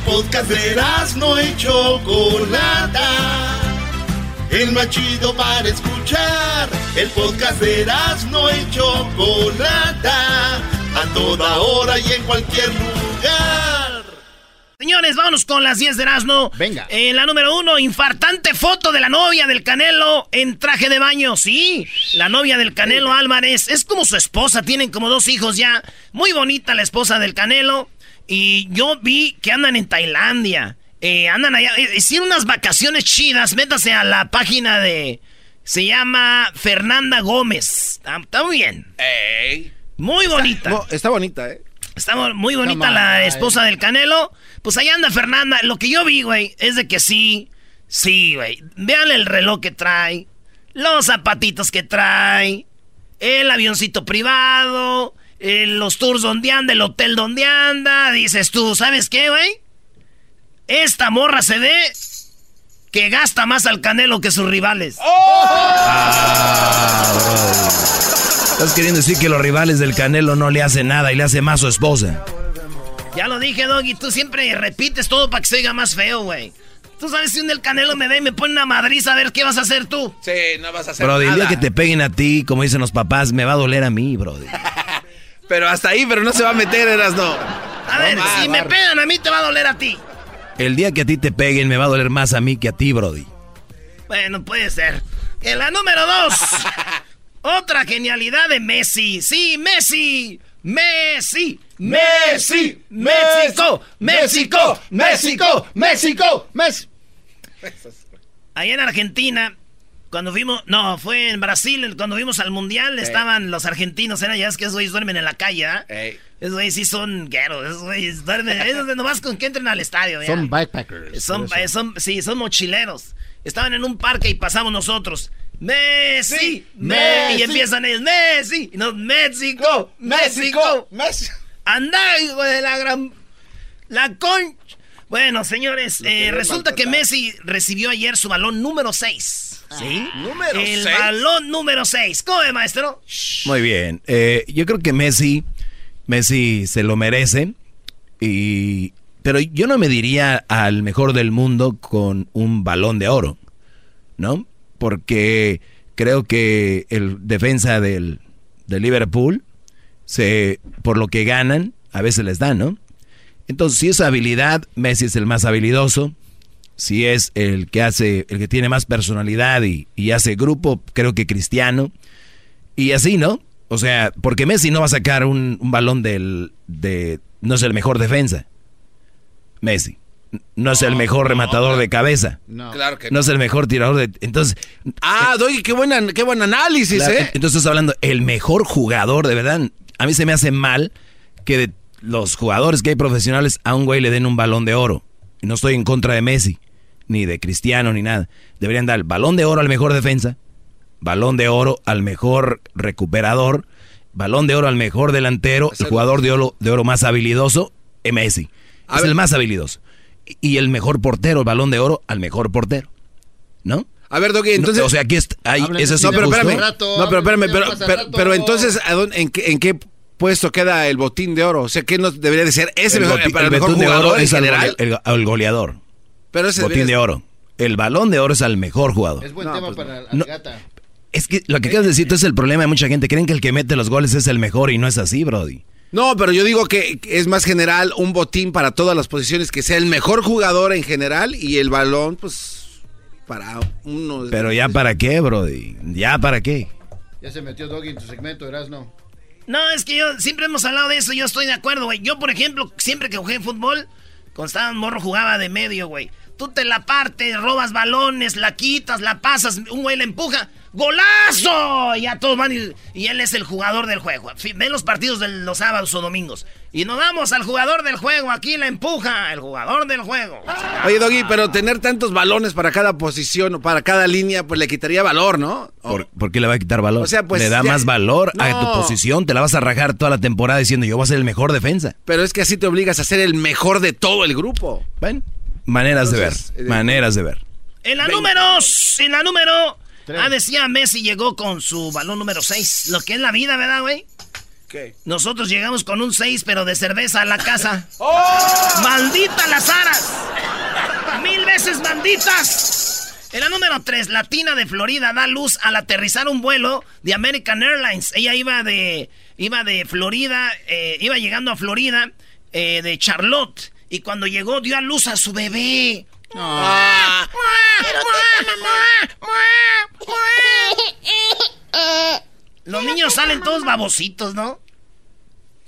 El podcast de no y Chocolata. El más chido para escuchar. El podcast de no y Chocolata. A toda hora y en cualquier lugar. Señores, vámonos con las 10 de Erasmo. Venga. En la número uno, infartante foto de la novia del Canelo en traje de baño. Sí, la novia del Canelo Álvarez es como su esposa, tienen como dos hijos ya. Muy bonita la esposa del Canelo. Y yo vi que andan en Tailandia. Eh, andan allá. eh, Hicieron unas vacaciones chidas. Métase a la página de. Se llama Fernanda Gómez. Está, muy bien. Muy bonita. No, está bonita, ¿eh? Está muy bonita la esposa del Canelo. Pues allá anda Fernanda. Lo que yo vi, güey, es de que sí. Sí, güey. Vean el reloj que trae. Los zapatitos que trae. El avioncito privado. Eh, los tours donde anda. El hotel donde anda. Dices tú, ¿sabes qué, güey? Esta morra se ve que gasta más al Canelo que sus rivales. Estás queriendo decir que los rivales del Canelo no le hacen nada y le hace más a su esposa. Ya lo dije, Doggy, tú siempre repites todo para que se oiga más feo, güey. Tú sabes si un del Canelo me ve y me pone una madriza, a ver qué vas a hacer tú. Sí, no vas a hacer Brody, el día nada. que te peguen a ti, como dicen los papás, me va a doler a mí, Brody. Pero hasta ahí, pero no se va a meter, eras no. A ver, No si me pegan a mí, te va a doler a ti. El día que a ti te peguen, me va a doler más a mí que a ti, Brody. Bueno, puede ser. En la número dos, otra genialidad de Messi. Sí, Messi. Messi. Messi. México. México. México. México, México. Allá en Argentina, cuando fuimos, no, fue en Brasil, cuando fuimos al mundial, estaban los argentinos, eran ya es que esos güeyes duermen en la calle, ¿ah? Ey. Esos güeyes sí son gueros, esos güeyes duermen, esos de nomás con que entren al estadio, ¿ya? Son backpackers. Son, eh, son- sí, son mochileros. Estaban en un parque y pasamos nosotros. Messi, Sí, Messi, y empiezan ellos, Messi, y no, México, México, México. anda, hijo de la gran, la con... Bueno, señores, eh, resulta que Messi recibió ayer su balón número 6. ¿Sí? ¿número El seis? balón número 6. ¿Cómo ve, maestro? Muy bien. Eh, yo creo que Messi, Messi se lo merece. Y, pero yo no me diría al mejor del mundo con un balón de oro, ¿no? Porque creo que el defensa del, de Liverpool, se, por lo que ganan, a veces les dan, ¿no? Entonces, si es habilidad, Messi es el más habilidoso. Si es el que hace, el que tiene más personalidad y, y hace grupo, creo que Cristiano. Y así, ¿no? O sea, porque Messi no va a sacar un, un balón del, de, no es el mejor defensa. Messi. No es el mejor rematador de cabeza. No. Claro que No no. es el mejor tirador de... Entonces... Ah, Doggy, qué, buena, qué buen análisis, Claro, ¿eh? Entonces estás hablando, el mejor jugador, de verdad. A mí se me hace mal que de los jugadores que hay profesionales a un güey le den un balón de oro. Y no estoy en contra de Messi, ni de Cristiano, ni nada. Deberían dar el balón de oro al mejor defensa, balón de oro al mejor recuperador, balón de oro al mejor delantero, el jugador de oro, de oro más habilidoso, es Messi. A es ver. el más habilidoso. Y- Y el mejor portero, el balón de oro al mejor portero. ¿No? A ver, Doggy, entonces... No, o sea, aquí está, sí no, pero espérame. no, pero espérame, pero, pero, pero entonces, ¿a dónde- en, qué, ¿en qué puesto queda el botín de oro? O sea, ¿qué no debería de ser ese el, mejor, boti- para el el mejor betún de jugador oro en es al, general? el- goleador. Pero ese Botín de oro. El balón de oro es al mejor jugador. Es buen No, tema pues para no. la gata. Es que lo que acabas de decir tú es el problema de mucha gente. Creen que el que mete los goles es el mejor y no es así, Brody. No, pero yo digo que es más general un botín para todas las posiciones, que sea el mejor jugador en general y el balón, pues, para uno. Pero ya para qué, Brody. Ya para qué. Ya se metió Doggy en tu segmento, Erasno. No, es que yo siempre hemos hablado de eso, yo estoy de acuerdo, güey. Yo, por ejemplo, siempre que jugué fútbol, cuando estaba morro jugaba de medio, güey. Tú te la partes, robas balones, la quitas, la pasas, un güey la empuja. ¡Golazo! Y ya todos van y, él es el jugador del juego. Ven los partidos de los sábados o domingos. Y nos vamos al jugador del juego. Aquí la empuja el jugador del juego. Oye, Doggy, pero tener tantos balones para cada posición o para cada línea, pues le quitaría valor, ¿no? ¿Por, qué le va a quitar valor? O sea, pues. Le da más valor a tu posición. Te la vas a rajar toda la temporada diciendo yo voy a ser el mejor defensa. Pero es que así te obligas a ser el mejor de todo el grupo. Bueno, maneras de ver. Eh, maneras de ver. En la número. En la número. Ah, decía Messi llegó con su balón número 6. Lo que es la vida, ¿verdad, güey? ¿Qué? Nosotros llegamos con un 6, pero de cerveza a la casa. ¡Oh! ¡Maldita las aras! ¡Mil veces malditas! En la número 3, Latina de Florida da luz al aterrizar un vuelo de American Airlines. Ella iba de, iba de Florida, eh, iba llegando a Florida eh, de Charlotte. Y cuando llegó dio a luz a su bebé. Ah. Los niños salen todos babositos, ¿no?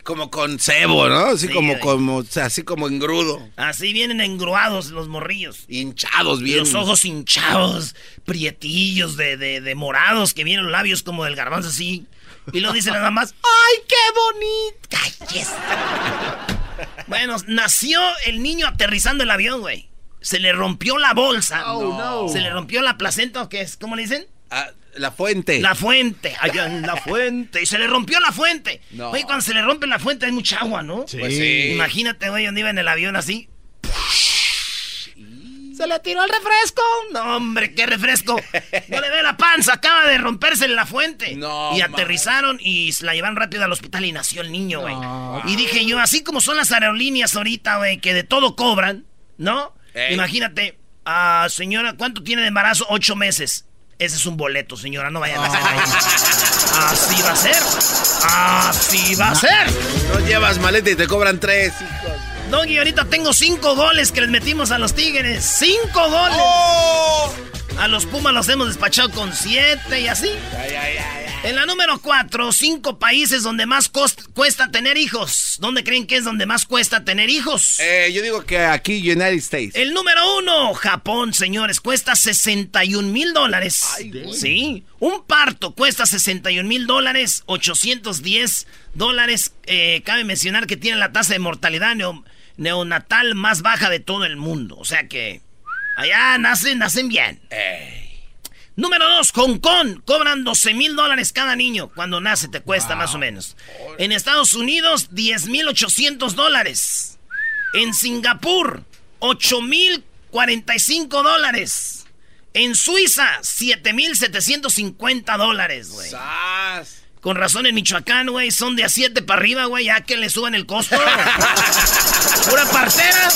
Como con cebo, ¿no? Así como, como, así como engrudo. Así vienen engruados los morrillos. Hinchados bien. Los ojos hinchados, prietillos de, de, morados, que vienen los labios como del garbanzo así. Y lo dicen nada más, ¡ay, qué bonito! Bueno, nació el niño aterrizando el avión, güey se le rompió la bolsa. Oh, se le rompió la placenta, ¿qué es? ¿Cómo le dicen? Ah, la fuente. La fuente, allá en la fuente. Y se le rompió la fuente. Oye, cuando se le rompe la fuente hay mucha agua, ¿no? Sí. Pues sí. Imagínate, güey, donde iba en el avión así. ¿Se le tiró el refresco? No, hombre, qué refresco. No le ve la panza, acaba de romperse en la fuente. No. Y aterrizaron y la llevaron rápido al hospital y nació el niño, güey. Y dije yo, así como son las aerolíneas ahorita, güey, que de todo cobran, ¿no? Imagínate, ah, señora, ¿cuánto tiene de embarazo? Ocho meses. Ese es un boleto, señora, no vayan a hacer Así va a ser. Así va a ser. No llevas maleta y te cobran tres. Doggy, ahorita tengo cinco goles que les metimos a los Tigres. ¡Cinco goles! Oh. A los Pumas los hemos despachado con siete y así. Ay, ay, ay, en la número cuatro, cinco países donde más cuesta tener hijos. ¿Dónde creen que es donde más cuesta tener hijos? Eh, yo digo que aquí, United States. El número uno, Japón, señores, cuesta 61 mil dólares. Sí, un parto cuesta 61 mil dólares, 810 dólares. Eh, cabe mencionar que tiene la tasa de mortalidad neonatal más baja de todo el mundo. O sea que allá nacen, nacen bien. Número 2, Hong Kong. Cobran 12 mil dólares cada niño. Cuando nace te cuesta más o menos. En Estados Unidos, 10 mil 800 dólares. En Singapur, 8 mil 45 dólares. En Suiza, 7 mil 750 dólares, güey. Con razón en Michoacán, güey, son de a 7 para arriba, güey, ya que le suban el costo. Pura partera.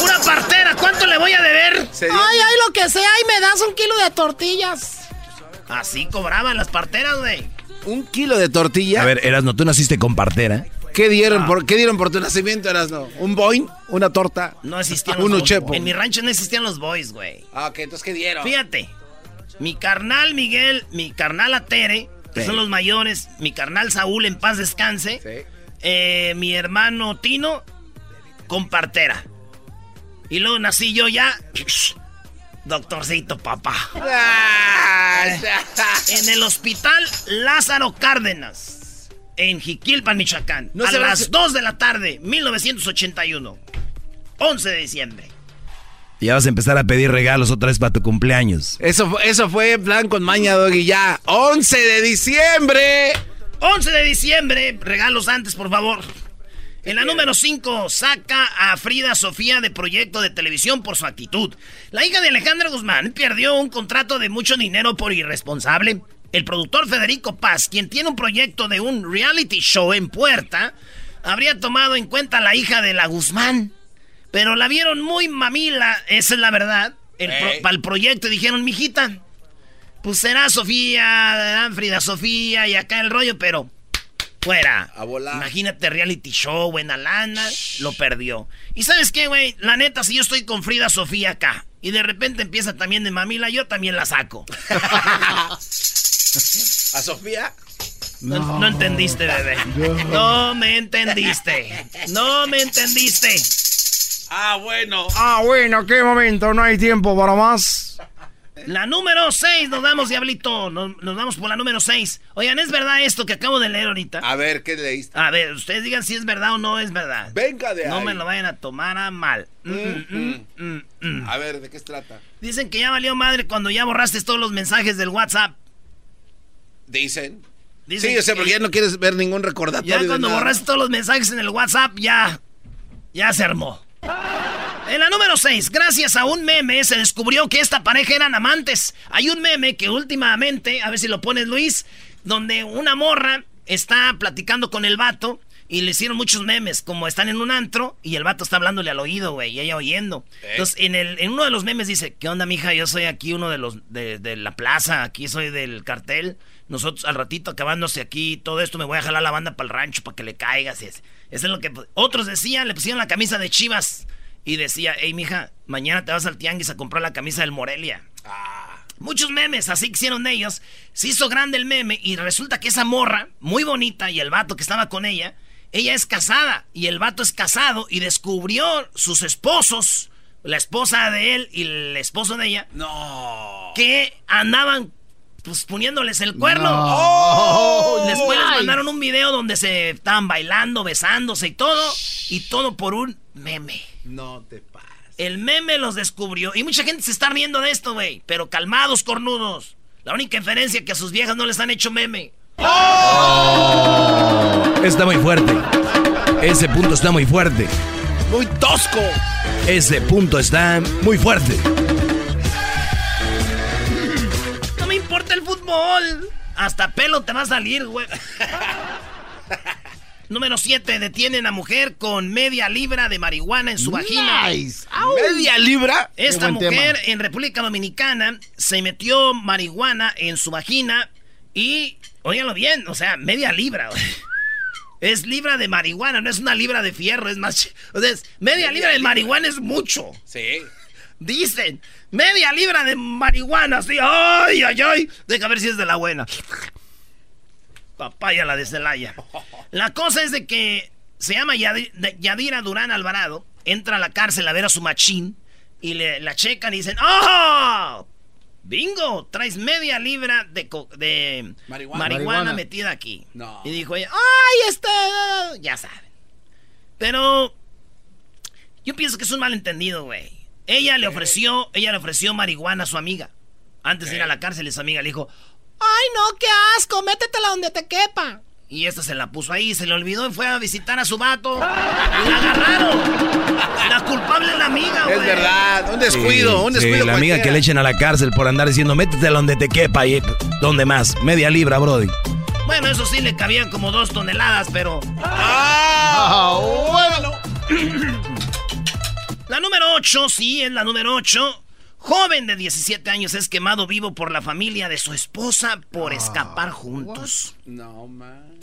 Pura partera, ¿cuánto le voy a deber? Ay, ay, lo que sea, y me das un kilo de tortillas. Así cobraban las parteras, güey. ¿Un kilo de tortilla? A ver, Erasno, tú naciste con partera. ¿Qué dieron, por, ¿qué dieron por tu nacimiento, Erasno? ¿Un boing? ¿Una torta? No existían los Un En mi rancho no existían los boys, güey. Ah, ok, entonces ¿qué dieron? Fíjate, mi carnal Miguel, mi carnal Atere que son los mayores, mi carnal Saúl en paz descanse, eh, mi hermano Tino con partera. Y luego nací yo ya, doctorcito papá. en el hospital Lázaro Cárdenas, en Jiquilpan, Michoacán, a las 2 de la tarde, 1981, 11 de diciembre. Ya vas a empezar a pedir regalos otra vez para tu cumpleaños. Eso, eso fue plan con maña, Doggy, ya. 11 de diciembre. 11 de diciembre. Regalos antes, por favor. En la número 5, saca a Frida Sofía de proyecto de televisión por su actitud. La hija de Alejandra Guzmán perdió un contrato de mucho dinero por irresponsable. El productor Federico Paz, quien tiene un proyecto de un reality show en puerta, habría tomado en cuenta a la hija de la Guzmán. Pero la vieron muy mamila, esa es la verdad. para el proyecto dijeron, mijita, pues será Sofía, Frida Sofía y acá el rollo, pero Fuera. A volar. Imagínate reality show, buena lana, lo perdió. Y sabes qué, güey, la neta, si yo estoy con Frida Sofía acá y de repente empieza también de mamila, yo también la saco. ¿A Sofía? No, no entendiste, bebé. No me entendiste. No me entendiste. Ah, bueno. Ah, bueno, qué momento, no hay tiempo para más. La número 6, nos damos, Diablito. Nos, nos vamos por la número 6. Oigan, ¿es verdad esto que acabo de leer ahorita? A ver, ¿qué leíste? A ver, ustedes digan si es verdad o no es verdad. Venga de ahí. No me lo vayan a tomar a mal. Mm, mm, Mm, mm, mm. A ver, ¿de qué se trata? Dicen que ya valió madre cuando ya borraste todos los mensajes del WhatsApp. Dicen. Dicen sí, yo sé, que- porque ya no quieres ver ningún recordatorio. Ya cuando borraste todos los mensajes en el WhatsApp, ya. Ya se armó. En la número 6, gracias a un meme se descubrió que esta pareja eran amantes. Hay un meme que últimamente, a ver si lo pones Luis, donde una morra está platicando con el vato y le hicieron muchos memes, como están en un antro y el vato está hablándole al oído, güey, y ella oyendo. Entonces, en, el, en uno de los memes dice, ¿qué onda, mija? Yo soy aquí uno de los de, de la plaza, aquí soy del cartel. Nosotros al ratito acabándose aquí todo esto me voy a jalar la banda para el rancho para que le caigas. Eso es lo que otros decían, le pusieron la camisa de Chivas y decía, hey mija, mañana te vas al tianguis a comprar la camisa del Morelia. Muchos memes, así hicieron ellos. Se hizo grande el meme y resulta que esa morra, muy bonita, y el vato que estaba con ella, ella es casada y el vato es casado y descubrió sus esposos, la esposa de él y el esposo de ella, No. que andaban pues poniéndoles el cuerno. Oh. Después les mandaron un video donde se estaban bailando, besándose y todo, y todo por un meme. No te pases. El meme los descubrió. Y mucha gente se está riendo de esto, güey. Pero calmados, cornudos. La única diferencia es que a sus viejas no les han hecho meme. Está muy fuerte. Ese punto está muy fuerte. Muy tosco. Ese punto está muy fuerte. Fútbol. Hasta pelo te va a salir, güey. Número 7. Detienen a mujer con media libra de marihuana en su vagina. ¿Media libra? Esta mujer tema. en República Dominicana se metió marihuana en su vagina y, óiganlo bien, o sea, media libra. güey. Es libra de marihuana, no es una libra de fierro, es más... O sea, es- media, libra de marihuana es mucho. Sí. Dicen, media libra de marihuana, así, ay, ay, ay. Deja ver si es de la buena. Papaya la de Celaya. La cosa es de que se llama Yadira Durán Alvarado, entra a la cárcel a ver a su machín y le, la checan y dicen, ¡Oh! Bingo, traes media libra de, co- de Marihuana. marihuana, Marihuana. metida aquí. No. Y dijo ella, ¡ay, este! Ya saben. Pero yo pienso que es un malentendido, güey. Ella le ofreció, ella le ofreció marihuana a su amiga. Antes de ir a la cárcel, esa amiga le dijo, ¡ay, no, qué asco! Métetela donde te quepa. Y esta se la puso ahí, se le olvidó y fue a visitar a su vato. Y la agarraron. La culpable es la amiga, güey. Es verdad. Un descuido, un Sí, descuido. la amiga que le echen a la cárcel por andar diciendo, métete donde te quepa y donde más. Media libra, Brody. Bueno, eso sí le cabían como dos toneladas, pero... Ah, bueno. La número 8, sí, es la número 8. Joven de 17 años es quemado vivo por la familia de su esposa por escapar juntos. No, man.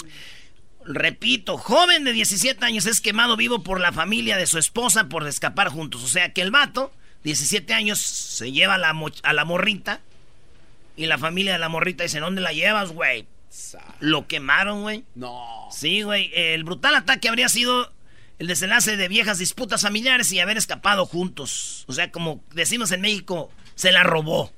Repito, joven de 17 años es quemado vivo por la familia de su esposa por escapar juntos. O sea que el vato, 17 años, se lleva a la, a la morrita y la familia de la morrita dice, ¿dónde la llevas, güey? Lo quemaron, güey. No. Sí, güey. El brutal ataque habría sido el desenlace de viejas disputas familiares y haber escapado juntos. O sea, como decimos en México, se la robó.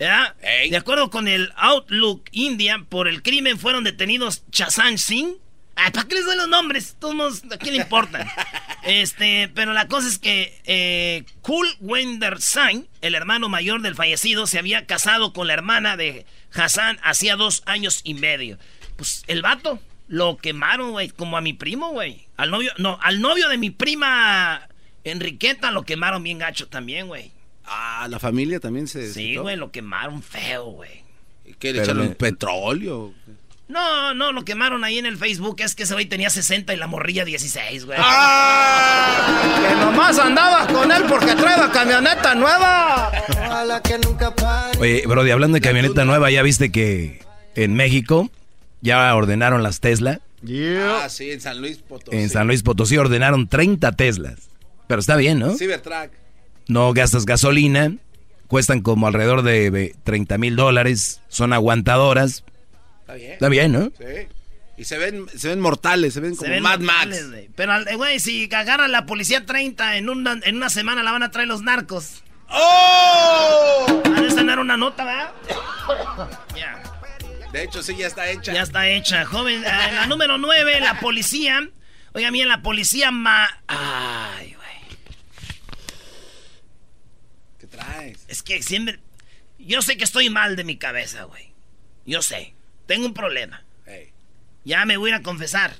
¿Verdad? De acuerdo con el Outlook India, por el crimen fueron detenidos Chasan Singh. Ay, ¿para qué les doy los nombres? Todos ¿a quién le importan? este, pero la cosa es que eh, Kul Wender Singh, el hermano mayor del fallecido, se había casado con la hermana de Hassan hacía dos años y medio. Pues el vato lo quemaron, güey, como a mi primo, güey. Al novio, no, al novio de mi prima Enriqueta lo quemaron bien gacho también, güey. Ah, la familia también se. Sí, güey, lo quemaron feo, güey. ¿Qué le echaron le- petróleo? No, no, lo quemaron ahí en el Facebook. Es que ese güey tenía 60 y la morrilla 16, güey. Que nomás andabas con él porque trae la camioneta nueva. Oye, Brody, hablando de camioneta nueva, ¿ya viste que en México ya ordenaron las Tesla Ah, sí, en San Luis Potosí. En San Luis Potosí ordenaron 30 Teslas. Pero está bien, ¿no? Cybertruck. No gastas gasolina, cuestan como alrededor de 30 mil dólares, son aguantadoras. Está bien. Está bien, ¿no? Sí. Y se ven, se ven mortales, se ven como Mad Max. Pero, güey, si agarran la policía 30, en una, en una semana la van a traer los narcos. ¡Oh! Van a estrenar una nota, ¿verdad? De hecho, sí, ya está hecha. Ya está hecha. Joven, eh, la número 9, la policía. Oiga, bien, la policía ma... Ay, güey. ¿Qué traes? Es que siempre... Yo sé que estoy mal de mi cabeza, güey. Yo sé. Tengo un problema. Ya me voy a confesar.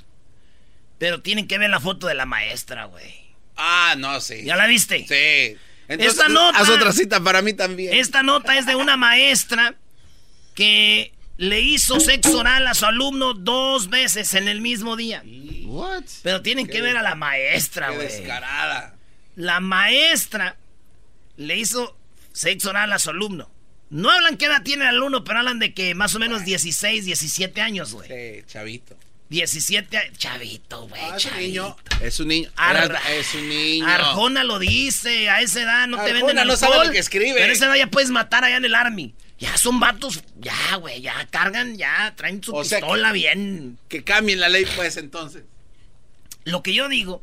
Pero tienen que ver la foto de la maestra, güey. Ah, no, sí. ¿Ya la viste? Sí. Entonces, esta nota, haz otra cita para mí también. Esta nota es de una maestra que le hizo sexo oral a su alumno dos veces en el mismo día. What? Pero tienen que ver a la maestra, güey. descarada. La maestra le hizo sexo oral a su alumno. No hablan qué edad tiene el alumno, pero hablan de que más o menos 16, 17 años, güey. Sí, chavito. 17 chavito, güey. Ah, es un niño. Es un niño. es un niño. Arjona lo dice, a esa edad no te venden alcohol. no sabe lo que escribe. Pero a esa edad ya puedes matar allá en el army. Ya son vatos, ya, güey, ya cargan, ya traen su pistola bien. Que cambien la ley, pues, entonces. Lo que yo digo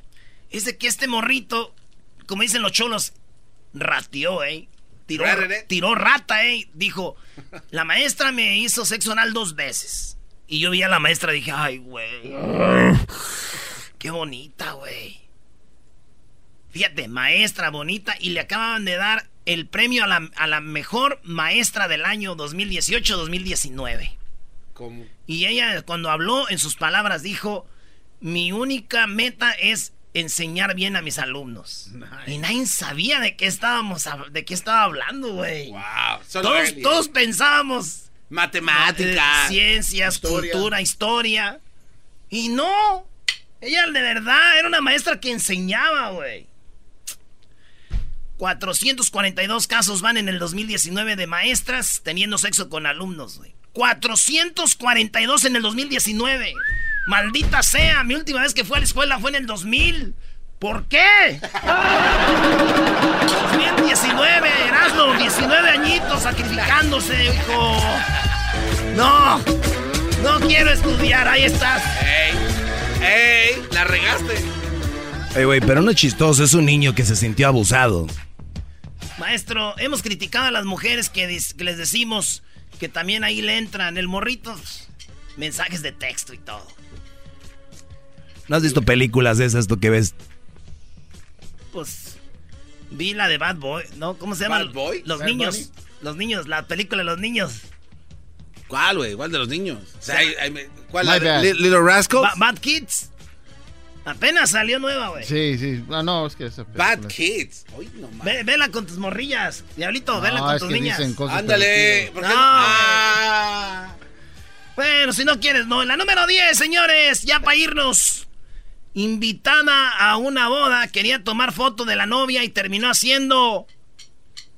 es de que este morrito, como dicen los cholos, ratió, eh. Tiró, tiró rata, eh. Dijo, la maestra me hizo sexo anal dos veces. Y yo vi a la maestra y dije, ay, güey. Qué bonita, güey. Fíjate, maestra bonita. Y le acaban de dar el premio a la, a la mejor maestra del año 2018-2019. ¿Cómo? Y ella cuando habló en sus palabras dijo, mi única meta es enseñar bien a mis alumnos. Y nadie sabía de qué estábamos de qué estaba hablando, güey. Wow, todos, todos pensábamos matemáticas, eh, ciencias, cultura, historia. Y no, ella de verdad era una maestra que enseñaba, güey. 442 casos van en el 2019 de maestras teniendo sexo con alumnos, güey. 442 en el 2019. Maldita sea, mi última vez que fui a la escuela fue en el 2000. ¿Por qué? 2019, Erasmo, 19 añitos sacrificándose, hijo. No, no quiero estudiar, ahí estás. ¡Ey! ¡Ey! La regaste. Ey, güey, pero no es chistoso, es un niño que se sintió abusado. Maestro, hemos criticado a las mujeres que, que les decimos que también ahí le entran el morrito, mensajes de texto y todo. ¿No has visto películas de esas tú que ves? Pues vi la de Bad Boy, ¿no? ¿Cómo se llama? ¿Bad Boy? Los niños. Los niños, la película de los niños. ¿Cuál, güey? ¿Cuál de los niños? ¿Cuál? La Little Rascals? Bad Kids. Apenas salió nueva, güey. Sí, sí. No, no, es que esa Bad Kids. no vela con tus morrillas. Diablito, vela con tus niñas. Ándale. No. Ah. Bueno, si no quieres, no. La número 10, señores, ya para irnos invitada a una boda, quería tomar foto de la novia y terminó haciendo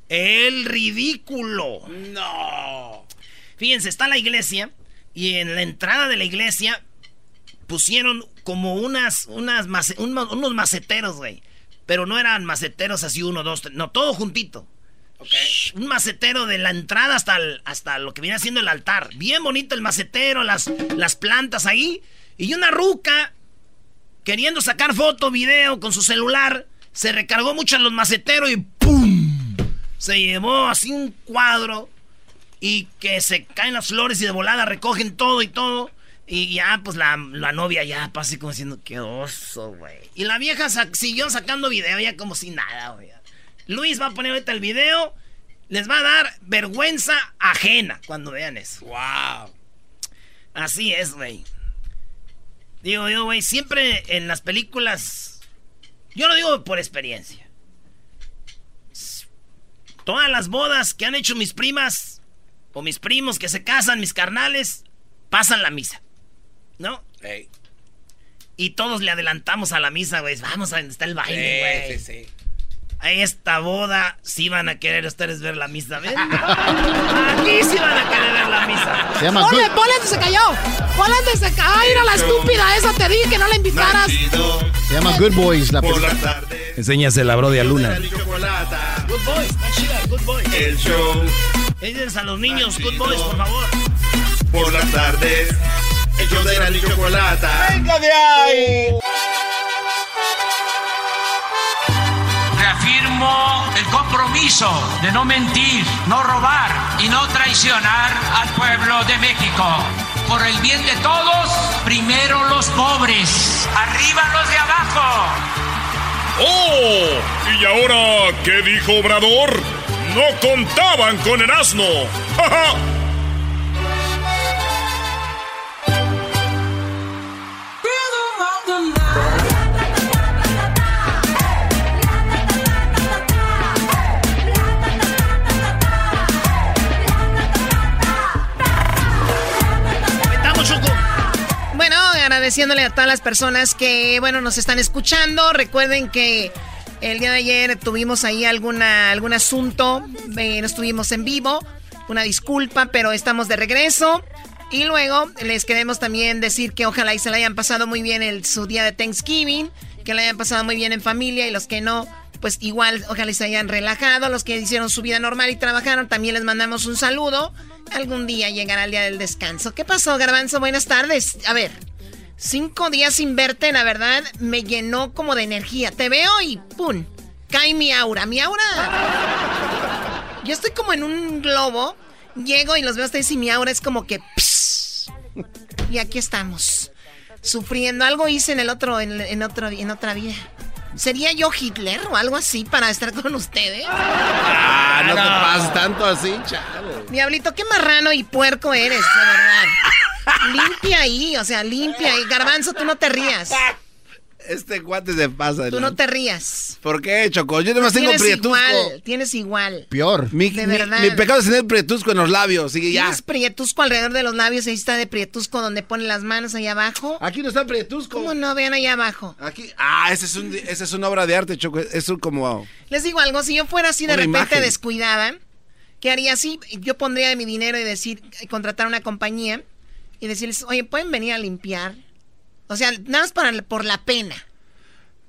el ridículo. No. Fíjense, está la iglesia y en la entrada de la iglesia pusieron como unas, unas unos maceteros, güey. Pero no eran maceteros así uno, dos, tres, no, todo juntito. Un macetero de la entrada hasta, hasta lo que viene haciendo el altar. Bien bonito el macetero, las, las plantas ahí. Y una ruca queriendo sacar foto, video con su celular, se recargó mucho en los maceteros y ¡pum! Se llevó así un cuadro y que se caen las flores y de volada recogen todo y todo. Y ya, pues la, novia ya pasa como diciendo, qué oso, güey. Y la vieja siguió sacando video ya como si nada, güey. Luis va a poner ahorita el video. Les va a dar vergüenza ajena cuando vean eso. ¡Wow! Así es, güey. Digo yo, güey, siempre en las películas. Yo lo digo por experiencia. Todas las bodas que han hecho mis primas o mis primos que se casan, mis carnales, pasan la misa. ¿No? Y todos le adelantamos a la misa, güey. Vamos a donde está el baile, güey. Sí, sí, a esta boda sí van a querer ustedes ver la misa, ¿ven? Aquí sí van a querer ver la misa. Se llama Ponle, ponle se cayó. Ponle se cayó. Ay, era la estúpida esa, te dije que no la invitaras. Se llama Good Boys la por película. las tardes. Enséñasela, Brody, a Luna. Good boys, chida, good boys. El show Ellos a los niños, good boys, por favor. por las tardes. El show de y chocolata. Reafirmo el compromiso de no mentir, no robar y no traicionar al pueblo de México. Por el bien de todos, primero los pobres, arriba los de abajo. ¡Oh! ¿Y ahora qué dijo Obrador? No contaban con el asno. ¡Ja, agradeciéndole a todas las personas que, bueno, nos están escuchando. Recuerden que el día de ayer tuvimos ahí alguna, algún asunto. eh, no estuvimos en vivo. Una disculpa, pero estamos de regreso. Y luego les queremos también decir que ojalá y se la hayan pasado muy bien el, su día de Thanksgiving. Que la hayan pasado muy bien en familia y los que no, pues igual ojalá y se hayan relajado. Los que hicieron su vida normal y trabajaron, también les mandamos un saludo. Algún día llegará el día del descanso. ¿Qué pasó, Garbanzo? Buenas tardes. A ver, cinco días sin verte, la verdad, me llenó como de energía. Te veo y ¡pum! Cae mi aura. Mi aura. Yo estoy como en un globo. Llego y los veo ustedes y mi aura es como que. Y aquí estamos. Sufriendo. Algo hice en el otro, en otro, en otra vida. ¿Sería yo Hitler o algo así para estar con ustedes? Ah, no, te pases tanto así, chale. Diablito, qué marrano y puerco eres, de verdad. Limpia ahí, o sea, limpia ahí. Garbanzo, tú no te rías. Este cuate se pasa. Tú no te rías. ¿Por qué, Choco? Yo además tengo prietusco. igual, tienes igual. Peor. Mi, De mi- verdad. mi pecado es tener prietusco en los labios. Sigue ya. Tienes prietusco alrededor de los labios, ahí está de prietusco donde pone las manos ahí abajo. Aquí no está prietusco. ¿Cómo no? Vean ahí abajo. Aquí. Ah, ese es un, esa es una obra de arte, Choco. Es un como. Les digo algo, si yo fuera así de Una repente imagen. descuidada, ¿qué haría así? Yo pondría mi dinero y decir, contratar una compañía y decirles, oye, ¿pueden venir a limpiar? O sea, nada más para, por la pena.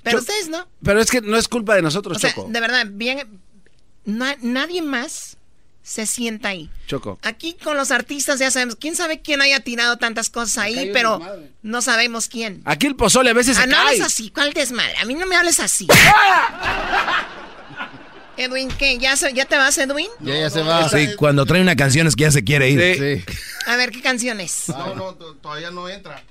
Pero Yo- ustedes no. Pero es que no es culpa de nosotros, O sea, Choco. de verdad, bien, na- nadie más se sienta ahí. Choco. Aquí con los artistas ya sabemos, quién sabe quién haya tirado tantas cosas ahí, pero no sabemos quién. Aquí el pozole a veces Ah, se no cae. hables así, ¿cuál desmadre? A mí no me hables así. Edwin, ¿qué? ¿Ya, se- ¿Ya te vas, Edwin? Ya, ya se va. Sí, cuando trae una canción es que ya se quiere ir. Sí. Sí. A ver, ¿qué canciones? No, no, to- todavía no entra.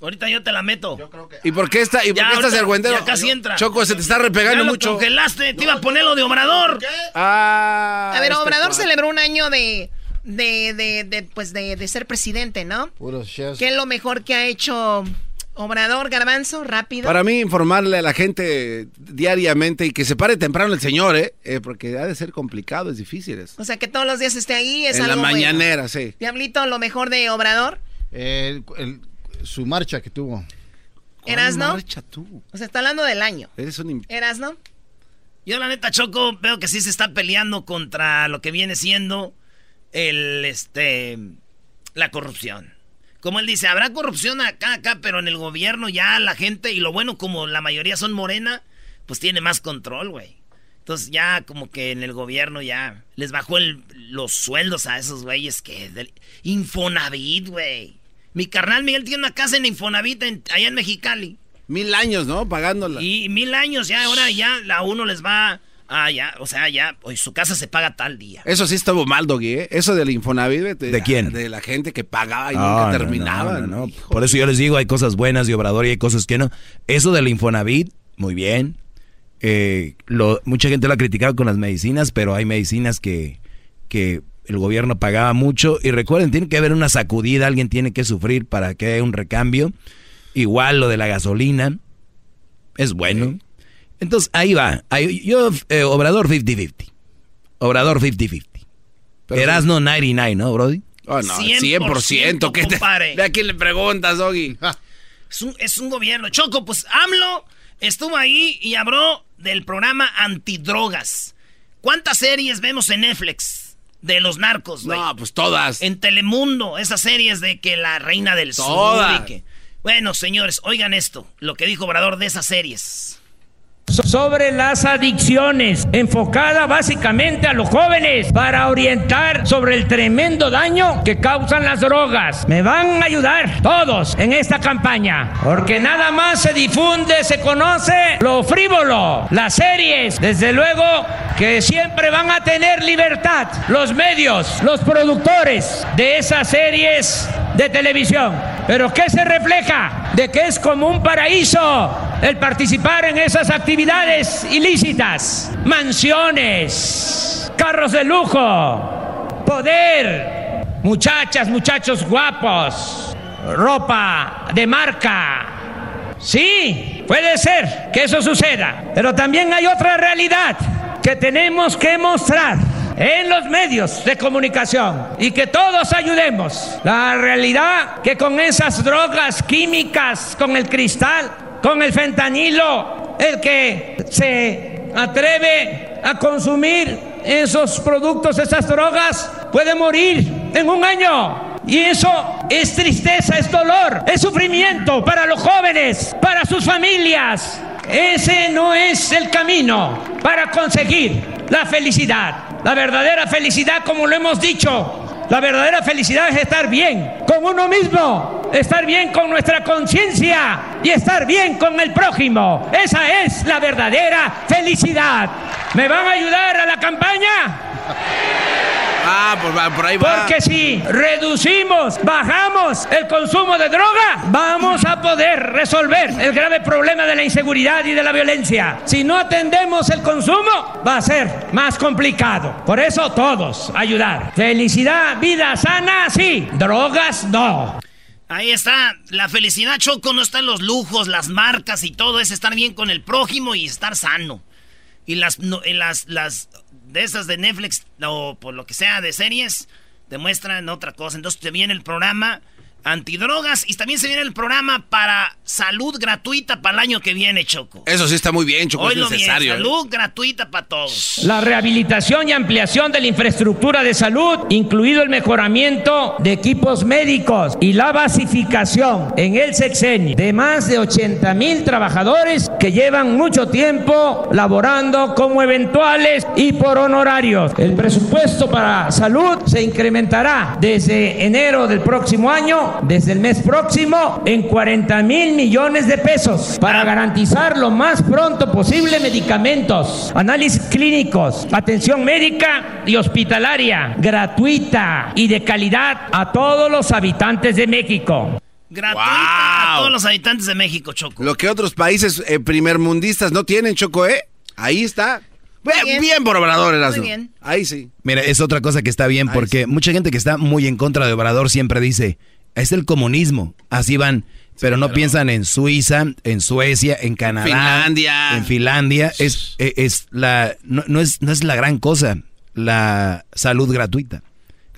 Ahorita yo te la meto. Yo creo que. ¿Y por qué está, y por Ya, qué estás ahorita- argüendero? ya casi entra. Choco, se te está Ya repegando lo mucho. congelaste, te iba a poner lo de Obrador. Ah. A ver, este Obrador cuate. celebró un año de, de, de, de, pues de, de ser presidente, ¿no? Puros chefs. ¿Qué es lo mejor que ha hecho Obrador, Garbanzo? Rápido. Para mí, informarle a la gente diariamente y que se pare temprano el señor, ¿eh? Eh, porque ha de ser complicado, es difícil. Es. O sea, que todos los días esté ahí es en la algo bueno. mañanera, sí. Diablito, lo mejor de Obrador, el- su marcha que tuvo. ¿Eras, no? Marcha tú. O sea, está hablando del año. Eres un... ¿Eras, no? Yo la neta, Choco, veo que sí se está peleando contra lo que viene siendo el, este, la corrupción. Como él dice, habrá corrupción acá, acá, pero en el gobierno ya la gente, y lo bueno como la mayoría son morena, pues tiene más control, güey. Entonces ya como que en el gobierno ya les bajó el- los sueldos a esos güeyes que... del- Infonavit, güey. Mi carnal Miguel tiene una casa en Infonavit en- allá en Mexicali. Mil años, ¿no? Pagándola. Y mil años ya, ahora ya a uno les va... Ah, ya, o sea, ya, hoy su casa se paga tal día. Eso sí estuvo mal, Doggy, ¿eh? Eso del Infonavit. ¿De quién? De la gente que pagaba y No, nunca no, terminaba. no, no, no. Por eso yo les digo, hay cosas buenas de Obrador y hay cosas que no. Eso del Infonavit, muy bien. Eh, lo, mucha gente lo ha criticado con las medicinas, pero hay medicinas que, que el gobierno pagaba mucho. Y recuerden, tiene que haber una sacudida, alguien tiene que sufrir para que haya un recambio. Igual lo de la gasolina, es bueno. Entonces, ahí va. Ahí- yo, eh, Obrador 50-50. Obrador 50-50. Pero Erasno 99, ¿no, Brody? Oh, no, 100%, 100%. ¿qué te- a quién le preguntas, Doggy. Es un, es un gobierno. Choco, pues AMLO estuvo ahí y habló del programa Antidrogas. ¿Cuántas series vemos en Netflix de los narcos, güey? No, pues todas. En Telemundo, esas series de que la reina del Todas. sur y que... Bueno, señores, oigan esto, lo que dijo Obrador de esas series. Sobre las adicciones, enfocada básicamente a los jóvenes para orientar sobre el tremendo daño que causan las drogas. Me van a ayudar todos en esta campaña, porque nada más se difunde, se conoce lo frívolo, las series, desde luego que siempre van a tener libertad los medios, los productores de esas series de televisión. Pero ¿qué se refleja? De que es como un paraíso el participar en esas actividades ilícitas. Mansiones, carros de lujo, poder, muchachas, muchachos guapos, ropa de marca. Sí, puede ser que eso suceda, pero también hay otra realidad que tenemos que mostrar en los medios de comunicación y que todos ayudemos. La realidad que con esas drogas químicas, con el cristal, con el fentanilo, el que se atreve a consumir esos productos, esas drogas, puede morir en un año. Y eso es tristeza, es dolor, es sufrimiento para los jóvenes, para sus familias. Ese no es el camino para conseguir la felicidad. La verdadera felicidad, como lo hemos dicho, la verdadera felicidad es estar bien con uno mismo, estar bien con nuestra conciencia y estar bien con el prójimo. Esa es la verdadera felicidad. ¿Me van a ayudar a la campaña? Ah, pues va, por ahí va. Porque si reducimos, bajamos el consumo de droga, vamos a poder resolver el grave problema de la inseguridad y de la violencia. Si no atendemos el consumo, va a ser más complicado. Por eso todos ayudar. Felicidad, vida sana, sí. Drogas, no. Ahí está, la felicidad, Choco, no está en los lujos, las marcas y todo, es estar bien con el prójimo y estar sano. Y las, no, y las, las de esas de Netflix o por lo que sea de series, demuestran otra cosa. Entonces te viene el programa antidrogas y también se viene el programa para salud gratuita para el año que viene, Choco. Eso sí está muy bien, Choco, Oílo es necesario. bien, ¿eh? salud gratuita para todos. La rehabilitación y ampliación de la infraestructura de salud, incluido el mejoramiento de equipos médicos y la basificación en el sexenio de más de 80 mil trabajadores que llevan mucho tiempo laborando como eventuales y por honorarios. El presupuesto para salud se incrementará desde enero del próximo año, desde el mes próximo, en 40 mil millones de pesos para garantizar lo más pronto posible medicamentos, análisis clínicos, atención médica y hospitalaria gratuita y de calidad a todos los habitantes de México. Gratuita a todos los habitantes de México, Choco. Lo que otros países eh, primermundistas no tienen, Choco, ¿eh? Ahí está. Bien, bien, por Obrador, Erasmo. bien. Ahí sí. Mira, es otra cosa que está bien porque mucha gente que está muy en contra de Obrador siempre dice, es el comunismo, así van, pero no piensan en Suiza, en Suecia, en Canadá, Finlandia. en Finlandia, es, es, es la, no, no es, no es la gran cosa la salud gratuita.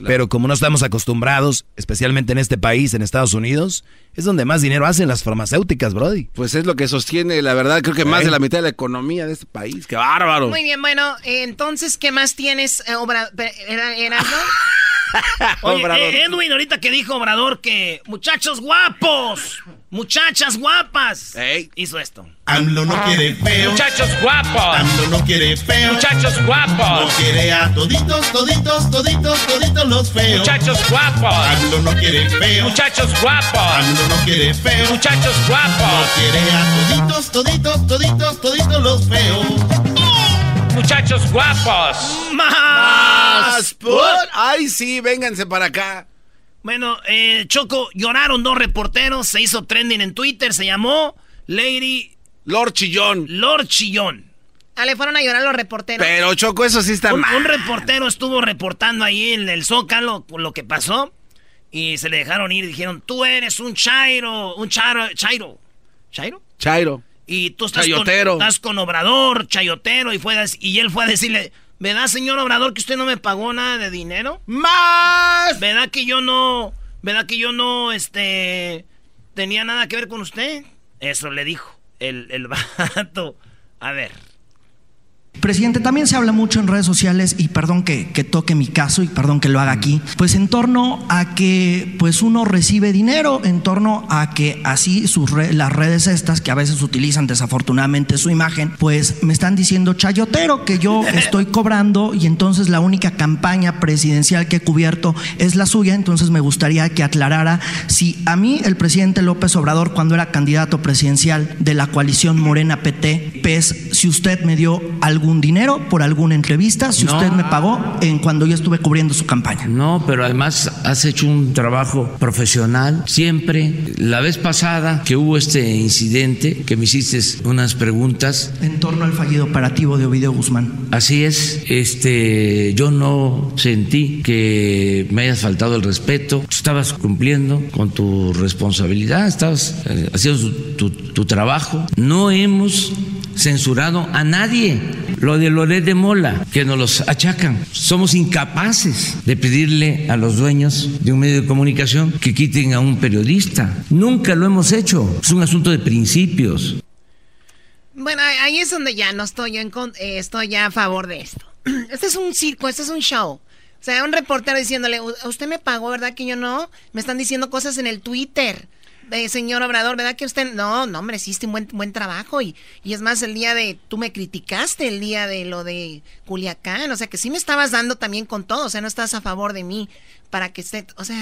Pero como no estamos acostumbrados, especialmente en este país, en Estados Unidos, es donde más dinero hacen las farmacéuticas, Brody. Pues es lo que sostiene, la verdad, creo que más ¿Eh? de la mitad de la economía de este país. ¡Qué bárbaro! Muy bien, bueno, eh, entonces, ¿qué más tienes, eh, obra, era, Erasmo? Oye, eh, Edwin, ahorita que dijo Obrador que muchachos guapos, muchachas guapas, hizo esto. AMLO no quiere feo. Muchachos guapos. AMLO no quiere feo. Muchachos No guapos. quiere a toditos, toditos, toditos, toditos los feos. Muchachos guapos. AMLO no quiere feo. Muchachos guapos. AMLO no quiere feo. Muchachos No guapos. quiere a toditos, toditos, toditos, toditos los feos. Muchachos guapos. ¡Más! Put. Ay, sí, vénganse para acá. Bueno, eh, Choco, lloraron dos reporteros, se hizo trending en Twitter, se llamó Lady Lord Chillón. Lord Chillón. Ah, le fueron a llorar los reporteros. Pero, Choco, eso sí está Un, mal. un reportero estuvo reportando ahí en el Zócalo lo que pasó y se le dejaron ir y dijeron, tú eres un chairo, un chairo, chairo, chairo. Chairo. Y tú estás Chayotero. con, estás con Obrador, chayotero, y, fue a y él fue a decirle, ¿verdad, señor Obrador, que usted no me pagó nada de dinero? ¡Más! ¿Verdad que yo no, verdad que yo no, este, tenía nada que ver con usted? Eso le dijo el, el vato. A ver. Presidente, también se habla mucho en redes sociales, y perdón que, que, toque mi caso y perdón que lo haga aquí, pues en torno a que pues uno recibe dinero, en torno a que así sus re, las redes estas, que a veces utilizan desafortunadamente su imagen, pues me están diciendo chayotero que yo estoy cobrando y entonces la única campaña presidencial que he cubierto es la suya, entonces me gustaría que aclarara si a mí el presidente López Obrador, cuando era candidato presidencial de la coalición Morena PT, PES, si usted me dio algún dinero por alguna entrevista, si No. usted me pagó en cuando yo estuve cubriendo su campaña. No, pero además has hecho un trabajo profesional siempre. La vez pasada que hubo este incidente, que me hiciste unas preguntas. En torno al fallido operativo de Ovidio Guzmán. Así es, este, yo no sentí que me hayas faltado el respeto. Tú estabas cumpliendo con tu responsabilidad, estabas eh, haciendo tu, tu trabajo. No hemos censurado a nadie. Lo de Loret de Mola, que nos los achacan. Somos incapaces de pedirle a los dueños de un medio de comunicación que quiten a un periodista. Nunca lo hemos hecho. Es un asunto de principios. Bueno, ahí- es donde ya no estoy en eh, estoy ya a favor de esto. Este es un circo, este es un show. O sea, un reportero diciéndole, "U- usted me pagó, ¿verdad que yo no? Me están diciendo cosas en el Twitter. Eh, señor Obrador, ¿verdad que usted no? No, hombre, hiciste un buen, buen trabajo y, y es más el día de, tú me criticaste el día de lo de Culiacán, o sea que sí me estabas dando también con todo, o sea, no estás a favor de mí para que esté, o sea,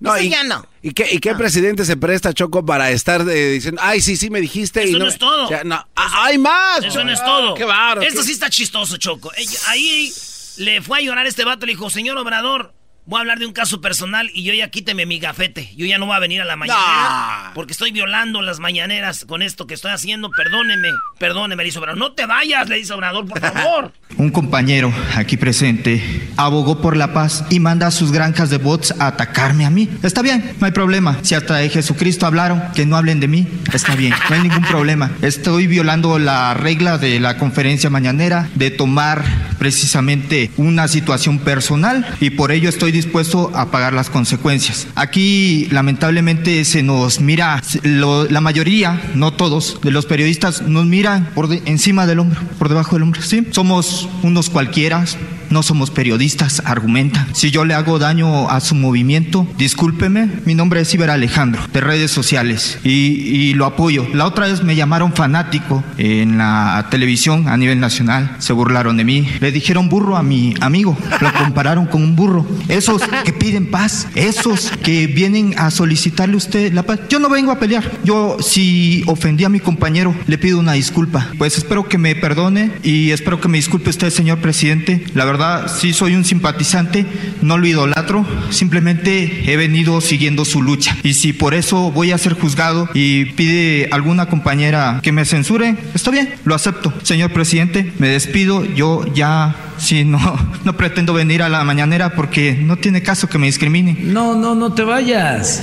No, y, ya no. ¿Y qué, y qué presidente se presta, Choco, para estar eh, diciendo, ay, sí, sí, me dijiste? y Eso no me- es todo. o sea, no, ah, ¡Hay más! Eso no es Ah, todo. ¡Qué bárbaro! Esto qué- sí está chistoso, Choco. Ahí le fue a llorar este vato, le dijo, señor Obrador, voy a hablar de un caso personal y yo ya quíteme mi gafete. Yo ya no voy a venir a la mañanera porque estoy violando las mañaneras con esto que estoy haciendo. Perdóneme, perdóneme, le dice Obrador. No te vayas, le dice Obrador, por favor. Un compañero aquí presente abogó por la paz y manda a sus granjas de bots a atacarme a mí. Está bien, no hay problema. Si hasta de Jesucristo hablaron, que no hablen de mí, está bien, no hay ningún problema. Estoy violando la regla de la conferencia mañanera de tomar precisamente una situación personal y por ello estoy dispuesto a pagar las consecuencias. Aquí lamentablemente se nos mira, la mayoría, no todos, de los periodistas nos miran por encima del hombro, por debajo del hombro. Sí, somos unos cualquiera, no somos periodistas, argumentan. Si yo le hago daño a su movimiento, discúlpeme, mi nombre es Iber Alejandro, de redes sociales, y, y lo apoyo. La otra vez me llamaron fanático en la televisión a nivel nacional, se burlaron de mí, le dijeron burro a mi amigo, lo compararon con un burro. Esos que piden paz, esos que vienen a solicitarle a usted la paz. Yo no vengo a pelear, yo si ofendí a mi compañero, le pido una disculpa. Pues espero que me perdone y espero que me disculpe usted, señor presidente. La verdad, sí soy un simpatizante, no lo idolatro, simplemente he venido siguiendo su lucha. Y si por eso voy a ser juzgado y pide alguna compañera que me censure, está bien, lo acepto. Señor presidente, me despido, yo ya sí no, no pretendo venir a la mañanera porque no tiene caso que me discriminen. No, no, no te vayas.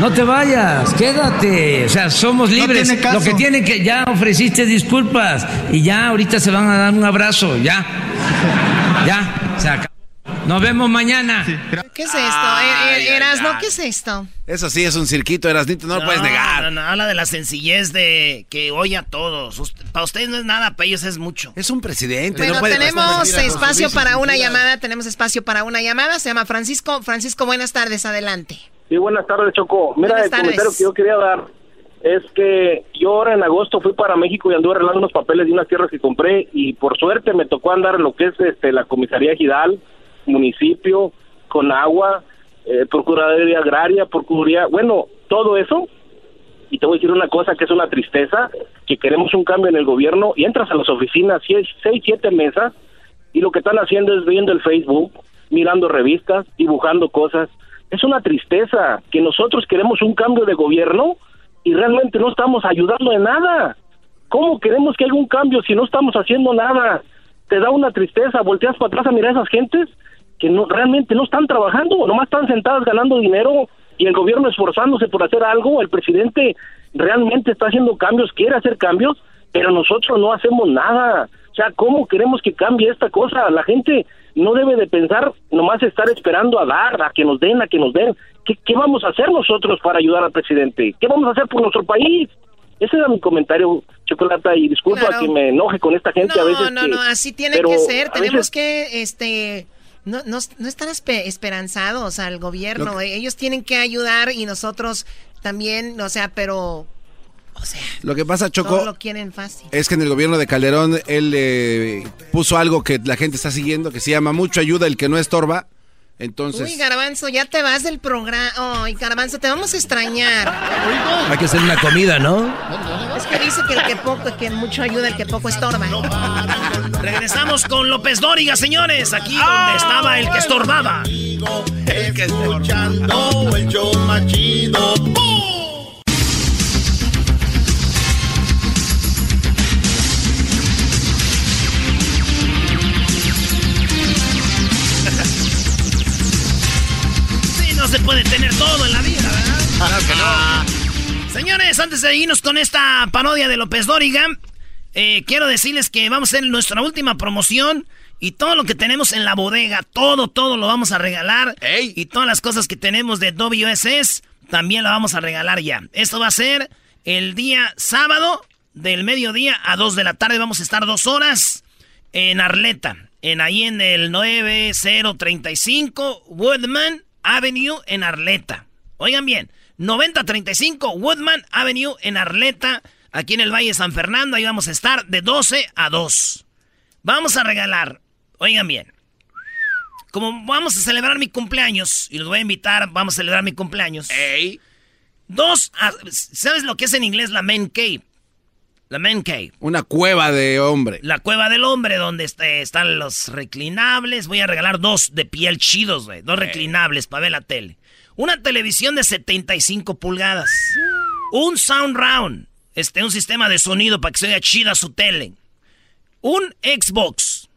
No te vayas, quédate. O sea, somos No libres. tiene caso. Lo que tiene que ya ofreciste disculpas y ya ahorita se van a dar un abrazo, ya. Ya, se acabó. Nos vemos mañana. ¿Qué es esto? Ay, Eh, eh, Erasno. ¿qué es esto? Eso sí es un cirquito, Erasnito, no, lo puedes negar. No, no, habla de la sencillez de que oye a todos. Para ustedes no es nada, para ellos es mucho. Es un presidente, Bueno, no puede tenemos espacio para una llamada, tenemos espacio para una llamada, se llama Francisco. Francisco, buenas tardes, adelante. Sí, buenas tardes, Choco. Mira, Buenas el tardes. comentario que yo quería dar es que yo ahora en agosto fui para México y anduve arreglando unos papeles de unas tierras que compré y por suerte me tocó andar en lo que es este, la comisaría Gidal, municipio, con agua, eh, procuraduría agraria, procuraduría, bueno, todo eso. Y te voy a decir una cosa que es una tristeza, que queremos un cambio en el gobierno y entras a las oficinas, seis, seis siete mesas, y lo que están haciendo es viendo el Facebook, mirando revistas, dibujando cosas. Es una tristeza que nosotros queremos un cambio de gobierno y realmente no estamos ayudando en nada. ¿Cómo queremos que haya un cambio si no estamos haciendo nada? Te da una tristeza, volteas para atrás a mirar a esas gentes que no realmente no están trabajando, nomás están sentadas ganando dinero y el gobierno esforzándose por hacer algo, el presidente realmente está haciendo cambios, quiere hacer cambios, pero nosotros no hacemos nada. O sea, ¿cómo queremos que cambie esta cosa? La gente no debe de pensar nomás estar esperando a dar, a que nos den, a que nos den. ¿Qué, qué vamos a hacer nosotros para ayudar al presidente? ¿Qué vamos a hacer por nuestro país? Ese era mi comentario, Chocolata, y disculpa Claro. que me enoje con esta gente no, a veces. no, que- no, así tiene que ser. Tenemos veces- que, este, no, no, no estar espe- esperanzados al gobierno. Lo Ellos tienen que ayudar y nosotros también, o sea, pero Lo que pasa, Choco, lo quieren fácil. es que en el gobierno de Calderón él eh, puso algo que la gente está siguiendo, que se llama mucho ayuda el que no estorba. Entonces, Uy, Garbanzo, ya te vas del programa. Ay, Garbanzo, te vamos a extrañar. Hay que hacer una comida, ¿no? Es que dice que el que poco, que mucho ayuda, el que poco estorba. Regresamos con López Dóriga, señores. Aquí donde estaba el que estorbaba. El que escuchando el show más chido. Se puede tener todo en la vida, ¿verdad? Claro que no. Señores, antes de irnos con esta parodia de López Dóriga, eh, quiero decirles que vamos a hacer nuestra última promoción y todo lo que tenemos en la bodega, todo, todo lo vamos a regalar. Y todas las cosas que tenemos de WSS también lo vamos a regalar ya. Esto va a ser el día sábado del mediodía a 2 de la tarde. Vamos a estar dos horas en Arleta, en ahí en el 9035 Woodman Avenue en Arleta. Oigan bien, 9035 Woodman Avenue en Arleta, aquí en el Valle de San Fernando. Ahí vamos a estar de 12 a 2. Vamos a regalar, oigan bien, como vamos a celebrar mi cumpleaños, y los voy a invitar, vamos a celebrar mi cumpleaños. Dos, ¿sabes lo que es en inglés la man cave? La man cave. una cueva de hombre. La cueva del hombre, donde este- están los reclinables. Voy a regalar dos de piel chidos, güey. Dos reclinables para ver la tele. Una televisión de 75 pulgadas. Un sound round. Este, un sistema de sonido para que se oiga chida su tele. Un Xbox.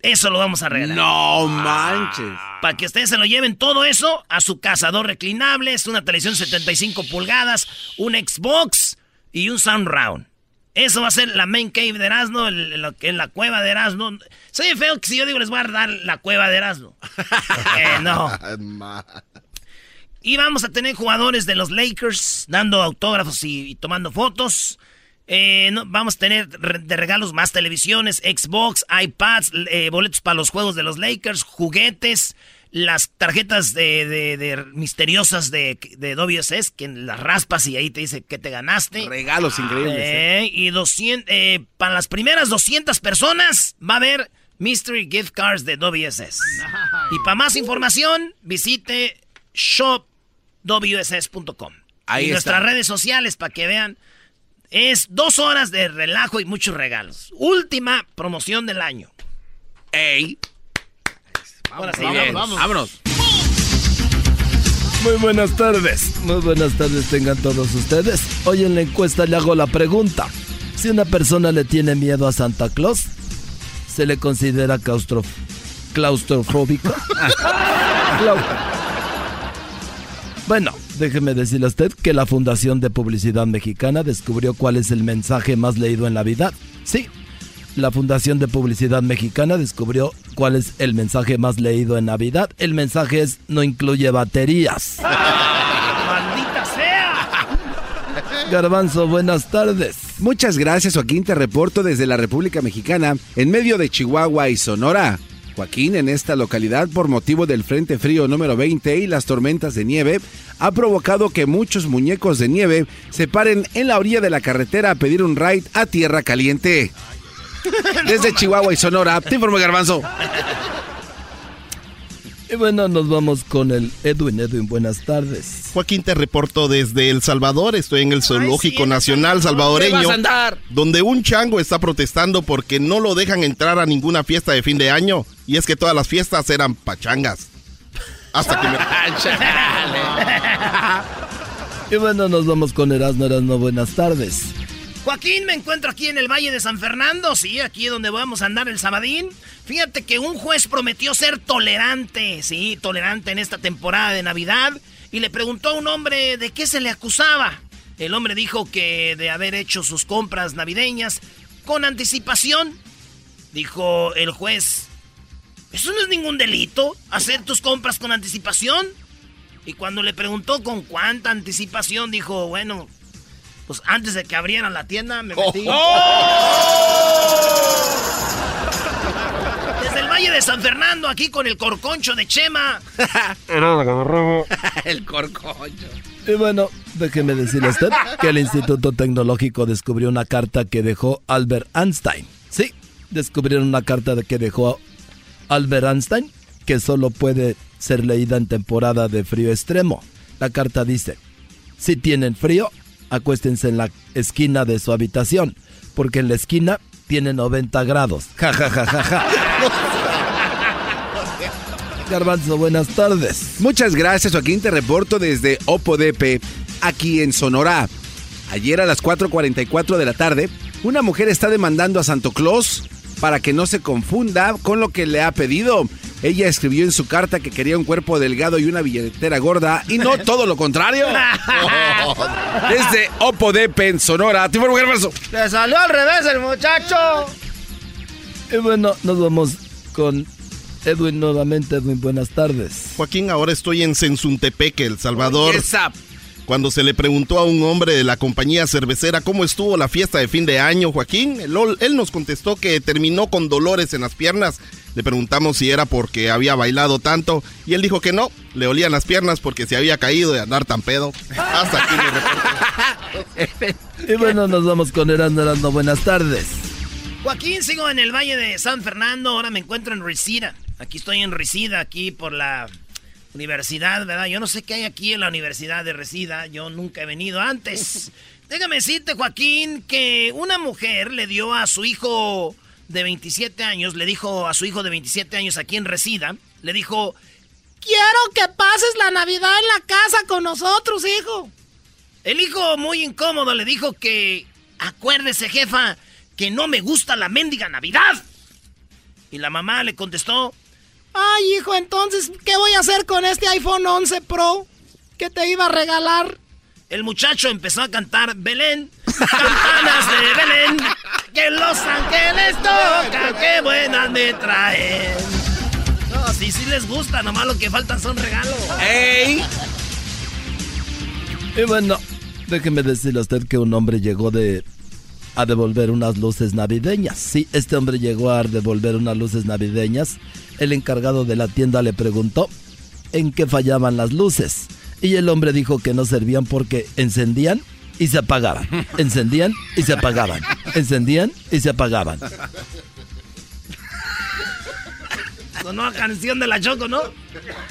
Eso lo vamos a regalar. No manches. Para que ustedes se lo lleven todo eso a su casa. Dos reclinables, una televisión de 75 pulgadas, un Xbox y un sound round. Eso va a ser la main cave de Erasmo, el- lo que es la cueva de Erasmo. Soy feo que si yo digo les voy a dar la cueva de Erasmo. Eh, no. Y vamos a tener jugadores de los Lakers dando autógrafos y, y tomando fotos. Eh, no, vamos a tener de regalos más televisiones, Xbox, iPads, eh, boletos para los juegos de los Lakers, juguetes, las tarjetas de, de- de misteriosas de, de WSS, que las raspas y ahí te dice que te ganaste. Regalos increíbles. ¿eh? Y 200, eh, para las primeras 200 personas va a haber Mystery Gift Cards de WSS. Y para más información, visite shopwss.com. Ahí y está. nuestras redes sociales para que vean. Es dos horas de relajo y muchos regalos. Última promoción del año. ¡Ey! Ahora sí, Bien, vámonos. vámonos. Muy buenas tardes. Muy buenas tardes tengan todos ustedes. Hoy en la encuesta le hago la pregunta. Si una persona le tiene miedo a Santa Claus, ¿se le considera claustro- claustrofóbico? Clau- bueno, déjeme decirle a usted que la Fundación de Publicidad Mexicana descubrió cuál es el mensaje más leído en la vida. Sí, la Fundación de Publicidad Mexicana descubrió cuál es el mensaje más leído en Navidad. El mensaje es no incluye baterías. ¡Maldita sea! Garbanzo, buenas tardes. Muchas gracias, Joaquín. Te reporto desde la República Mexicana, en medio de Chihuahua y Sonora. Joaquín, en esta localidad, por motivo del Frente Frío número 20 y las tormentas de nieve, ha provocado que muchos muñecos de nieve se paren en la orilla de la carretera a pedir un ride a tierra caliente. Desde Chihuahua y Sonora, te informo Garbanzo. Y bueno, nos vamos con el Edwin. Edwin, buenas tardes. Joaquín, te reporto desde El Salvador. Estoy en el Zoológico Nacional Salvadoreño. ¿Dónde vas a andar? Donde un chango está protestando porque no lo dejan entrar a ninguna fiesta de fin de año. Y es que todas las fiestas eran pachangas. Hasta que me... Y bueno, nos vamos con Erasmo. Erasmo, buenas tardes. Joaquín, me encuentro aquí en el Valle de San Fernando, sí, aquí donde vamos a andar el sabadín. Fíjate que un juez prometió ser tolerante, sí, tolerante en esta temporada de Navidad. Y le preguntó a un hombre de qué se le acusaba. El hombre dijo que de haber hecho sus compras navideñas con anticipación. Dijo el juez, ¿eso no es ningún delito? ¿Hacer tus compras con anticipación? Y cuando le preguntó con cuánta anticipación, dijo, bueno, Pues antes de que abrieran la tienda me metí. Desde el Valle de San Fernando, aquí con el corconcho de Chema. el corconcho. Y bueno, déjeme decirle a usted que el Instituto Tecnológico descubrió una carta que dejó Albert Einstein. Sí, descubrieron una carta que dejó Albert Einstein que solo puede ser leída en temporada de frío extremo. La carta dice, si tienen frío, acuéstense en la esquina de su habitación, porque en la esquina tiene 90 grados. Ja, ja, ja, ja, ja. Garbanzo, buenas tardes. Muchas gracias, Joaquín. Te reporto desde OPODP, aquí en Sonora. Ayer a las 4.44 de la tarde, una mujer está demandando a Santo Claus para que no se confunda con lo que le ha pedido. Ella escribió en su carta que quería un cuerpo delgado y una billetera gorda y no todo lo contrario. Desde Opodep en Sonora. Le salió al revés el muchacho. Y bueno, nos vamos con Edwin nuevamente. Edwin, buenas tardes. Joaquín, ahora estoy en Sensuntepeque, El Salvador. Cuando se le preguntó a un hombre de la compañía cervecera cómo estuvo la fiesta de fin de año, Joaquín, él, él nos contestó que terminó con dolores en las piernas. Le preguntamos si era porque había bailado tanto y él dijo que no, le olían las piernas porque se había caído de andar tan pedo. Hasta aquí mi y bueno, nos vamos con Erando Erando. Buenas tardes. Joaquín, sigo en el Valle de San Fernando. Ahora me encuentro en Risida. Aquí estoy en Risida, aquí por la universidad, ¿verdad? Yo no sé qué hay aquí en la universidad de Resida, yo nunca he venido antes. Déjame decirte, Joaquín, que una mujer le dio a su hijo de 27 años, le dijo a su hijo de 27 años aquí en Resida, le dijo, quiero que pases la Navidad en la casa con nosotros, hijo. El hijo, muy incómodo, le dijo que, acuérdese, jefa, que no me gusta la mendiga Navidad. Y la mamá le contestó, Ay, hijo, entonces, ¿qué voy a hacer con este iPhone 11 Pro que te iba a regalar? El muchacho empezó a cantar Belén, campanas de Belén, que los ángeles tocan, qué buenas me traen. No, sí, sí les gusta, nomás lo que faltan son regalos. ¡Ey! Y bueno, déjeme decirle a usted que un hombre llegó de a devolver unas luces navideñas. Sí, este hombre llegó a devolver unas luces navideñas. El encargado de la tienda le preguntó en qué fallaban las luces. Y el hombre dijo que no servían porque encendían y se apagaban. Encendían y se apagaban. Encendían y se apagaban. Sonó a canción de la Choco, ¿no?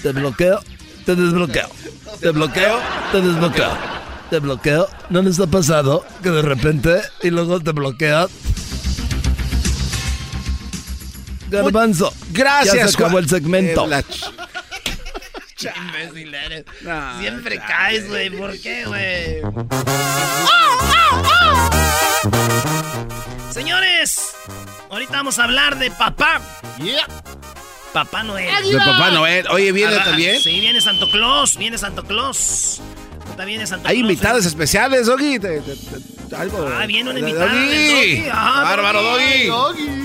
Te bloqueo, te desbloqueo. Te bloqueo, te desbloqueo te bloqueo. ¿No les ha pasado que de repente y luego te bloquea? Garbanzo. Gracias. Ya se acabó el segmento. Siempre caes, güey. ¿Por qué, güey? Señores, ahorita vamos a hablar de papá. Papá Noel. De Papá Noel. Oye, ¿viene también? Sí, viene Santo Claus. Viene Santo Claus. También Santo Hay invitados especiales, Doggy. algo. Ah, viene un invitado. Doggy. Ah, Bárbaro, Doggy. Doggy.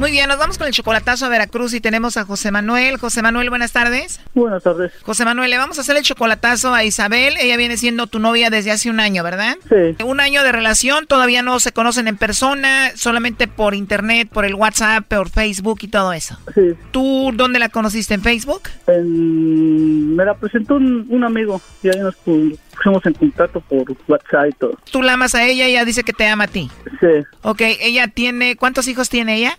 Muy bien, nos vamos con el chocolatazo a Veracruz y tenemos a José Manuel. José Manuel, buenas tardes. Buenas tardes. José Manuel, le vamos a hacer el chocolatazo a Isabel. Ella viene siendo tu novia desde hace un año, ¿verdad? Sí. Un año de relación, todavía no se conocen en persona, solamente por internet, por el WhatsApp, por Facebook y todo eso. Sí. ¿Tú dónde la conociste? ¿En Facebook? En... Me la presentó un, un amigo y ahí nos pusimos en contacto por WhatsApp y todo. Tú la amas a ella y ella dice que te ama a ti. Sí. Ok, ella tiene... ¿Cuántos hijos tiene ella?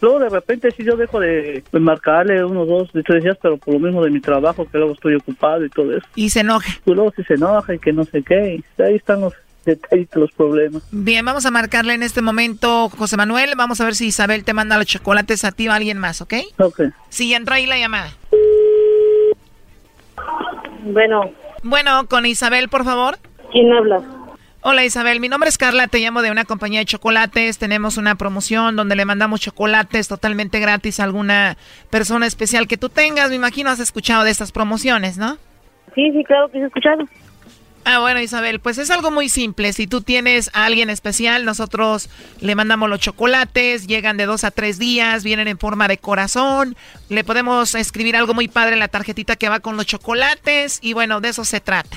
luego de repente sí yo dejo de, de marcarle unos dos, de tres días, pero por lo mismo de mi trabajo, que luego estoy ocupado y todo eso. Y se enoja. Pues luego sí se enoja y que no sé qué, y ahí están los detallitos, los problemas. Bien, vamos a marcarle en este momento, José Manuel. Vamos a ver si Isabel te manda los chocolates a ti o a alguien más, ¿ok? Ok. Sí, ya entró ahí la llamada. Bueno. Bueno, con Isabel, por favor. ¿Quién habla? Hola Isabel, mi nombre es Carla, te llamo de una compañía de chocolates. Tenemos una promoción donde le mandamos chocolates totalmente gratis a alguna persona especial que tú tengas. Me imagino has escuchado de estas promociones, ¿no? Sí, sí, claro que he escuchado. Ah, bueno, Isabel, pues es algo muy simple. Si tú tienes a alguien especial, nosotros le mandamos los chocolates, llegan de dos a tres días, vienen en forma de corazón. Le podemos escribir algo muy padre en la tarjetita que va con los chocolates y bueno, de eso se trata.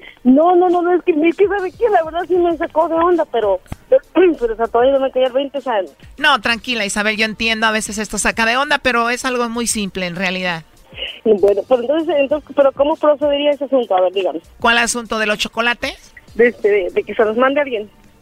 No, no, no, no, es que, es que sabe que la verdad sí me sacó de onda, pero... Pero o sea, todavía no me caía el 20, o sea... No, tranquila, Isabel, yo entiendo, a veces esto saca de onda, pero es algo muy simple en realidad. Bueno, pues entonces, entonces, pero ¿cómo procedería ese asunto? A ver, dígame. ¿Cuál asunto de los chocolates? De, este, de, de que se los mande alguien.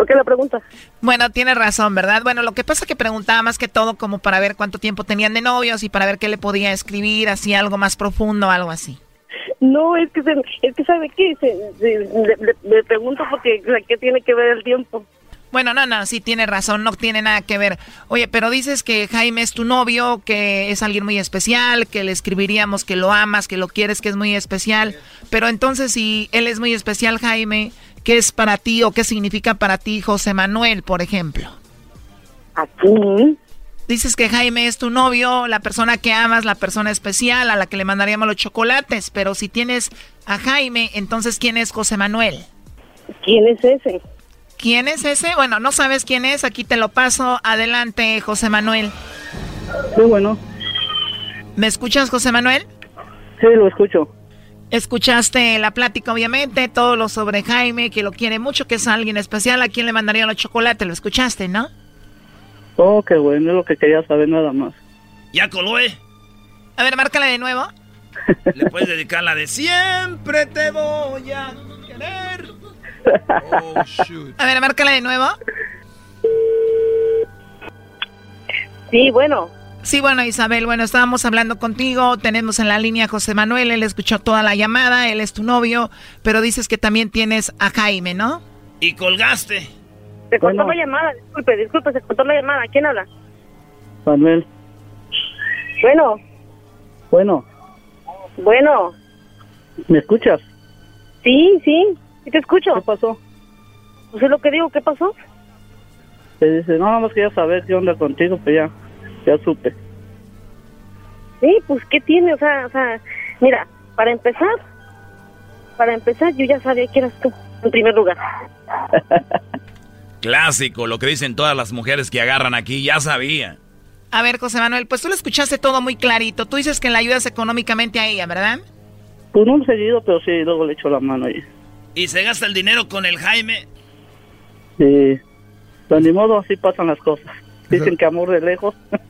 ¿Por qué la pregunta? Bueno, tienes razón, ¿verdad? Bueno, lo que pasa es que preguntaba más que todo como para ver cuánto tiempo tenían de novios y para ver qué le podía escribir, así algo más profundo, algo así. No, es que, se, es que ¿sabe qué? Se, se- le, le- le pregunto porque, ¿qué tiene que ver el tiempo? Bueno, no, no, sí tiene razón, no tiene nada que ver. Oye, pero dices que Jaime es tu novio, que es alguien muy especial, que le escribiríamos que lo amas, que lo quieres, que es muy especial. Pero entonces, si él es muy especial, Jaime, ¿qué es para ti o qué significa para ti José Manuel, por ejemplo? Aquí. Dices que Jaime es tu novio, la persona que amas, la persona especial a la que le mandaríamos los chocolates. Pero si tienes a Jaime, entonces ¿quién es José Manuel? ¿Quién es ese? ¿Quién es ese? Bueno, no sabes quién es, aquí te lo paso. Adelante, José Manuel. Sí, bueno. ¿Me escuchas, José Manuel? Sí, lo escucho. Escuchaste la plática, obviamente, todo lo sobre Jaime, que lo quiere mucho, que es alguien especial, a quien le mandaría los chocolates, lo escuchaste, ¿no? Oh, qué bueno, es lo que quería saber nada más. Ya colóe. A ver, márcala de nuevo. Le puedes dedicar la de siempre te voy a querer. Oh, shoot. A ver, márcala de nuevo. Sí, bueno. Sí, bueno, Isabel, bueno, estábamos hablando contigo, tenemos en la línea a José Manuel, él escuchó toda la llamada, él es tu novio, pero dices que también tienes a Jaime, ¿no? Y colgaste. Se cortó Bueno. la llamada, disculpe, disculpe, se cortó la llamada. ¿Quién habla? Manuel, Bueno, bueno, bueno. ¿me escuchas? Sí, sí, sí te escucho. ¿Qué pasó? Pues es lo que digo, ¿qué pasó? Te dice, no, nada más quería saber qué onda contigo, pues ya, ya supe. Sí, pues ¿qué tiene? O sea, o sea, mira, para empezar, para empezar yo ya sabía que eras tú, en primer lugar. Clásico, lo que dicen todas las mujeres que agarran aquí, ya sabía. A ver, José Manuel, pues tú lo escuchaste todo muy clarito. Tú dices que le ayudas económicamente a ella, ¿verdad? Pues no seguido, pero sí, luego le echo la mano ahí. ¿Y se gasta el dinero con el Jaime? Sí. Pero ni modo, así pasan las cosas. Dicen que amor de lejos.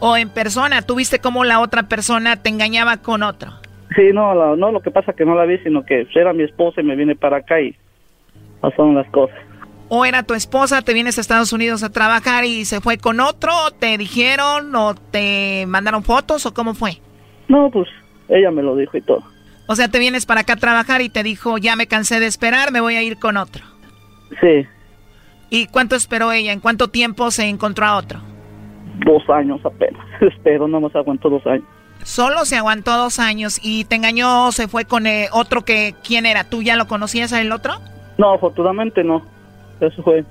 ¿O en persona? ¿Tú viste cómo la otra persona te engañaba con otro? Sí, no, no, lo que pasa es que no la vi, sino que era mi esposa y me viene para acá y pasaron las cosas o era tu esposa, te vienes a Estados Unidos a trabajar y se fue con otro, te dijeron o te mandaron fotos o cómo fue? No, pues ella me lo dijo y todo. O sea, te vienes para acá a trabajar y te dijo, ya me cansé de esperar, me voy a ir con otro. Sí. ¿Y cuánto esperó ella? ¿En cuánto tiempo se encontró a otro? Dos años apenas. Espero, no más aguantó dos años. Solo se aguantó dos años y te engañó, se fue con eh, otro que, ¿quién era? ¿Tú ya lo conocías a el otro? No, afortunadamente no. Eso fue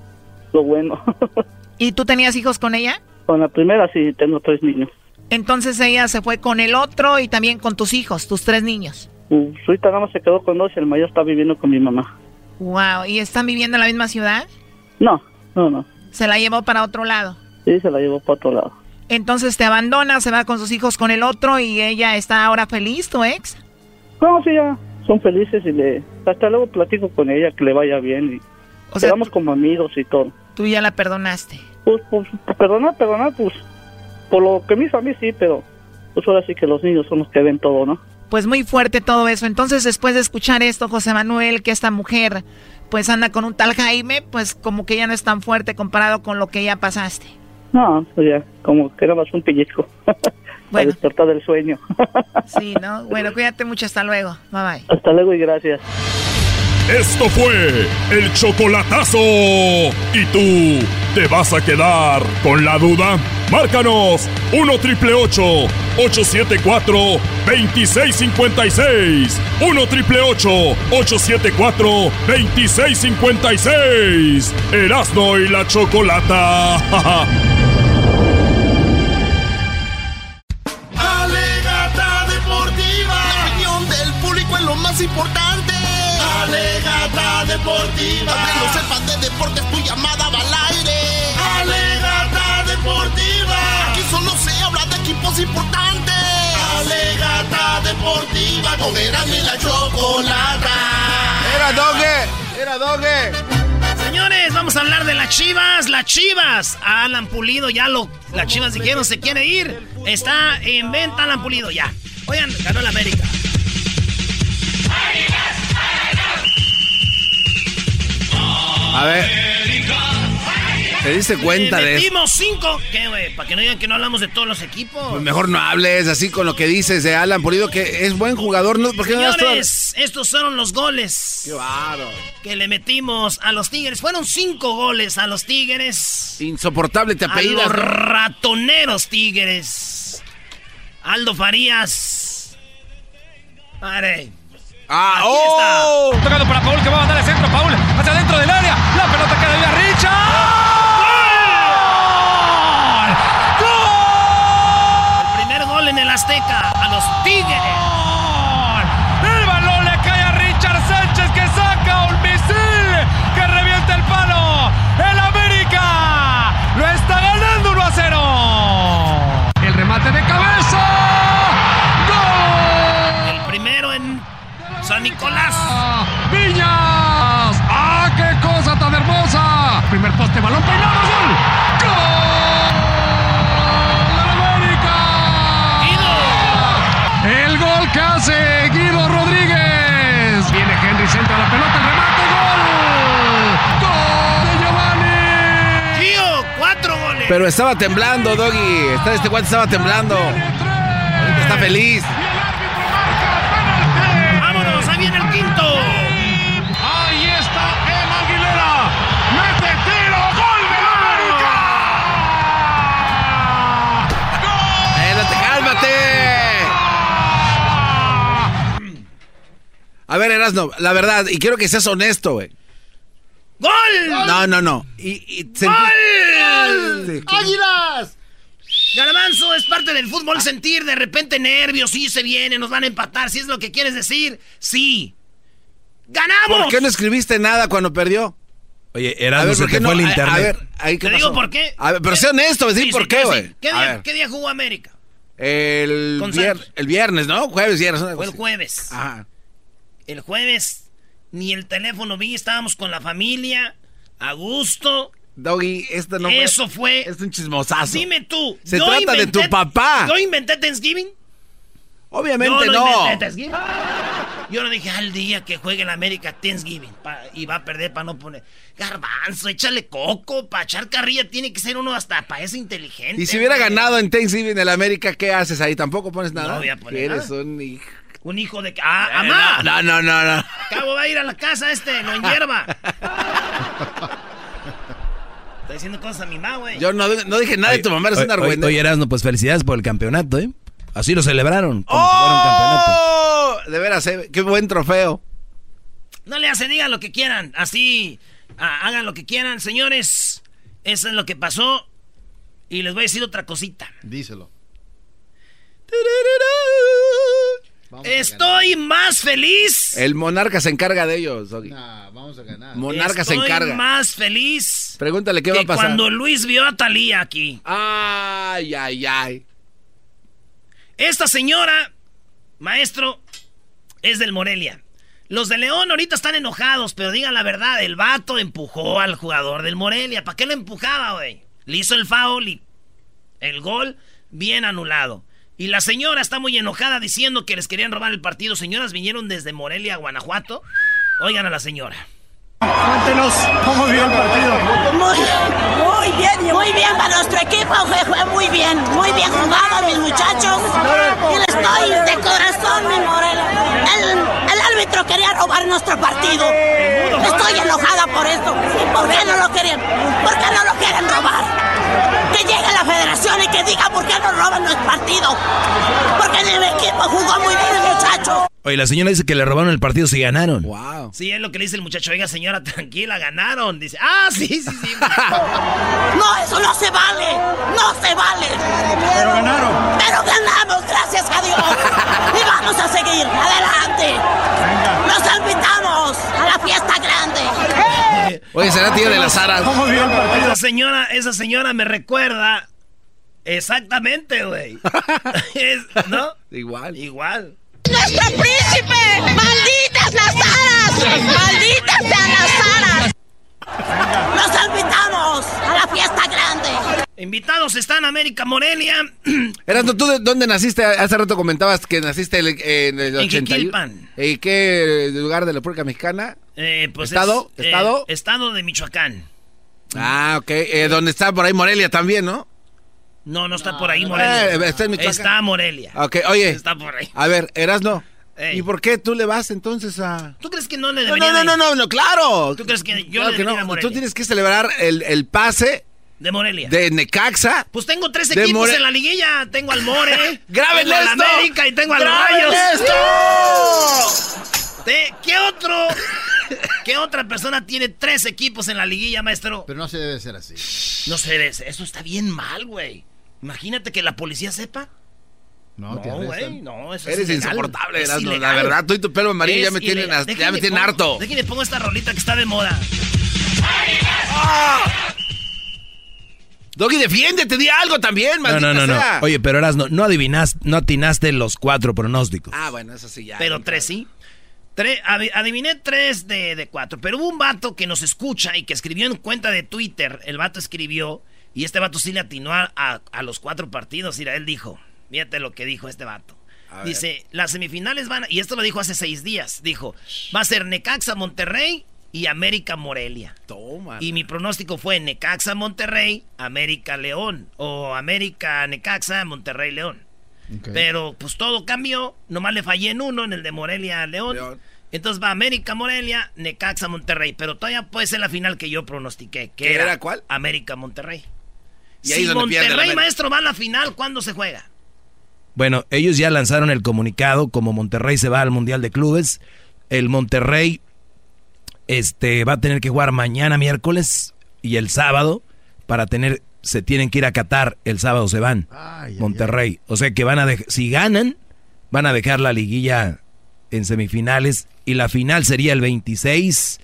lo bueno. ¿Y tú tenías hijos con ella? Con la primera sí, tengo tres niños. Entonces ella se fue con el otro y también con tus hijos, tus tres niños. Uh, ahorita nada más se quedó con dos y el mayor está viviendo con mi mamá. Wow, ¿y están viviendo en la misma ciudad? No, no, no. ¿Se la llevó para otro lado? Sí, se la llevó para otro lado. Entonces te abandona, se va con sus hijos con el otro y ella está ahora feliz, tu ex? No, sí, ya son felices y le... Hasta luego platico con ella que le vaya bien y o sea, Quedamos como amigos y todo. ¿Tú ya la perdonaste? Pues, pues, perdonar, perdonar, pues, por lo que me hizo a mí sí, pero pues ahora sí que los niños son los que ven todo, ¿no? Pues muy fuerte todo eso. Entonces, después de escuchar esto, José Manuel, que esta mujer pues anda con un tal Jaime, pues como que ya no es tan fuerte comparado con lo que ya pasaste. No, pues ya, como que era más un pellizco. Bueno. despertar del sueño. sí, ¿no? Bueno, cuídate mucho, hasta luego. Bye bye. Hasta luego y gracias. Esto fue el chocolatazo. ¿Y tú te vas a quedar con la duda? Márcanos 1 triple 874 2656. 1 triple 874 2656. Erasno y la chocolata. importante Alegata deportiva. Aunque no sepas de deportes, tu llamada va al aire. Alegata deportiva. Aquí solo se habla de equipos importantes. Alegata deportiva. Con Erasmo y la chocolata. Era doge, era doge. Señores, vamos a hablar de las chivas. Las chivas. Alan Pulido ya lo. Las chivas dijeron se quiere ir. Está en venta Alan Pulido ya. Oigan, ganó la América. A ver. ¿Te diste cuenta de eso? cinco. ¿Qué, güey? Para que no digan que no hablamos de todos los equipos. Pues mejor no hables así con lo que dices de Alan Pulido, que es buen jugador. ¿no? ¿Por Señores, estos fueron los goles. Qué baro. Que le metimos a los Tigres. Fueron cinco goles a los Tigres. Insoportable te apellidas. A los ratoneros Tigres. Aldo Farías. Pare. Ah, oh. Tocando para Paul que va a mandar el centro. Paul hacia dentro del área. La pelota queda ahí a Richard. ¡Gol! El primer gol en el Azteca a los Tigres. Nicolás. ¡Viñas! ¡Ah, qué cosa tan hermosa! Primer poste, balón peinado, gol. ¡Gol! ¡Del América! ¡Guido! El gol que hace Guido Rodríguez. Viene Henry, centra la pelota, el remate. Pero estaba temblando, Doggy. Este guante estaba temblando. Está feliz. A ver, Erasno, la verdad, y quiero que seas honesto, güey. ¡Gol! No, no, no. Y, y ¡Gol! ¡Águilas! Garamanzo, es parte del fútbol sentir de repente nervios, sí se viene, nos van a empatar, si es lo que quieres decir, sí. ¡Ganamos! ¿Por qué no escribiste nada cuando perdió? Oye, A Erasmo, ver, se ¿por te qué fue no? el internet. A, ver, ahí qué Te digo por qué. A ver, pero sé honesto, decir Sí, por sí, qué, sí. güey. ¿Qué, A día, ver. qué día jugó América? El, vier- el viernes, ¿no? Jueves, viernes. Fue el jueves. Ajá. El jueves ni el teléfono vi, estábamos con la familia, a gusto. Doggy, esto no Eso fue. Es un chismosazo. Dime tú. Se ¿yo trata de tu papá. ¿Yo inventé Thanksgiving? Obviamente Yo no. inventé Thanksgiving. Yo no dije al día que juegue el América Thanksgiving pa- y va a perder para no poner. Garbanzo, échale coco, para echar carrilla tiene que ser uno hasta para eso inteligente. Y si hubiera ganado en Thanksgiving el América, ¿qué haces ahí? ¿Tampoco pones nada? No voy a poner Eres nada. un hijo. Un hijo de. ¡Ah, amá! No, no, no, no. Cabo va a ir a la casa este, lo hierba. Está diciendo cosas a mi mamá, güey. Yo no, no dije nada de tu mamá, eres una oye, argüende. Oye, Erasmo, pues felicidades por el campeonato, ¿eh? Así lo celebraron, como si fuera un campeonato. ¡Oh! De veras, eh, qué buen trofeo. No le hacen, digan lo que quieran. Así, ah, hagan lo que quieran, señores. Eso es lo que pasó. Y les voy a decir otra cosita. Díselo. Estoy más feliz. El monarca se encarga de ellos, Doggy. Nah, vamos a ganar. Monarca se Estoy encarga. más feliz Pregúntale qué va a pasar. cuando Luis vio a Talía aquí. Ay, ay, ay. Esta señora, maestro, es del Morelia. Los de León ahorita están enojados, pero digan la verdad, el vato empujó al jugador del Morelia. ¿Para qué lo empujaba, güey? Le hizo el foul y el gol bien anulado. Y la señora está muy enojada diciendo que les querían robar el partido. Señoras vinieron desde Morelia a Guanajuato. Oigan a la señora. Cuéntenos cómo vio el partido. Muy, muy bien, muy bien para nuestro equipo, fue, fue muy bien, muy bien jugado mis muchachos. Y les estoy de corazón, mi Morelia. El, el árbitro quería robar nuestro partido. Estoy enojada por eso. ¿Y por qué no lo querían? ¿Por qué no lo quieren robar? Que llegue la federación y que diga por qué no roban nuestro partido. Porque mi equipo jugó muy bien, muchachos. Oye, la señora dice que le robaron el partido si ganaron. Wow. Sí, es lo que le dice el muchacho. Oiga, señora, tranquila, ganaron. Dice, ah, sí, sí, sí. No, eso no se vale. No se vale. Pero ganaron. Pero ganamos, gracias a Dios. Y vamos a seguir. Adelante. Los invitamos a la fiesta grande. Oye, será tío de las aras. ¿Cómo vio el partido? Esa señora, esa señora me recuerda exactamente, güey. ¿No? Igual. Igual. ¡Nuestro príncipe! ¡Malditas las aras! ¡Malditas sean las aras! Los invitamos a la fiesta grande. Invitados están América Morelia. Erasmo, ¿tú de dónde naciste? Hace rato comentabas que naciste en el, en el En 81. Jiquilpan. ¿Y qué lugar de la República Mexicana? Eh, pues ¿Estado? es, eh, ¿Estado? estado de Michoacán. Ah, ok. Eh, donde está por ahí Morelia también, ¿no? No, no está por ahí Morelia. Eh, está en Michoacán. Está Morelia. Ok, oye. Está por ahí. A ver, Erasno. Ey. ¿Y por qué tú le vas entonces a...? ¿Tú crees que no le No, debería no, no, no, no, no, claro. ¿Tú crees que yo Claro le que debería no. a Morelia? Tú tienes que celebrar el, el pase De Morelia. de Necaxa. Pues tengo tres equipos More- en la liguilla. Tengo al More. ¡Graben tengo al esto! América y tengo al ¡Graben Rayos. esto! Te- ¿Qué otro? ¿Qué otra persona tiene tres equipos en la liguilla, maestro? Pero no se debe ser así. No sé, eso está bien mal, güey. Imagínate que la policía sepa. No, No, güey, arrestan. no, eso es Eres ilegal. insoportable, Es. La verdad, tú y tu pelo amarillo ya Es me tienen, ilegal. ya me tienen pongo- harto. Déjenme pongo esta rolita que está de moda. Doggy, defiéndete, di algo también, No, maldita no, no, no. sea. Oye, pero Erasmo, no adivinaste, no atinaste los cuatro pronósticos. Ah, bueno, eso sí ya. Pero tres sí. Tre- adi- adiviné tres de, de cuatro. Pero hubo un vato que nos escucha y que escribió en cuenta de Twitter. El vato escribió. Y este vato sí le atinó a, a- a los cuatro partidos. Mira, él dijo. Fíjate lo que dijo este vato. A ver. Dice, las semifinales van a- Y esto lo dijo hace seis días. Dijo, va a ser Necaxa Monterrey y América Morelia. Toma. Y mi pronóstico fue Necaxa Monterrey, América León. O América Necaxa, Monterrey León. Pero pues todo cambió. Nomás le fallé en uno, en el de Morelia León. Entonces va América Morelia, Necaxa Monterrey. Pero todavía puede ser la final que yo pronostiqué. Que ¿Qué era, era cuál? América Monterrey. Y ahí si Monterrey, maestro, va a la final, ¿cuándo se juega? Bueno, ellos ya lanzaron el comunicado como Monterrey se va al Mundial de Clubes. El Monterrey este, va a tener que jugar mañana miércoles y el sábado para tener, se tienen que ir a Qatar, el sábado se van. Monterrey. O sea que van a dejar, si ganan, van a dejar la liguilla en semifinales y la final sería el 26,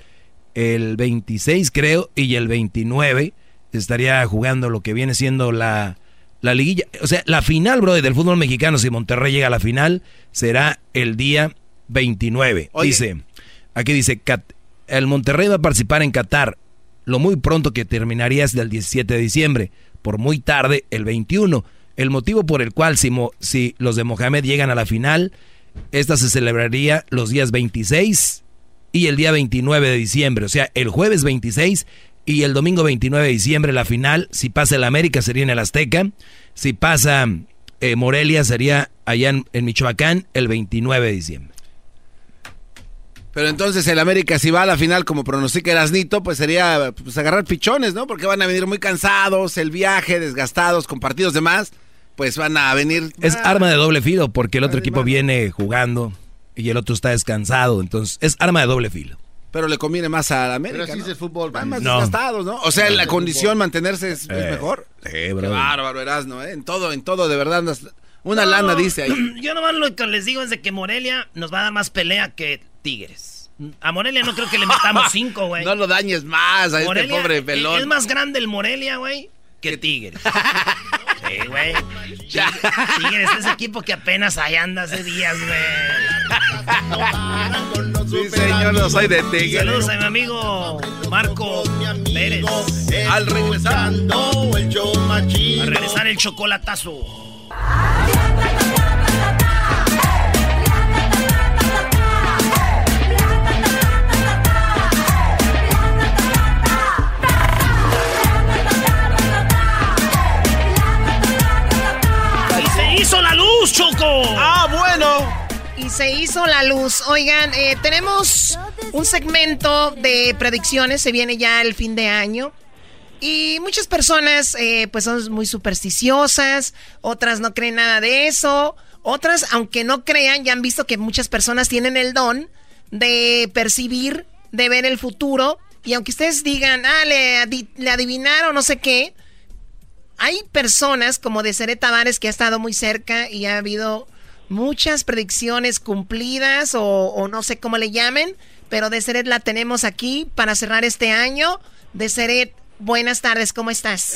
el 26 creo, y el 29 estaría jugando lo que viene siendo la, la liguilla. O sea, la final, bro, del fútbol mexicano, si Monterrey llega a la final, será el día 29. Dice, aquí dice, el Monterrey va a participar en Qatar. Lo muy pronto que terminaría es del 17 de diciembre, por muy tarde el 21. El motivo por el cual si, Mo- si los de Mohamed llegan a la final, esta se celebraría los días 26 y el día 29 de diciembre. O sea, el jueves 26 y el domingo 29 de diciembre la final. Si pasa el América sería en el Azteca. Si pasa eh, Morelia sería allá en, en Michoacán el 29 de diciembre. Pero entonces el América, si va a la final como pronostica Erasnito, pues sería pues, agarrar pichones, ¿no? Porque van a venir muy cansados, el viaje, desgastados, con partidos de más, pues van a venir... Es ah, arma de doble filo porque el otro equipo viene jugando y el otro está descansado. Entonces es arma de doble filo. Pero le conviene más al América, Pero así ¿no? es el fútbol, Van más No. desgastados, ¿no? O sea, en la condición fútbol. mantenerse es, es Eh, mejor. sí, Qué bárbaro, Erasno, ¿eh? En todo, en todo, de verdad, una lana dice ahí. Yo nomás lo que les digo es de que Morelia nos va a dar más pelea que Tigres. A Morelia no creo que le metamos cinco, güey. No lo dañes más a Morelia, este pobre pelón. Es más grande el Morelia, güey, que Tigres. Sí, güey. Tigres es ese equipo que apenas ahí anda hace días, güey. Sí, señor, no soy de Tigres. Saludos a mi amigo Marco Pérez. Al regresar. el show más A chido. regresar el chocolatazo. Luz, Choco. Ah, bueno. Y se hizo la luz. Oigan, eh, tenemos un segmento de predicciones. Se viene ya el fin de año. Y muchas personas, eh, pues, son muy supersticiosas. Otras no creen nada de eso. Otras, aunque no crean, ya han visto que muchas personas tienen el don de percibir, de ver el futuro. Y aunque ustedes digan, ah, le, adi- le adivinaron, no sé qué. Hay personas como de Cere Tavares que ha estado muy cerca y ha habido muchas predicciones cumplidas o, o no sé cómo le llamen, pero de Ceret la tenemos aquí para cerrar este año. De Ceret, buenas tardes, ¿cómo estás?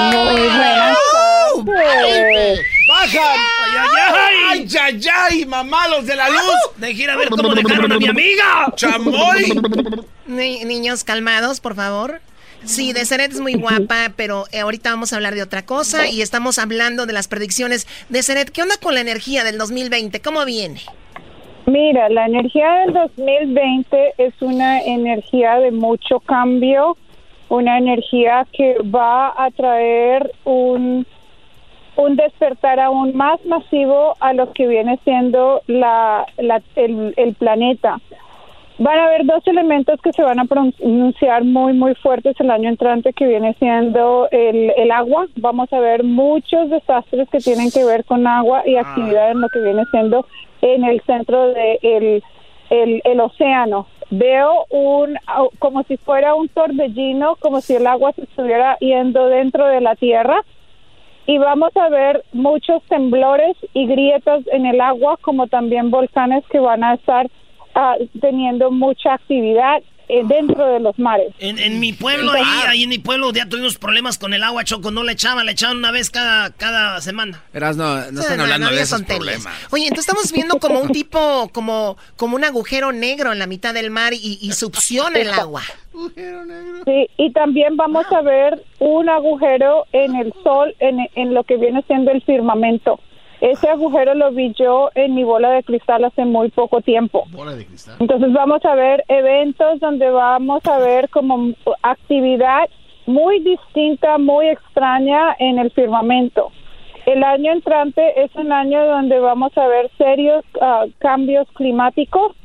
Muy buenas tardes. ¡Bajan! ¡Ay, ay, ay! ¡Ay, ay, mamalos de la luz! Deje ir a ver cómo dejaron a mi amiga. ¡Chamoy! Ni- niños, calmados, por favor. Sí, de Seret es muy guapa, pero eh, ahorita vamos a hablar de otra cosa y estamos hablando de las predicciones. De Seret, ¿qué onda con la energía del 2020? ¿Cómo viene? Mira, la energía del 2020 es una energía de mucho cambio, una energía que va a traer un, un despertar aún más masivo a lo que viene siendo la, la- el, el planeta. Van a haber dos elementos que se van a pronunciar muy, muy fuertes el año entrante, que viene siendo el, el agua. Vamos a ver muchos desastres que tienen que ver con agua y actividad en lo que viene siendo en el centro del el, el océano. Veo un, como si fuera un torbellino, como si el agua se estuviera yendo dentro de la tierra y vamos a ver muchos temblores y grietas en el agua, como también volcanes que van a estar teniendo mucha actividad eh, dentro de los mares. En, en mi pueblo, ahí, ahí en mi pueblo, ya tuvimos problemas con el agua, Choco. No le echaban, le echaban una vez cada, cada semana. Verás, no, no están No, hablando no de esos problemas. Oye, entonces estamos viendo como un tipo, como, como un agujero negro en la mitad del mar y, y succiona el agua. Sí, y también vamos a ver un agujero en el sol, en, en lo que viene siendo el firmamento. Ese agujero lo vi yo en mi bola de cristal hace muy poco tiempo. Bola de cristal. Entonces vamos a ver eventos donde vamos a ver como actividad muy distinta, muy extraña en el firmamento. El año entrante es un año donde vamos a ver serios ah, cambios climáticos.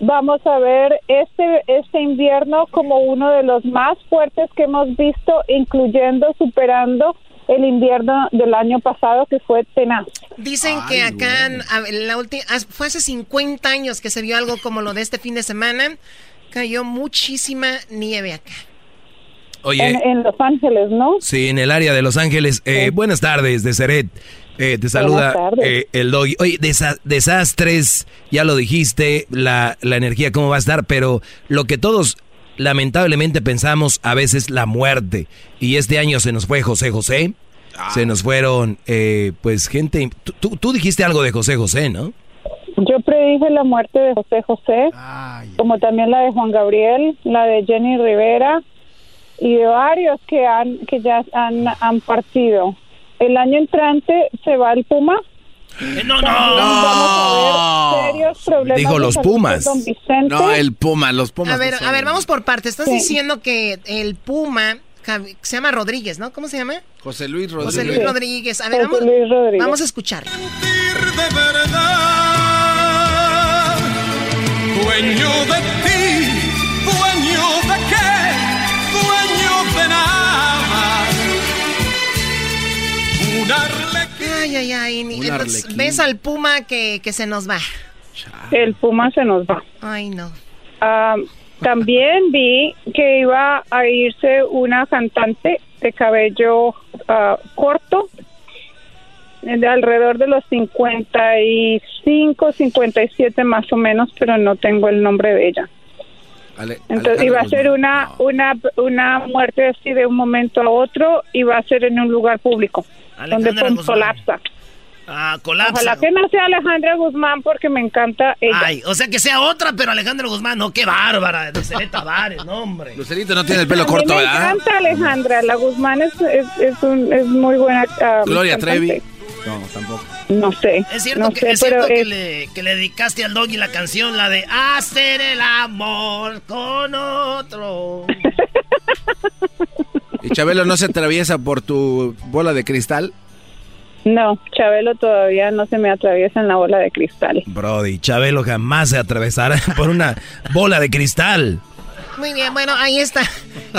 Vamos a ver este este invierno como uno de los más fuertes que hemos visto, incluyendo superando el invierno del año pasado que fue tenaz. Dicen que acá, la última, fue hace 50 años que se vio algo como lo de este fin de semana. Cayó muchísima nieve acá. Oye, En, en Los Ángeles, ¿no? sí, en el área de Los Ángeles. Eh, Buenas tardes, de Seret. Eh, te saluda tardes. eh, el doggy. Oye, desa- desastres, ya lo dijiste, la, la energía cómo va a estar, pero lo que todos lamentablemente pensamos a veces la muerte. Y este año se nos fue José José, se nos fueron, eh, pues gente... Tú, tú- tú dijiste algo de José José, ¿no? Yo predije la muerte de José José, como también la de Juan Gabriel, la de Jenny Rivera y de varios que han que ya han, han partido. El año entrante se va el Puma. No, Vamos a ver serios problemas. Dijo los Pumas. No, el Puma, los Pumas. A ver, no a ver, vamos por partes. Estás Sí. diciendo que el Puma se llama Rodríguez, ¿no? ¿Cómo se llama? José Luis Rodríguez. José Luis Rodríguez. A ver, José vamos, Luis Rodríguez. vamos a escuchar. de verdad. Dueño de ti, dueño de qué, dueño de nada. Un arlequín. Ay, ay, ay. entonces, ves al Puma que, que se nos va. El Puma se nos va. Ay, no. Ah, también vi que iba a irse una cantante de cabello ah, corto, de alrededor de los 55, 57 más o menos, pero no tengo el nombre de ella. Ale- Entonces iba a ser una una una muerte así de un momento a otro y va a ser en un lugar público Alejandra Guzmán. colapsa. Ah, colapsa. Ojalá que no sea Alejandra Guzmán porque me encanta ella. Ay, o sea que sea otra, pero Alejandro Guzmán, no, qué bárbara. De Celeta Tavares, no, hombre. Lucerito no tiene el pelo corto, me ¿verdad? encanta Alejandra. La Guzmán es, es, es, un- es muy buena. ah, Gloria cantante. Trevi. No, tampoco. No sé. Es cierto, no que, sé, es cierto pero que, es- le, que le dedicaste al doggy la canción, la de Hacer el amor con otro. ¿Y Chabelo no se atraviesa por tu bola de cristal? No, Chabelo todavía no se me atraviesa en la bola de cristal. Brody, Chabelo jamás se atravesará por una bola de cristal. Muy bien, bueno, ahí está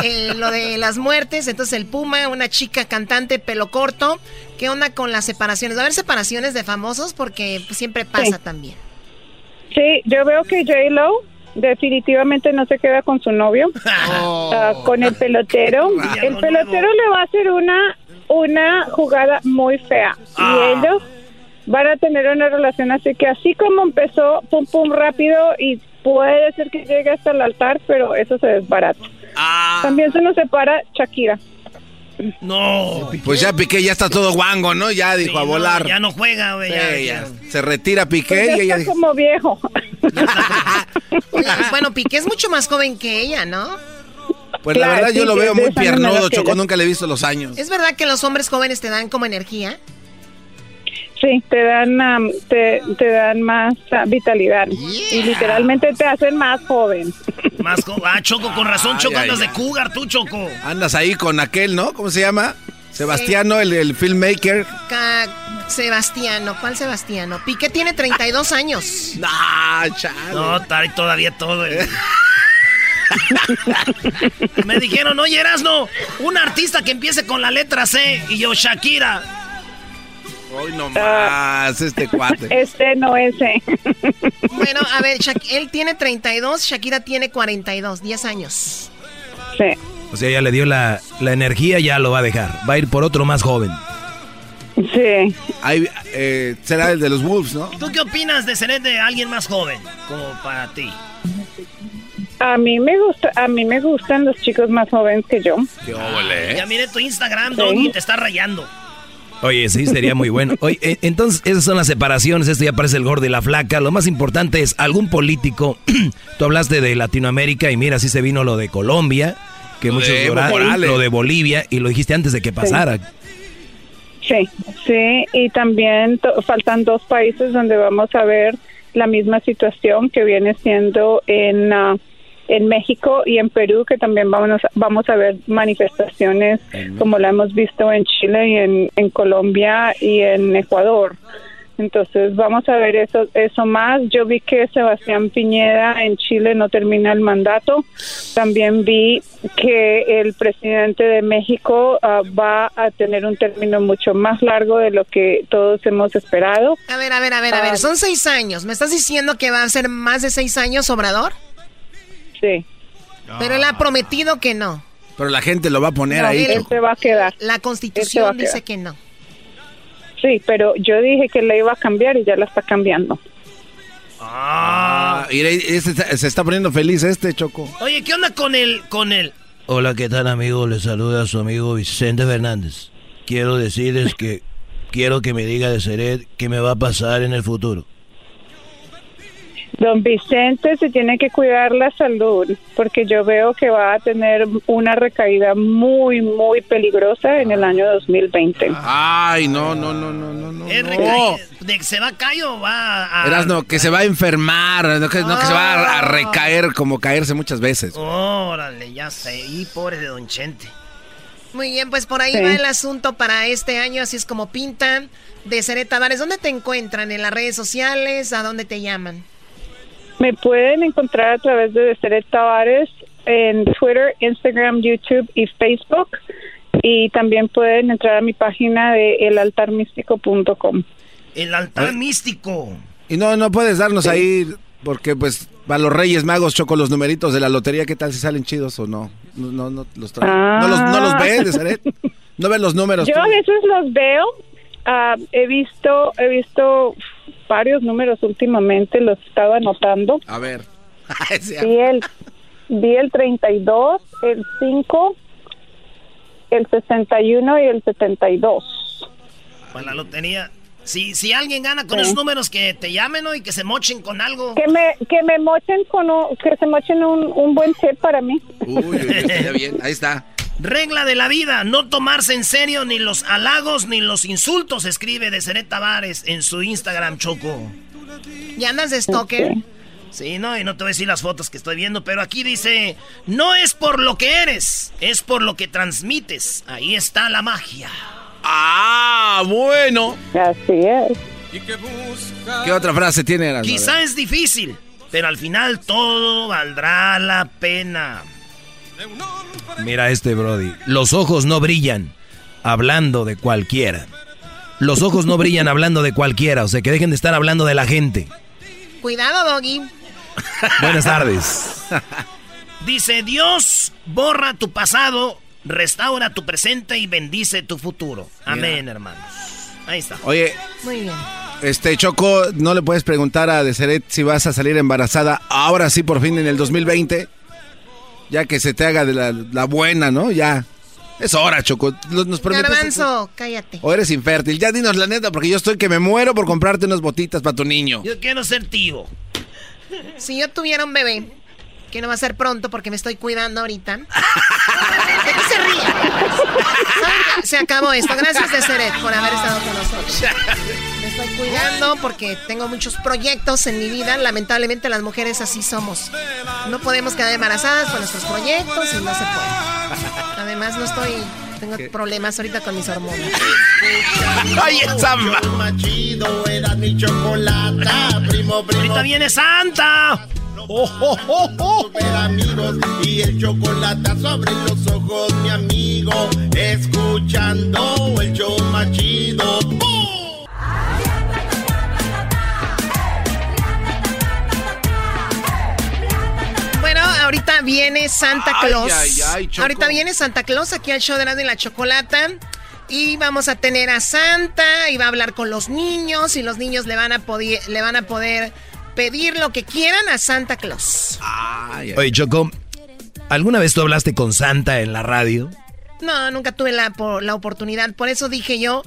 eh, lo de las muertes. Entonces el Puma, una chica cantante, pelo corto. ¿Qué onda con las separaciones? ¿Va a haber separaciones de famosos? Porque siempre pasa Sí. también. Sí, yo veo que J-Lo definitivamente no se queda con su novio, ah, con el pelotero. El pelotero le va a hacer una, una jugada muy fea. Ah. Y ellos van a tener una relación así que así como empezó, pum pum rápido y puede ser que llegue hasta el altar, pero eso se desbarata. También se nos separa Shakira. No. Pues ya Piqué ya está todo guango, ¿no? Ya dijo a no, volar. ya no juega, güey. ya- Sí, ya. ya. Se retira Pues Piqué ya y ella como viejo. Bueno, Piqué es mucho más joven que ella, ¿no? Pues la verdad sí, yo lo veo muy piernudo, Choco, nunca le he visto los años. ¿Es verdad que los hombres jóvenes te dan como energía? Sí, te dan, te, te dan más vitalidad y literalmente te hacen más joven. Más ah, Choco, con razón, Ay, Choco, ay, andas de ay. cougar, tú, Choco. Andas ahí con aquel, ¿no? ¿Cómo se llama? Sebastiano, el, el filmmaker. Ca- Sebastiano, ¿cuál Sebastiano? Piqué tiene 32 años. Ah, chale. No, trae todavía todo. Me dijeron, oye, Erasno, un artista que empiece con la letra C y yo, Shakira. Hoy no más, este cuate. Este no ese. Bueno, a ver, Shak- él tiene 32, Shakira tiene 42, 10 años. Sí. O sea, ya le dio la, la energía, ya lo va a dejar. Va a ir por otro más joven. Sí. Ahí, eh, será el de los Wolves, ¿no? ¿Tú qué opinas de ser de alguien más joven? Como para ti. A mí me gusta, a mí me gustan los chicos más jóvenes que yo. Ya miré tu Instagram, Doggy, te está rayando. Oye, sí, sería muy bueno. Oye, eh, entonces, esas son las separaciones. Esto ya parece el gordo y la flaca. Lo más importante es algún político. Tú hablaste de Latinoamérica y mira, así se vino lo de Colombia, que Lo muchos de lloraron, lo de Bolivia, y lo dijiste antes de que pasara. Sí, sí, y también faltan dos países donde vamos a ver la misma situación que viene siendo en, ah, en México y en Perú, que también vamos, a- vamos a ver manifestaciones como la hemos visto en Chile y en, en Colombia y en Ecuador. Entonces vamos a ver eso, eso más. Yo vi que Sebastián Piñera en Chile no termina el mandato. También vi que el presidente de México ah, va a tener un término mucho más largo de lo que todos hemos esperado. A ver, a ver, a ver, a ver. Ah. Son seis años. ¿Me estás diciendo que va a ser más de seis años, Obrador? Sí. Pero él ha prometido que no. Pero la gente lo va a poner No, ahí. él se va a quedar. La Él constitución a dice que no. Sí, pero yo dije que la iba a cambiar y ya la está cambiando. Ah, mira, está- se está poniendo feliz este, Choco. Oye, ¿qué onda con el, con el? Hola, ¿qué tal amigo? Les saluda a su amigo Vicente Fernández. Quiero decirles que quiero que me diga de Seret qué me va a pasar en el futuro. Don Vicente se tiene que cuidar la salud porque yo veo que va a tener una recaída muy, muy peligrosa en el año 2020. Ay, no, no, no, no, no, no. ¿Es recaí- ¿De que se va a caer o va a...? Erasno, que se va a enfermar, no que, no que se va a, a recaer como caerse muchas veces. Órale, ya sé. Y pobre de Don Chente. Muy bien, pues por ahí Sí. va el asunto para este año, así es como pintan. De Seret Tavares, ¿dónde te encuentran? ¿En las redes sociales? ¿A dónde te llaman? Me pueden encontrar a través de Deseret Tavares en Twitter, Instagram, YouTube y Facebook. Y también pueden entrar a mi página de elaltarmístico.com. El altar místico. Y no, no puedes darnos ahí, porque pues a los Reyes Magos choco los numeritos de la lotería, ¿qué tal si salen chidos o no? No, no, no los traen. Ah. ¿No los, no los ves, Deseret? ¿No ves los números? Yo tú? a veces los veo. ah, he visto he visto varios números últimamente, los estaba anotando. A ver. Vi el, vi el 32, el 5, el 61 y el 72. Para la lotería. Si, si alguien gana con esos números, que te llamen ¿no? y que se mochen con algo. Que me, que me mochen con un, que se mochen un, un buen tip para mí. Uy, uy, uy, bien. Ahí está. Regla de la vida, no tomarse en serio ni los halagos ni los insultos, escribe de Seret Tavares en su Instagram, Choco. ¿Y andas de stalker? Sí, no, y no te voy a decir las fotos que estoy viendo, pero aquí dice, no es por lo que eres, es por lo que transmites. Ahí está la magia. Ah, bueno. Así es. ¿Qué otra frase tiene? Quizá es difícil, pero al final todo valdrá la pena. Mira este, Brody. Los ojos no brillan hablando de cualquiera. Los ojos no brillan hablando de cualquiera, o sea que dejen de estar hablando de la gente. Cuidado, Doggy. Buenas tardes. Dice, Dios borra tu pasado, restaura tu presente y bendice tu futuro. Amén, hermanos. Ahí está. Oye, Muy bien. este Choco, ¿no le puedes preguntar a Deseret si vas a salir embarazada ahora sí por fin en el 2020? Ya que se te haga de la, la buena, ¿no? Ya. Es hora, Choco. Nos prometes- Garbanzo, cállate. O eres infértil. Ya dinos la neta, porque yo estoy que me muero por comprarte unas botitas para tu niño. Yo quiero ser tío. Si yo tuviera un bebé, que no va a ser pronto porque me estoy cuidando ahorita. ¿De qué se ríe? Se acabó esto. Gracias, Deseret, por haber estado con nosotros. Estoy cuidando porque tengo muchos proyectos en mi vida. Lamentablemente las mujeres así somos. No podemos quedar embarazadas con nuestros proyectos y no se puede. Además no estoy... Tengo problemas ahorita con mis hormonas. ¡Ay, Zamba! Chido era mi primo, primo. Ahorita viene Santa. Oh, oh, oh, oh. Amigos y el chocolate sobre los ojos, mi amigo. Escuchando el show más chido. ¡Bum! Ahorita viene Santa Claus. ay, ay, Choco. ahorita viene Santa Claus aquí al show de y la Chocolata. Y vamos a tener a Santa y va a hablar con los niños y los niños le van a, poder, le van a poder pedir lo que quieran a Santa Claus. Oye, Choco, ¿alguna vez tú hablaste con Santa en la radio? No, nunca tuve la, la oportunidad. Por eso dije yo,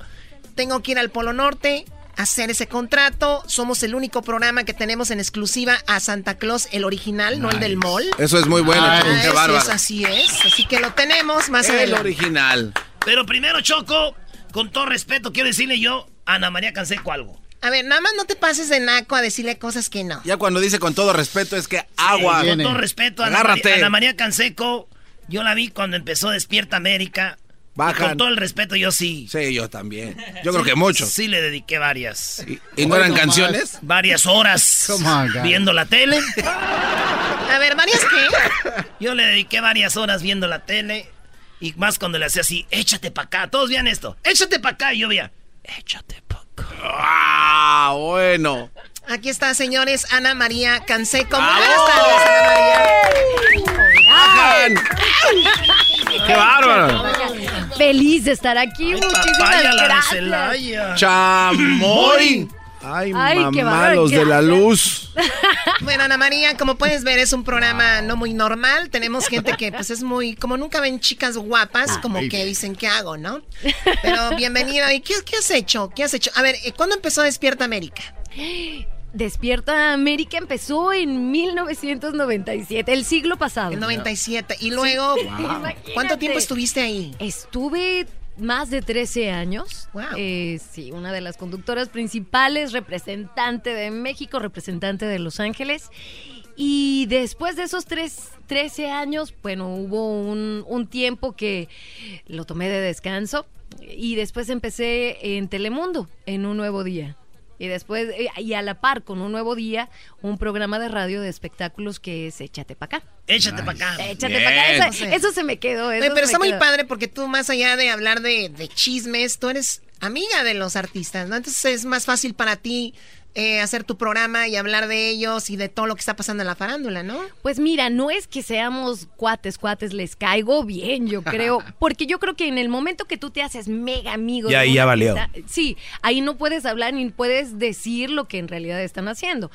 tengo que ir al Polo Norte, hacer ese contrato. Somos el único programa que tenemos en exclusiva a Santa Claus, el original, no el del mall. Eso es muy bueno, Ah, Choco. Qué así bárbaro. es, así es. Así que lo tenemos más El adelante. original. Pero primero, Choco, con todo respeto, quiero decirle yo a Ana María Canseco algo. A ver, nada más no te pases de naco a decirle cosas que no. Ya cuando dice con todo respeto es que agua. con todo respeto, Ana Agárrate. María, Ana María Canseco, yo la vi cuando empezó Despierta América. Y con todo el respeto, yo sí. Sí, yo también. Yo creo que mucho. Sí, le dediqué varias. ¿Y no eran canciones? Varias horas on, viendo la tele. A ver, ¿varias qué? Yo le dediqué varias horas viendo la tele. Y más cuando le hacía así, échate pa' acá. Todos vean esto. Échate pa' acá. Y yo veía, Ah, bueno. Aquí está, señores, Ana María Canseco. Buenas tardes, Ana María. ¡Qué bárbaro! Feliz de estar aquí. Muchísimas papaya, la de gracias. Celaya. ¡Chamoy! Ay, Ay, qué mamá, bárbaro, los de la luz. Bueno, Ana María, como puedes ver, es un programa no muy normal. Tenemos gente que, pues, es muy. Como nunca ven chicas guapas, Ah. como que dicen, ¿qué hago, no? Pero bienvenida. ¿Y qué, qué has hecho? ¿Qué has hecho? A ver, eh, ¿cuándo empezó Despierta América? Despierta América empezó en 1997, el siglo pasado. En 97. Y luego, Sí. wow. ¿cuánto tiempo estuviste ahí? Estuve más de 13 años. Eh, sí, una de las conductoras principales, representante de México, representante de Los Ángeles. Y después de esos tres, 13 años, bueno, hubo un, un tiempo que lo tomé de descanso. Y después empecé en Telemundo, en Un Nuevo Día. Y después, eh, y a la par con Un Nuevo Día, un programa de radio de espectáculos que es Échate pa' acá. Échate pa' acá. Échate Bien. pa' acá. Eso, Sí. eso se me quedó. Oye, eso pero se está muy padre porque tú, más allá de hablar de, de chismes, tú eres amiga de los artistas, ¿no? Entonces es más fácil para ti eh, hacer tu programa y hablar de ellos y de todo lo que está pasando en la farándula, ¿no? Pues mira, no es que seamos cuates, cuates, les caigo bien, yo creo, porque yo creo que en el momento que tú te haces mega amigo, Ya de ahí ya valió. sí, ahí no puedes hablar ni puedes decir lo que en realidad están haciendo.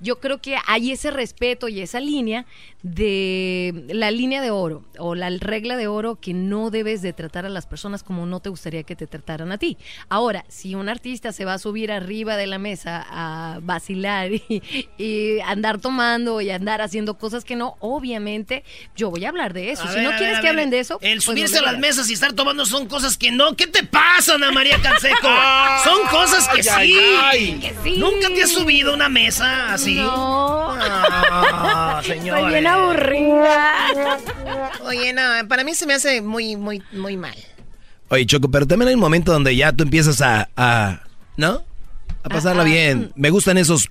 Yo creo que hay ese respeto y esa línea de la línea de oro o la regla de oro que no debes de tratar a las personas como no te gustaría que te trataran a ti. Ahora, si un artista se va a subir arriba de la mesa a vacilar y, y andar tomando y andar haciendo cosas que no, obviamente yo voy a hablar de eso. A si ver, no quieres ver, que hablen de eso, El pues subirse no a las mesas y estar tomando son cosas que no. ¿Qué te pasa, Ana María Canseco? son cosas que Ay, sí. ay. Que sí. ¿Nunca te has subido a una mesa así? No. Ah, señores. Estoy bien aburrida. Oye, no, para mí se me hace muy, muy, muy mal. Oye, Choco, pero también hay un momento donde ya tú empiezas a, a ¿no? A pasarla bien. Me gustan esos...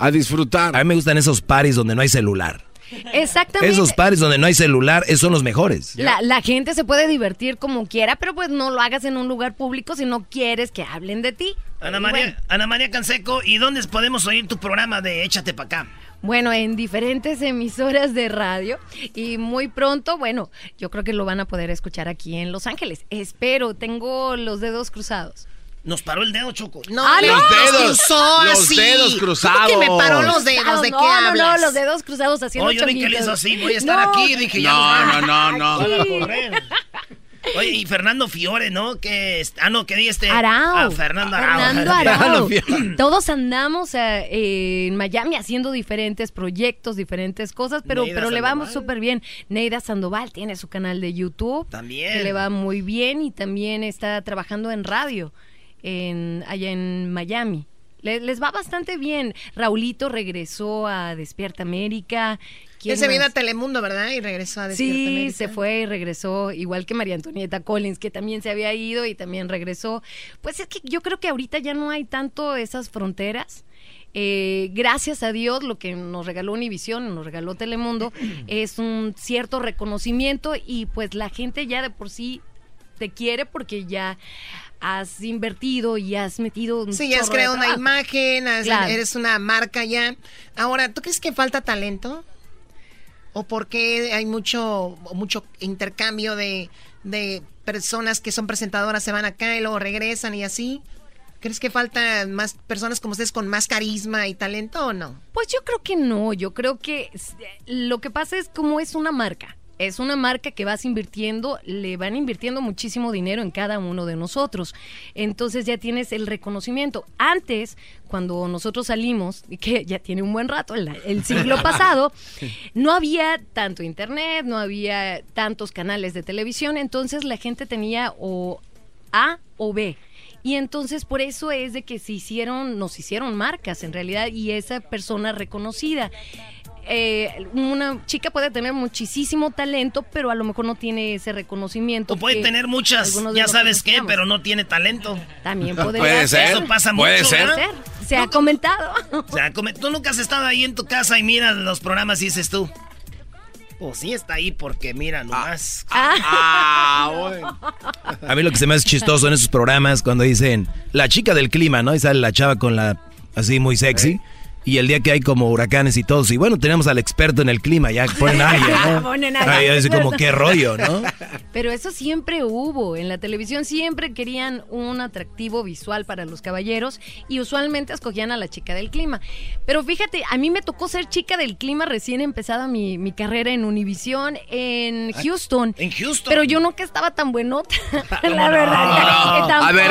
A disfrutar. A mí me gustan esos paris donde no hay celular. Exactamente. Esos paris donde no hay celular, esos son los mejores. La, la gente se puede divertir como quiera, pero pues no lo hagas en un lugar público si no quieres que hablen de ti. Ana María, bueno, Ana María Canseco, ¿y dónde podemos oír tu programa de Échate pa' acá? Bueno, en diferentes emisoras de radio y muy pronto, bueno, yo creo que lo van a poder escuchar aquí en Los Ángeles. Espero, tengo los dedos cruzados. Nos paró el dedo, Choco. No, Ah, los no. dedos, cruzó los así. dedos ¿Cómo cruzados. que me paró los dedos? ¿De no, qué no, hablas? no, los dedos cruzados haciendo Oh, yo vi que le hizo así, voy a estar No. aquí, dije, ya No, no, no, no. correr. Oye, y Fernando Fiore, ¿no? Que es- ah, no, que di este. Arau. Ah, Fernando Arau. Fernando Arau. Todos andamos eh, en Miami haciendo diferentes proyectos, diferentes cosas, pero, Neida pero le vamos Sandoval. súper bien. Neida Sandoval tiene su canal de YouTube. También. Que le va muy bien y también está trabajando en radio en, allá en Miami. Le- les va bastante bien. Raulito regresó a Despierta América. ¿Quién Él se vino a? Telemundo, ¿verdad? Y regresó a Despierta Sí, América. se fue y regresó, igual que María Antonieta Collins, que también se había ido y también regresó. Pues es que yo creo que ahorita ya no hay tanto esas fronteras. Eh, gracias a Dios, lo que nos regaló Univisión, nos regaló Telemundo, es un cierto reconocimiento y pues la gente ya de por sí te quiere porque ya has invertido y has metido un Sí, has creado una imagen, has- Claro. eres una marca ya. Ahora, ¿tú crees que falta talento? ¿O por qué hay mucho, mucho intercambio de, de personas que son presentadoras, se van acá y luego regresan y así? ¿Crees que falta más personas como ustedes con más carisma y talento o no? Pues yo creo que no, yo creo que s- lo que pasa es como es una marca. Es una marca que vas invirtiendo, le van invirtiendo muchísimo dinero en cada uno de nosotros. Entonces ya tienes el reconocimiento. Antes, cuando nosotros salimos, y que ya tiene un buen rato, el, el siglo pasado, no había tanto internet, no había tantos canales de televisión, entonces la gente tenía o A o B. Y entonces por eso es de que se hicieron, nos hicieron marcas en realidad y esa persona reconocida. Eh, una chica puede tener muchísimo talento, pero a lo mejor no tiene ese reconocimiento. O puede que tener muchas, ya sabes qué, pero no tiene talento. También podría Puede ser. Eso pasa Puede mucho, ser. ¿verdad? Se ha comentado. Come- tú nunca has estado ahí en tu casa y miras los programas y dices tú. Pues sí está ahí porque mira nomás. A mí lo que se me hace chistoso en esos programas cuando dicen la chica del clima, ¿no? Y sale la chava con la así muy sexy. Y el día que hay como huracanes y todo, y bueno, tenemos al experto en el clima, ya ponen a alguien, ¿no? Ponen a alguien, Ahí es es como qué rollo, ¿no? Pero eso siempre hubo. En la televisión siempre querían un atractivo visual para los caballeros y usualmente escogían a la chica del clima. Pero fíjate, a mí me tocó ser chica del clima recién empezada mi, mi carrera en Univisión en Houston. En Houston. Pero yo nunca estaba tan buenota. la no? verdad. A ver,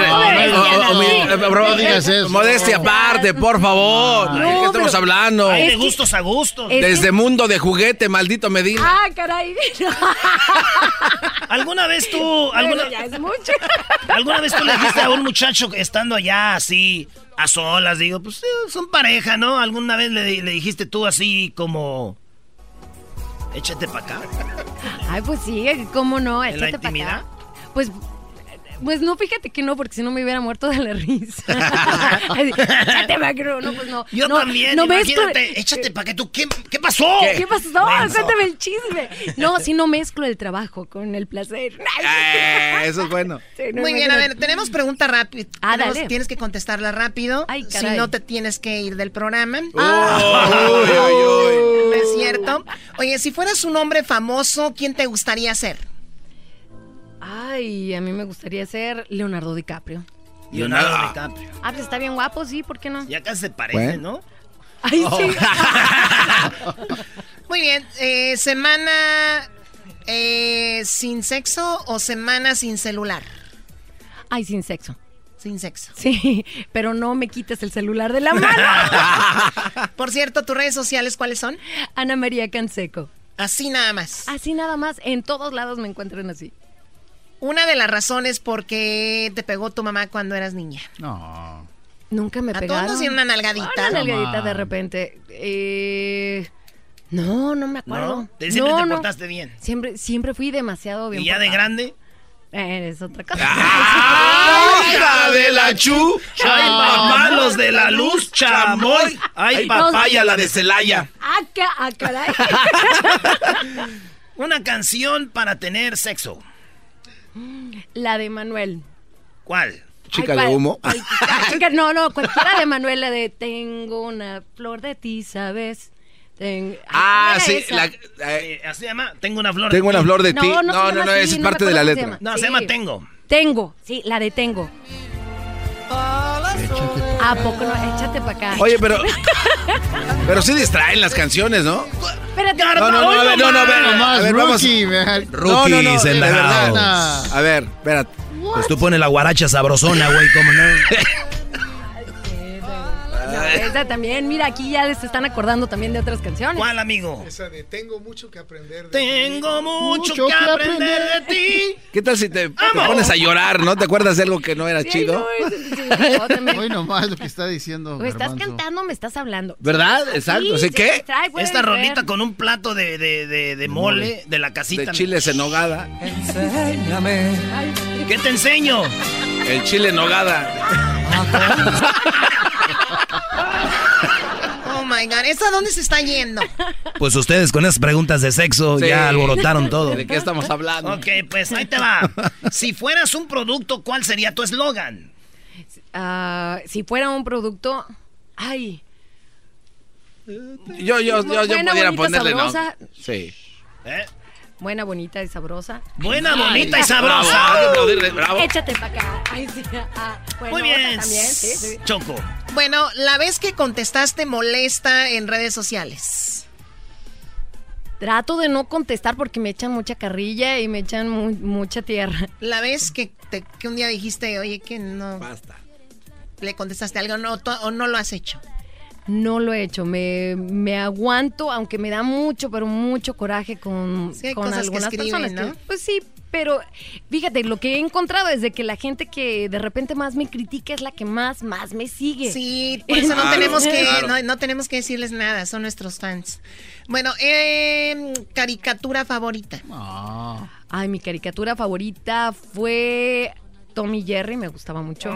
modestia aparte, por favor. No, ¿De qué estamos pero- hablando? Hay de que- gustos a gustos. Es Desde que- mundo de juguete, maldito Medina. Ah, caray. ¿Alguna vez tú, alguna, ya es mucho. alguna vez tú le dijiste a un muchacho estando allá así, a solas, digo, pues son pareja, ¿no? ¿Alguna vez le, le dijiste tú así como, échate para acá? Ay, pues sí, ¿cómo no? ¿En la Échate pa' acá. intimidad? Pues, pues no, fíjate que no, porque si no me hubiera muerto de la risa. Así, Échate acá, no, pues no. Yo no, también, no mezclo- échate para que tú, ¿qué, qué pasó? ¿Qué, pasó? Menso. Cuéntame el chisme. No, si no mezclo el trabajo con el placer. Eh, eso es bueno. Sí, no, Muy bien, a ver, tenemos pregunta rápida. Ah, dale. Tienes que contestarla rápido. Ay, si caray. no, te tienes que ir del programa. ¿No es cierto? Oye, si fueras un hombre famoso, ¿quién te gustaría ser? Ay, a mí me gustaría ser Leonardo DiCaprio. Leonardo Ah. DiCaprio. Ah, pues está bien guapo, sí, ¿por qué no? Ya casi se parece, Bueno. ¿no? Ay, sí. Muy bien, eh, semana eh, sin sexo o semana sin celular. Ay, sin sexo. Sin sexo. Sí, pero no me quites el celular de la mano. Por cierto, tus redes sociales, ¿cuáles son? Ana María Canseco. Así nada más. Así nada más, en todos lados me encuentran así. Una de las razones por qué te pegó tu mamá cuando eras niña. No. Nunca me A todos pegaron. nos dieron una nalgadita. Una nalgadita de repente. Eh, no, no me acuerdo. ¿No? Te- siempre no, te no. portaste bien. Siempre, siempre fui demasiado bien Y ya de grande. Eh, es otra cosa. ¡Ay, hija de la chu! ¡Ay, papá, los de la luz, chamoy! ¡Ay, papaya, la de Celaya! Ah, ah, caray. Una canción para tener sexo. La de Manuel. ¿Cuál? Chica Ay, de humo. chica- no, no, cualquiera de Manuel, la de Tengo una flor de ti, ¿sabes? Ten- Ah, ¿cuál sí. la- Eh, ¿Así se llama? Tengo una flor. tengo de una ti. flor de No, ti. no No, no, esa es parte de la letra. se No, Sí. se llama Tengo. Tengo, sí, la de Tengo. ¿A poco no? Échate para acá. Oye, pero. Pero sí distraen las canciones, ¿no? espérate. No, no, no, a ver, no, no, a ver, a Nomás, ver, vamos. rookie, man. No, no, no, Rookies de in the verdad. house. A ver, espérate. Pues tú pones la guaracha sabrosona, güey, ¿cómo no? Esa también, mira, aquí ya les están acordando también de otras canciones. ¿Cuál, amigo? Esa de tengo mucho que aprender de Tengo mucho, Mucho que que aprender de ti. ¿Qué tal si te, te pones a llorar, no? ¿Te acuerdas de algo que no era Sí, chido? no, sí, sí. Hoy nomás lo que está diciendo. O estás Garbanzo. cantando, me estás hablando. ¿Verdad? Exacto. Sí, ¿Sí se qué? distrae, puede Esta rolita con un plato de, de, de, de mole de la casita. De chiles en nogada. ¿Qué te enseño? El chile en nogada. My God, ¿esa dónde se está yendo? Pues ustedes con esas preguntas de sexo Sí. ya alborotaron todo. ¿De qué estamos hablando? Ok, pues ahí te va. Si fueras un producto, ¿cuál sería tu eslogan? Ah, si fuera un producto. Ay. Yo, yo, yo, yo pudiera ponerle no. Sí. ¿Eh? Buena, bonita y sabrosa. Buena, bonita y sabrosa. bravo. Échate para acá. Ay, sí. Ah, bueno, Muy bien. también, sí, sí. Choco. Bueno, la vez que contestaste molesta en redes sociales. Trato de no contestar porque me echan mucha carrilla y me echan mu- mucha tierra. La vez que, te- que un día dijiste, oye, que no. Basta. Le contestaste algo no, o no lo has hecho. No lo he hecho, me, me aguanto, aunque me da mucho, pero mucho coraje con, Sí, hay con cosas que algunas escriben, personas. ¿no? que- pues sí, pero fíjate, lo que he encontrado es de que la gente que de repente más me critica es la que más, más me sigue. Sí, por eso no tenemos que, no, no tenemos que decirles nada, son nuestros fans. Bueno, eh, caricatura favorita. Ay, mi caricatura favorita fue Tommy Jerry, me gustaba mucho.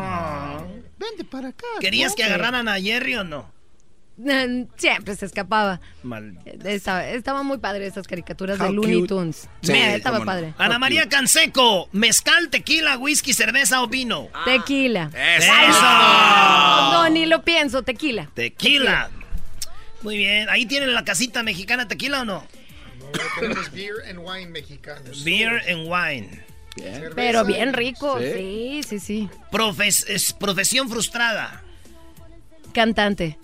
Vente para acá. ¿Querías que agarraran a Jerry o no? Siempre se escapaba. Mal. Estaba, estaba muy padre esas caricaturas How de Looney cute. Tunes. Sí, Mira, estaba no. padre. Ana María Canseco, mezcal, tequila, whisky, cerveza o vino. Tequila. ¡Eso! No, ni lo pienso, tequila. Tequila. Muy bien. ¿Ahí tienen la casita mexicana tequila o no? Tenemos beer and wine mexicanos. Beer and wine. Pero bien rico, Sí. sí, sí, sí. Profes- es profesión frustrada. Cantante.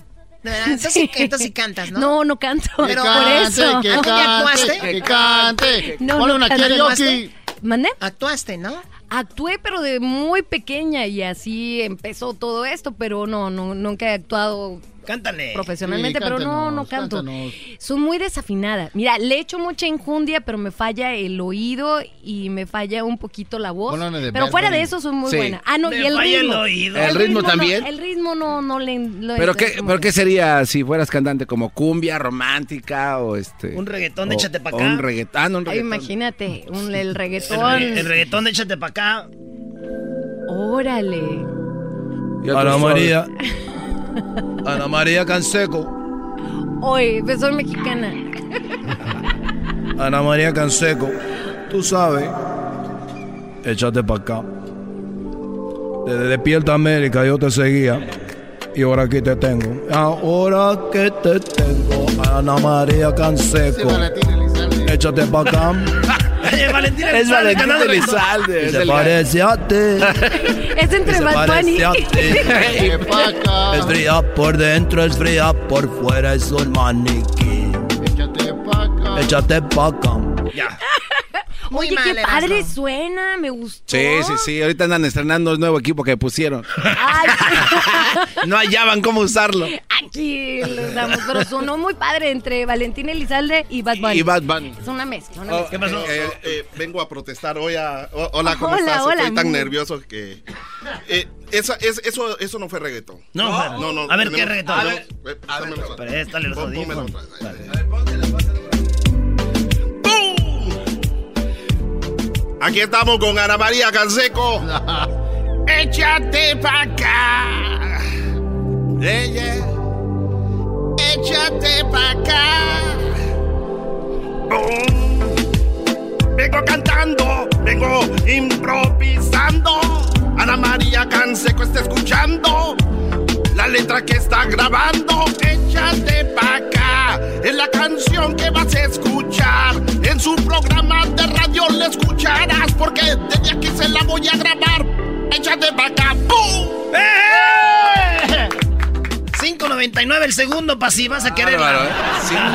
De verdad, entonces, sí- entonces sí cantas, ¿no? No, no canto. Pero- por cante, eso. que cante, ¿Actuaste? que cante. No, Ponle no una karaoke. ¿Mandé? Actuaste, ¿no? Actué, pero de muy pequeña y así empezó todo esto, pero no, no nunca he actuado Cántale. profesionalmente, Sí, pero no, no canto. cántanos. Soy muy desafinada. Mira, le echo mucha injundia, pero me falla el oído y me falla un poquito la voz. Pero fuera de eso soy muy Sí. buena. Ah, no, Me y el falla el ritmo. oído. ¿El ritmo no, también? el ritmo no, no le... lo- ¿Pero qué, ¿Pero qué sería si fueras cantante? ¿Como cumbia romántica o este...? Un reggaetón de o- échate pa' o acá. Un reggaetón. Ah, no, un Ay, reggaetón. imagínate, un- el El, reggaetón. re- el reggaetón de échate para acá. Órale. Ana. María. Ana María Canseco. Oye, pues soy mexicana. Ana María Canseco. Tú sabes. Échate para acá. Desde Despierta América yo te seguía. Y ahora aquí te tengo. Ahora que te tengo. Ana María Canseco. Échate para acá. Eh, Valentina Es Valentín. Elizalde. Se parece a ti. Es entre Bad Bunny. Es fría por dentro, es fría por fuera, es un maniquí. Échate pa' acá. Échate pa' acá. Ya. Muy Oye, mal, qué padre suena, me gustó. Sí, sí, sí. Ahorita andan estrenando el nuevo equipo que pusieron. Ay, No hallaban cómo usarlo. aquí damos, pero sonó muy padre entre Valentín Elizalde y Bad Bunny. Y Bad Bunny. Es una mezcla, una Oh, mezcla. ¿Qué pasó? eh, eh, vengo a protestar hoy a... hola, ¿cómo Hola, estás? hola, Estoy tan muy- nervioso que... eh, esa- es- eso, eso no fue reggaetón. No, no, no. A ver, ¿qué reggaetón? A ver, eh, pónmelo audífonos. otra Aquí estamos con Ana María Canseco. Échate pa' acá. Ella. Échate pa' acá. ¡Pum! Vengo cantando, vengo improvisando. Ana María Canseco está escuchando la letra que está grabando. Échate pa' acá. Es la canción que vas a escuchar. En su programa de radio la escucharás. Porque desde aquí se la voy a grabar. Échate pa' acá. ¡Pum! ¡Eh! 5.99 el segundo para si vas a querer. Bárbaro, ¿eh?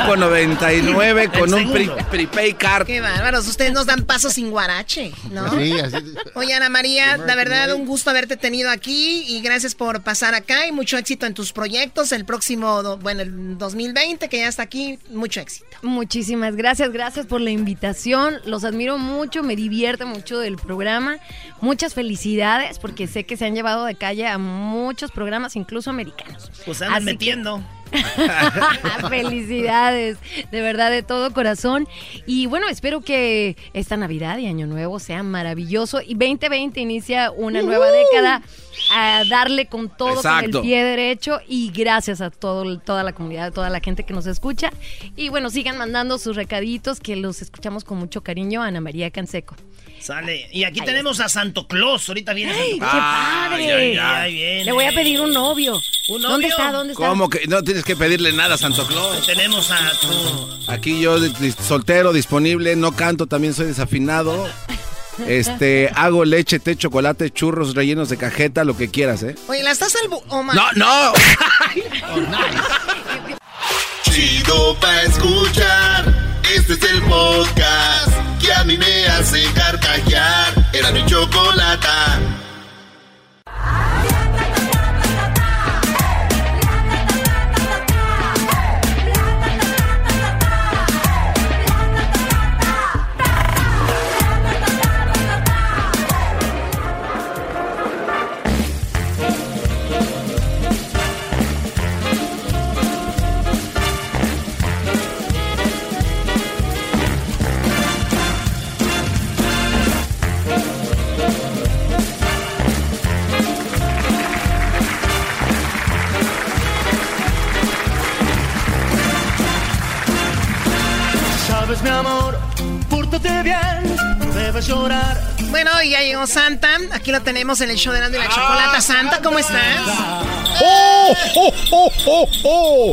5.99 con un pre- prepaid card. Qué bárbaros, ustedes nos dan pasos sin guarache, ¿no? Sí, así. Oye, Ana María, la verdad, un gusto haberte tenido aquí y gracias por pasar acá y mucho éxito en tus proyectos. El próximo, bueno, el 2020 que ya está aquí, mucho éxito. Muchísimas gracias, gracias por la invitación. Los admiro mucho, me divierte mucho el programa. Muchas felicidades porque sé que se han llevado de calle a muchos programas, incluso americanos. Pues andan Así metiendo. Felicidades, de verdad, de todo corazón. Y bueno, espero que esta Navidad y Año Nuevo sea maravilloso. Y 2020 inicia una nueva década a darle con todo, con el pie derecho. Y gracias a todo, toda la comunidad, a toda la gente que nos escucha. Y bueno, sigan mandando sus recaditos que los escuchamos con mucho cariño. Ana María Canseco. Sale. Y aquí tenemos a Santo Claus. Ahorita viene ¡Ay, Santo qué padre! Ay, ay, ay, viene. Le voy a pedir un novio. ¿Un ¿Dónde está? ¿Dónde está? ¿Cómo que no tienes que pedirle nada a Santo Claus? Tenemos a tu. Aquí yo soltero, disponible, no canto, también soy desafinado. Este, hago leche, té, chocolate, churros rellenos de cajeta, lo que quieras, ¿eh? Oye, la estás al... Oh, my- No, no. Chido pa' escuchar. Este es el podcast que a mí me hace carcajear. Era mi chocolata. Y ya llegó Santa. Aquí lo tenemos en el show de Erasmo y la Chocolata. Santa, ¿cómo estás? ¡Oh, oh, oh, oh, oh!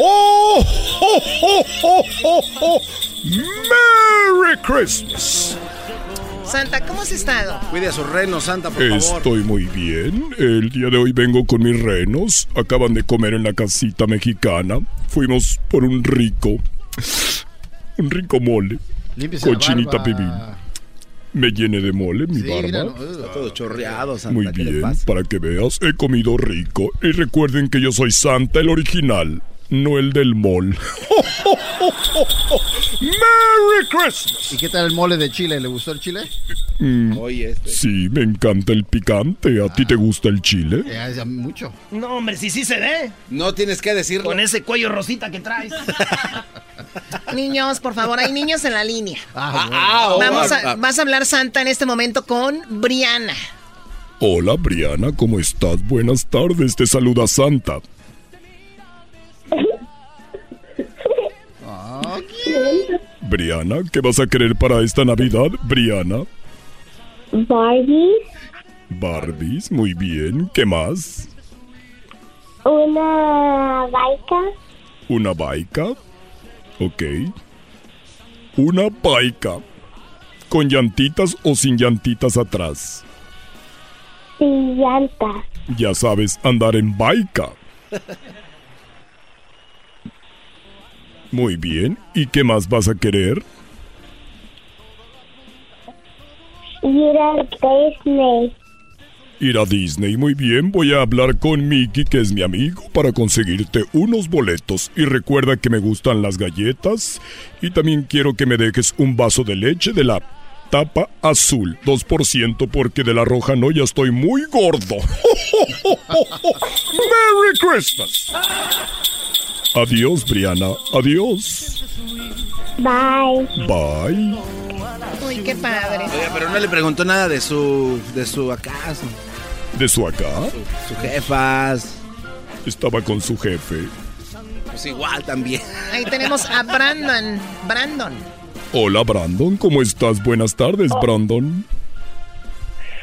¡Oh, oh, oh, oh, oh, oh! ¡Merry Christmas! Santa, ¿cómo has estado? Cuide a sus renos, Santa, por favor. Estoy muy bien. El día de hoy vengo con mis renos. Acaban de comer en la casita mexicana. Fuimos por un rico, un rico mole. Límpiese la Cochinita pibil. Me llene de mole mi Sí, barba. míralo. Está todo chorreado, Santa. Muy ¿qué le bien, pasa? para que veas, he comido rico. Y recuerden que yo soy Santa, el original, no el del mall. ¡Merry Christmas! ¿Y qué tal el mole de Chile? ¿Le gustó el chile? Mm, Oye, este. Sí, me encanta el picante. ¿A ti te gusta el chile? Eh, mucho. No, hombre, sí, sí se ve. No tienes que decirlo. Con ese cuello rosita que traes. Niños, por favor, hay niños en la línea. Ah, Ah, oh, Vamos ah, a, vas a hablar Santa en este momento con Briana. Hola, Briana, ¿cómo estás? Buenas tardes, te saluda Santa. Ah, Briana, ¿qué vas a querer para esta Navidad, Briana? Barbie, Barbies, muy bien. ¿Qué más? una baica, ¿Una baica? Ok. Una baica. ¿Con llantitas o sin llantitas atrás? y llantas. Ya sabes andar en baica. Muy bien. ¿Y qué más vas a querer? Ir a Disney. Ir a Disney. Muy bien. Voy a hablar con Mickey, que es mi amigo, para conseguirte unos boletos. Y recuerda que me gustan las galletas. Y también quiero que me dejes un vaso de leche de la tapa azul. 2% porque de la roja no, ya estoy muy gordo. ¡Merry Christmas! Adiós, Briana. Adiós. Bye. Bye. Uy, qué padre. Oiga, pero no le preguntó nada de su. de su acaso. ¿De su acá? Su jefas. Estaba con su jefe. Pues igual también. Ahí tenemos a Brandon. Brandon. Hola, Brandon. ¿Cómo estás? Buenas tardes, Brandon.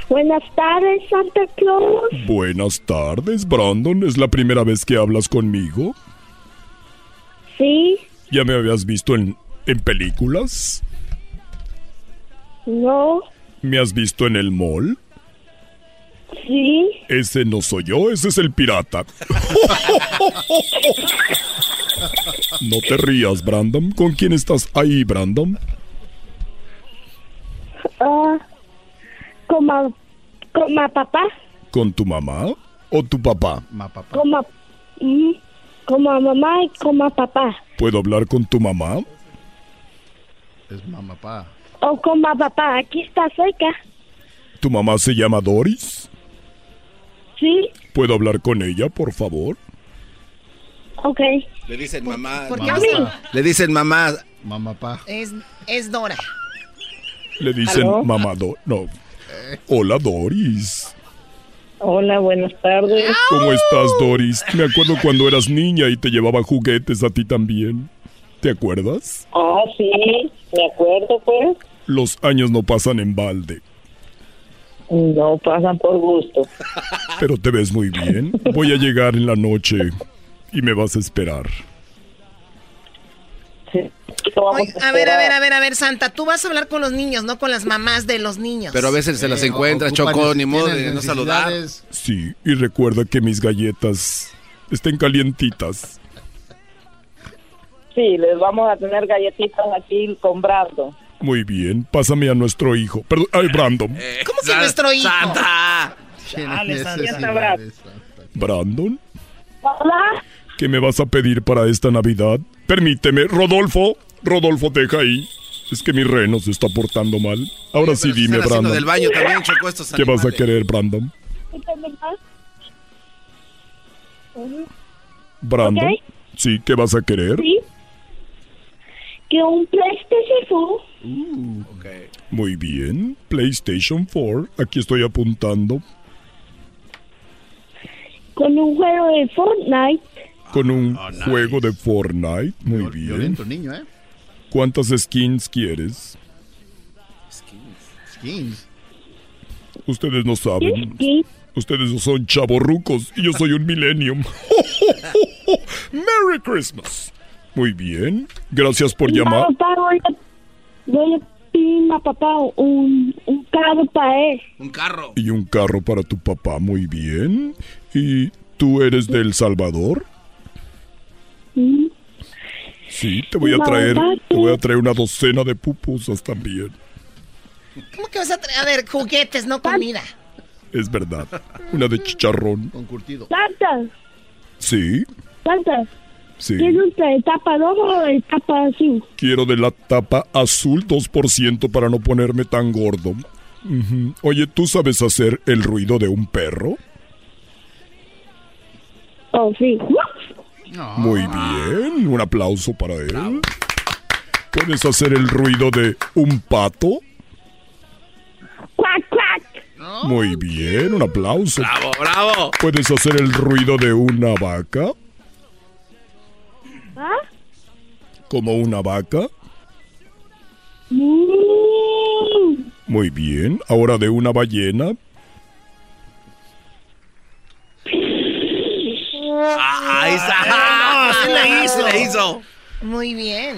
Buenas tardes, Santa Claus. Buenas tardes, Brandon. ¿Es la primera vez que hablas conmigo? Sí, ¿Ya me habías visto en, en películas? no, ¿Me has visto en el mall? Sí, Ese no soy yo, ese es el pirata. No te rías, Brandon. ¿Con quién estás ahí, Brandon? ah, como, como papá, ¿Con tu mamá o tu papá? como, mm, como mamá y como papá. ¿Puedo hablar con tu mamá? Es mamá, papá. O como papá, aquí está cerca. ¿Tu mamá se llama Doris? Sí, ¿Puedo hablar con ella, por favor? ok. Le dicen mamá. por qué mamá. Le dicen mamá. Mamá, papá. Es, es Dora. Le dicen ¿Aló? mamá Do- No. Hola, Doris. Hola, buenas tardes. ¿Cómo estás, Doris? Me acuerdo cuando eras niña y te llevaba juguetes a ti también. ¿Te acuerdas? Ah, sí, me acuerdo, pues. Los años no pasan en balde, No pasan por gusto. pero te ves muy bien. Voy a llegar en la noche y me vas a esperar. Oye, a ver, a ver, a ver, a ver, Santa. Tú vas a hablar con los niños, no con las mamás de los niños. Pero a veces se las encuentra, ocupan- Choco, ni modo de no saludar. Sí, y recuerda que mis galletas estén calientitas. Sí, les vamos a tener galletitas aquí comprando. Muy bien, pásame a nuestro hijo. Perdón, ay, Brandon. ¿Cómo que nuestro hijo? ¡Santa! Chale, Santa. Brandon, Hola. ¿qué me vas a pedir para esta Navidad? Permíteme, Rodolfo. Rodolfo, deja ahí. Es que mi reno se está portando mal. Ahora sí dime, Brandon. del baño también, Choco, estos ¿Qué vas a querer, Brandon? Brandon. Sí, ¿qué vas a querer? Sí. Que un PlayStation 4 Muy bien. PlayStation 4. Aquí estoy apuntando. con un juego de Fortnite. Con un juego de Fortnite. Muy bien. Violento niño, ¿eh? ¿Cuántas skins quieres? Skins. Ustedes no saben. Ustedes no son chavorrucos y yo soy un millennium. ¡Merry Christmas! Muy bien. Gracias por llamar. Voy a, voy a pedir a papá un, un carro para él. Un carro. Y un carro para tu papá. Muy bien. ¿Y tú eres de El Salvador? Sí, te voy a traer, te voy a traer una docena de pupusas también. ¿Cómo que vas a traer? A ver, juguetes, no comida. Es verdad. Una de chicharrón. Con curtido. Sí, Santa, sí. ¿quieres un de tapa roja o de tapa azul? Quiero de la tapa azul 2% para no ponerme tan gordo. Oye, ¿tú sabes hacer el ruido de un perro? Oh, sí. Muy bien, un aplauso para él. ¿Puedes hacer el ruido de un pato? ¡Cuac, cuac! Muy bien, un aplauso. Bravo, bravo. ¿Puedes hacer el ruido de una vaca? ¿Ah? ¿Como una vaca? Mm. Muy bien. Ahora de una ballena. Ah, ahí está. Ah, sí le hizo. Le hizo. Muy bien.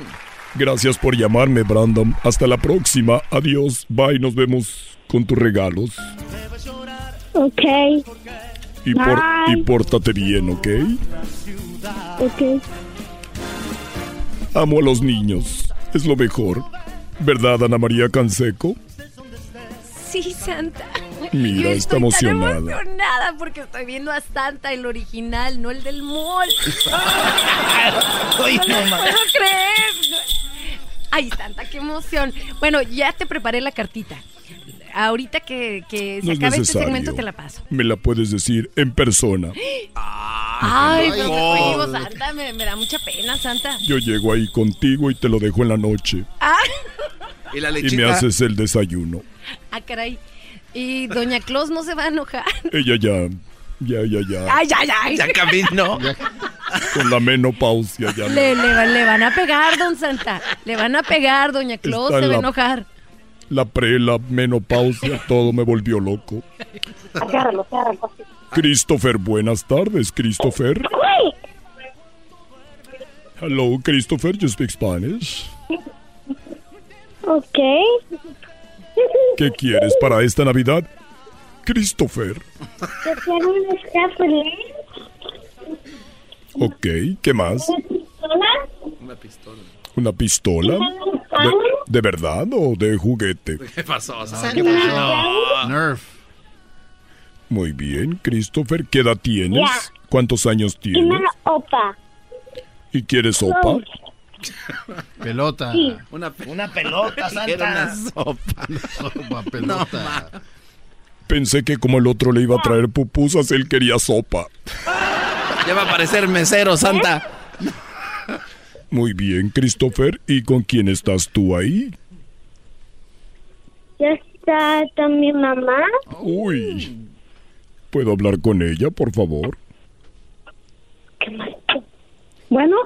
Gracias por llamarme, Brandon. Hasta la próxima. Adiós. Bye. Nos vemos con tus regalos. Ok, Y, por, y pórtate bien, ¿ok? ok. Amo a los niños. Es lo mejor. ¿Verdad, Ana María Canseco? Sí, Santa. Mira, Yo está emocionada. emocionada porque estoy viendo a Santa, el original, no el del mall. Ay, no no, lo ma- puedo creer. Ay, Santa, qué emoción. Bueno, ya te preparé la cartita. Ahorita que, que se No es acabe este segmento te la paso. Me la puedes decir en persona. Ay, pero no. Santa, me, me da mucha pena, Santa. Yo llego ahí contigo y te lo dejo en la noche. Ah, Y la Y me haces el desayuno. ah, caray. Y Doña Claus no se va a enojar. Ella ya, ya, ya, ya. Ay, ay, ay. Ya camino. Con la menopausia ya. no. Le, le, va- le van a pegar, don Santa. Le van a pegar, Doña Claus Está se va a la- enojar. La pre, la menopausia, todo me volvió loco. Agárralo, agárralo. Christopher, buenas tardes, Christopher. Hello, Christopher, you speak Spanish. Ok. ¿Qué quieres para esta Navidad? Christopher. Ok, ¿qué más? Una pistola. ¿Una pistola? ¿De, de verdad o de juguete? ¿Qué pasó? Santa? ¿Qué pasó? Nerf. Muy bien, Christopher, ¿qué edad tienes? Ya. ¿Cuántos años Y tienes? una opa. ¿Y quieres sopa? Pelota. Sí. Una, Una pelota, Era una Santa. sopa. Sopa, pelota. Pensé que como el otro le iba a traer pupusas, él quería sopa. Ya va a aparecer mesero, Santa. Muy bien, Christopher. ¿Y con quién estás tú ahí? Ya está también mamá. Uy. ¿Puedo hablar con ella, por favor? Bueno,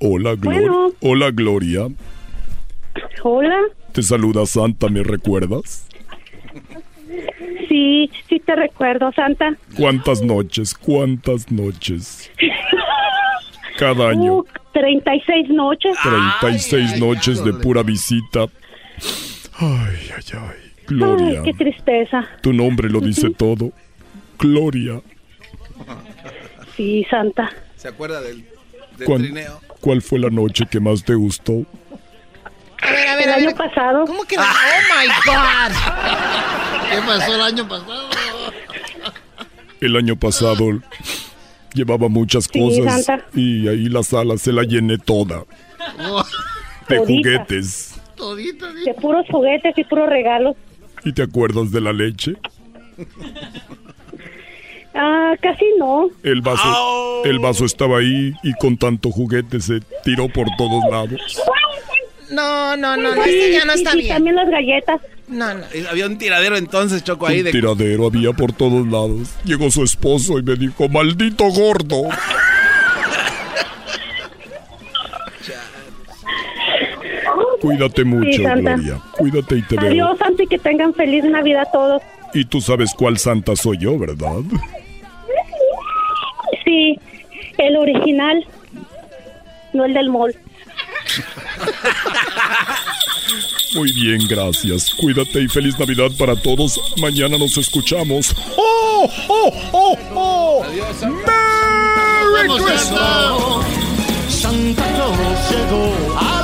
Hola, Gloria. Bueno. Hola, Gloria. hola. Te saluda Santa, ¿me recuerdas? Sí, sí te recuerdo, Santa. ¿Cuántas noches? ¿Cuántas noches? Cada año. Uh, 36 noches. 36 noches de pura visita. Ay, ay, ay. Gloria. Ay, qué tristeza. Tu nombre lo dice todo. Gloria. Sí, Santa. ¿Se acuerda del, del ¿Cuál, trineo? cuál fue la noche que más te gustó? A ver, a ver, El a año ver. pasado. ¿Cómo que la- Oh my God. ¿Qué pasó el año pasado? El año pasado llevaba muchas cosas Santa. y ahí la sala se la llené toda de Todita. juguetes. Todito, De puros juguetes y puros regalos. ¿Y te acuerdas de la leche? Ah, casi no. El vaso, el vaso estaba ahí y con tanto juguete se tiró por todos lados. No, no, no, no, Sí, este ya no sí, está sí, bien. también las galletas. No, no. Eh, Había un tiradero entonces, Choco, ahí Un de... tiradero había por todos lados. Llegó su esposo y me dijo, maldito gordo. Cuídate mucho, Sí. Gloria. Cuídate y te veo. Adiós, Santa, y que tengan feliz Navidad todos. Y tú sabes cuál santa soy yo, ¿verdad? Sí, el original, no el del mall. Muy bien, gracias. Cuídate y feliz Navidad para todos. Mañana nos escuchamos. ¡Oh, oh, oh, oh! ¡Merry Christmas! Santa Claus llegó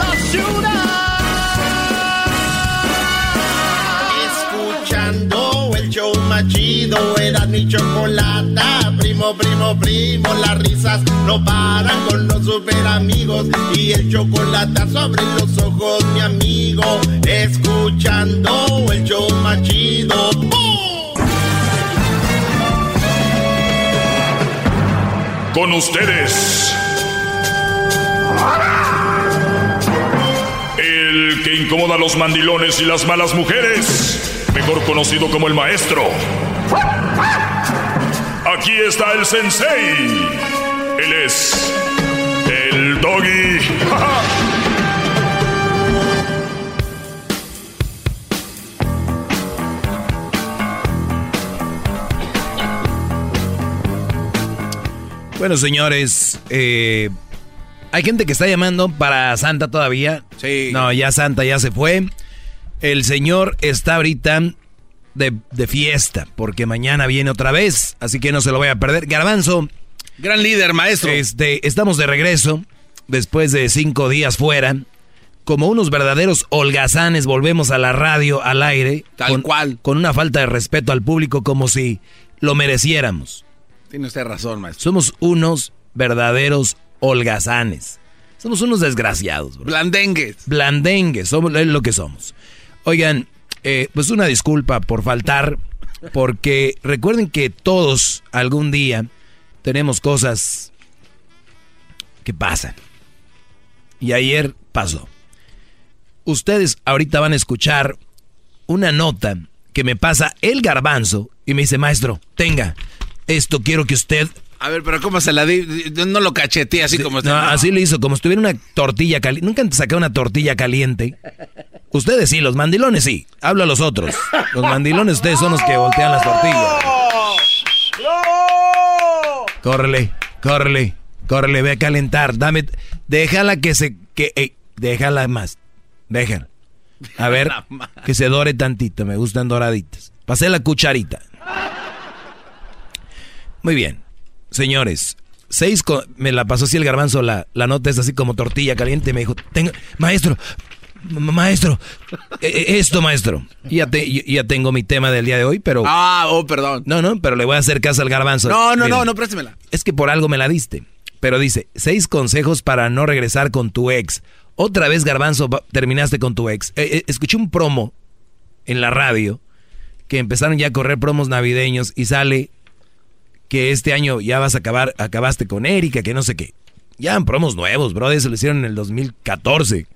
mi chocolata. Primo, primo, primo, las risas no paran con los super amigos. Y el chocolate sobre los ojos, mi amigo. Escuchando el show más chido. Con ustedes. El que incomoda a los mandilones y las malas mujeres. Mejor conocido como el maestro. Aquí está el sensei. Él es el doggy. Bueno, señores, eh, hay gente que está llamando para Santa todavía. Sí. No, ya Santa ya se fue. El señor está ahorita de, de fiesta, porque mañana viene otra vez, así que no se lo voy a perder. Garbanzo. Gran líder, maestro. Este, estamos de regreso, después de cinco días fuera. Como unos verdaderos holgazanes volvemos a la radio, al aire. Tal cual. Con una falta de respeto al público como si lo mereciéramos. Tiene usted razón, maestro. Somos unos verdaderos holgazanes. Somos unos desgraciados. bro. Blandengues. Blandengues, somos es lo que somos. Oigan, eh, pues una disculpa por faltar, porque recuerden que todos algún día tenemos cosas que pasan. Y ayer pasó. Ustedes ahorita van a escuchar una nota que me pasa el garbanzo y me dice, maestro, tenga, esto quiero que usted A ver, pero ¿cómo se la di? No lo cacheteé así como no, así le hizo, como si tuviera una tortilla caliente. Nunca han sacado una tortilla caliente. Ustedes sí, los mandilones sí. Hablo a los otros. Los mandilones ustedes son los que voltean las tortillas. Córrele, córrele, córrele, ve a calentar. Dame, déjala que se, que, déjala más. Déjala. A ver, que se dore tantito. Me gustan doraditas. Pasé la cucharita. Muy bien. Señores, seis me la pasó así el garbanzo, la, la nota es así como tortilla caliente. Me dijo, tengo, maestro, ma- maestro, eh, eh, esto, maestro. Ya, te- tengo mi tema del día de hoy, pero... Ah, oh, perdón. No, no, pero le voy a hacer caso al garbanzo. No, no, no, no, préstemela. Es que por algo me la diste. Pero dice, seis consejos para no regresar con tu ex. Otra vez, garbanzo, terminaste con tu ex. Eh, eh, escuché un promo en la radio que empezaron ya a correr promos navideños y sale que este año ya vas a acabar, acabaste con Erika, que no sé qué. Ya en promos nuevos, bro, eso lo hicieron en el 2014.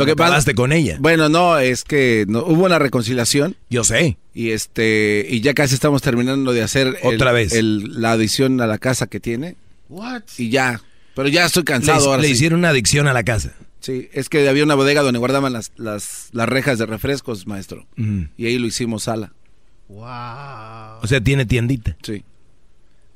Lo que pasa- acabaste con ella. Bueno, no, es que no, hubo una reconciliación. Yo sé. Y este y ya casi estamos terminando de hacer el- Otra vez. el- la adición a la casa que tiene. What? Y ya. Pero ya estoy cansado Le- ahora le sí. hicieron una adicción a la casa. Sí, es que había una bodega donde guardaban las, las, las rejas de refrescos, maestro. Y ahí lo hicimos sala. Wow. O sea, tiene tiendita. Sí.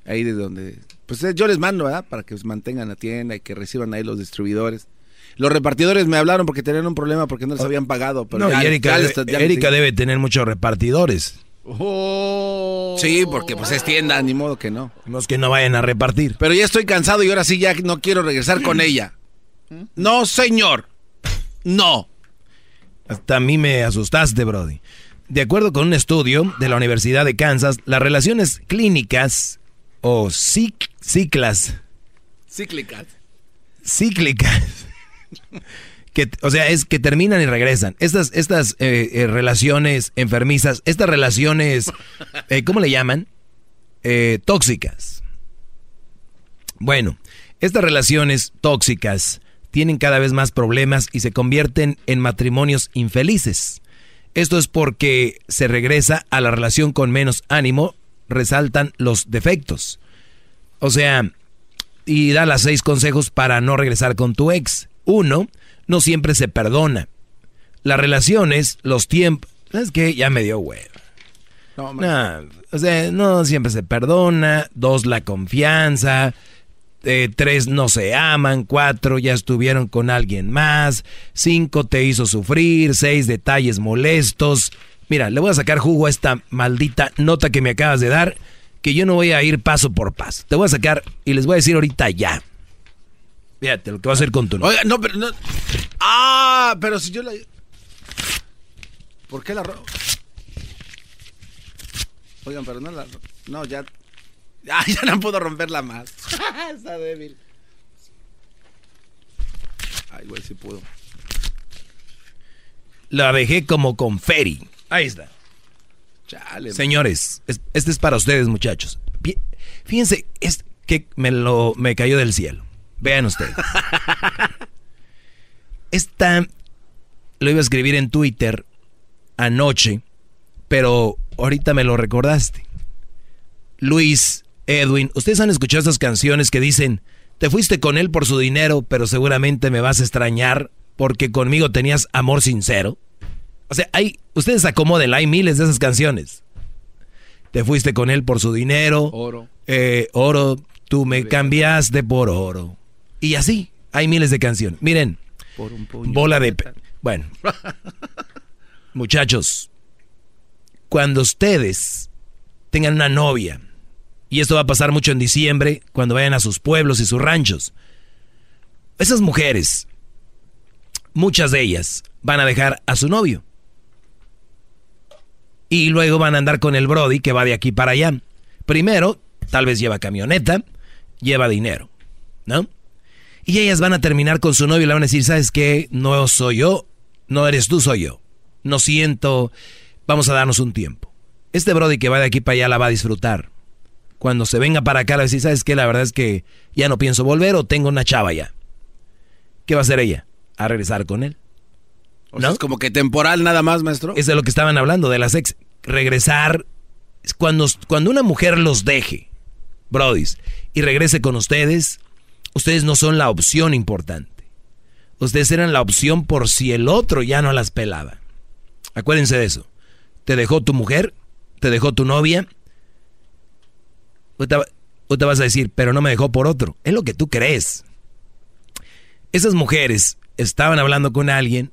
Ahí de donde... Pues eh, yo les mando, ¿verdad? Para que mantengan la tienda y que reciban ahí los distribuidores. Los repartidores me hablaron porque tenían un problema porque no les habían pagado. Pero No, ya- y Erika, ya debe- les- ya- Erika debe tener muchos repartidores. Sí, porque pues es tienda, ni modo que no. Los que no vayan a repartir. Pero ya estoy cansado y ahora sí ya no quiero regresar con ella. No, señor. No. Hasta a mí me asustaste, Brody. De acuerdo con un estudio de la Universidad de Kansas, las relaciones clínicas o cic- ciclas, Cíclicas. cíclicas, que, o sea, es que terminan y regresan. Estas, estas eh, eh, relaciones enfermizas, estas relaciones, eh, ¿cómo le llaman? Tóxicas. Bueno, estas relaciones tóxicas tienen cada vez más problemas y se convierten en matrimonios infelices. Esto es porque se regresa a la relación con menos ánimo, resaltan los defectos. O sea, y da las seis consejos para no regresar con tu ex. Uno, no siempre se perdona. Las relaciones, los tiempos, ¿sabes qué? Ya me dio huevo. No, o sea, no siempre se perdona. Dos, la confianza. Eh, tres, no se aman. Cuatro, ya estuvieron con alguien más. Cinco, te hizo sufrir. Seis, detalles molestos. Mira, le voy a sacar jugo a esta maldita nota que me acabas de dar, que yo no voy a ir paso por paso. Te voy a sacar y les voy a decir ahorita ya. Fíjate lo que va a hacer con tu. Oiga, no, pero no. Ah, pero si yo la. ¿Por qué la robo? Oigan, pero no la. No, ya. Ah, ya no puedo romperla más. Está débil. Ay, güey, sí pudo. La dejé como con Ferry. Ahí está. Señores, este es para ustedes, muchachos. Fíjense, es que me lo me cayó del cielo. Vean ustedes. Esta lo iba a escribir en Twitter anoche, pero ahorita me lo recordaste. Luis, Edwin, ustedes han escuchado estas canciones que dicen, te fuiste con él por su dinero, pero seguramente me vas a extrañar porque conmigo tenías amor sincero. O sea, hay, ustedes acomoden, hay miles de esas canciones. Te fuiste con él por su dinero. Oro. Eh, oro, tú me cambiaste por oro. Y así, hay miles de canciones. Miren, por un bola de... Bueno, muchachos, cuando ustedes tengan una novia, y esto va a pasar mucho en diciembre, cuando vayan a sus pueblos y sus ranchos, esas mujeres, muchas de ellas, van a dejar a su novio y luego van a andar con el Brody que va de aquí para allá. Primero, tal vez lleva camioneta, lleva dinero, ¿no? Y ellas van a terminar con su novio y le van a decir, ¿sabes qué? No soy yo, no eres tú, soy yo. No siento, vamos a darnos un tiempo. Este Brody que va de aquí para allá la va a disfrutar. Cuando se venga para acá, le va a decir, ¿sabes qué? La verdad es que ya no pienso volver o tengo una chava ya. ¿Qué va a hacer ella? A regresar con él. ¿No? es como que temporal nada más, maestro. Es de lo que estaban hablando, de las ex. Regresar, cuando, cuando una mujer los deje, brodis, y regrese con ustedes, ustedes no son la opción importante. Ustedes eran la opción por si el otro ya no las pelaba. Acuérdense de eso. Te dejó tu mujer, te dejó tu novia. O te, vas a decir, pero no me dejó por otro. Es lo que tú crees. Esas mujeres estaban hablando con alguien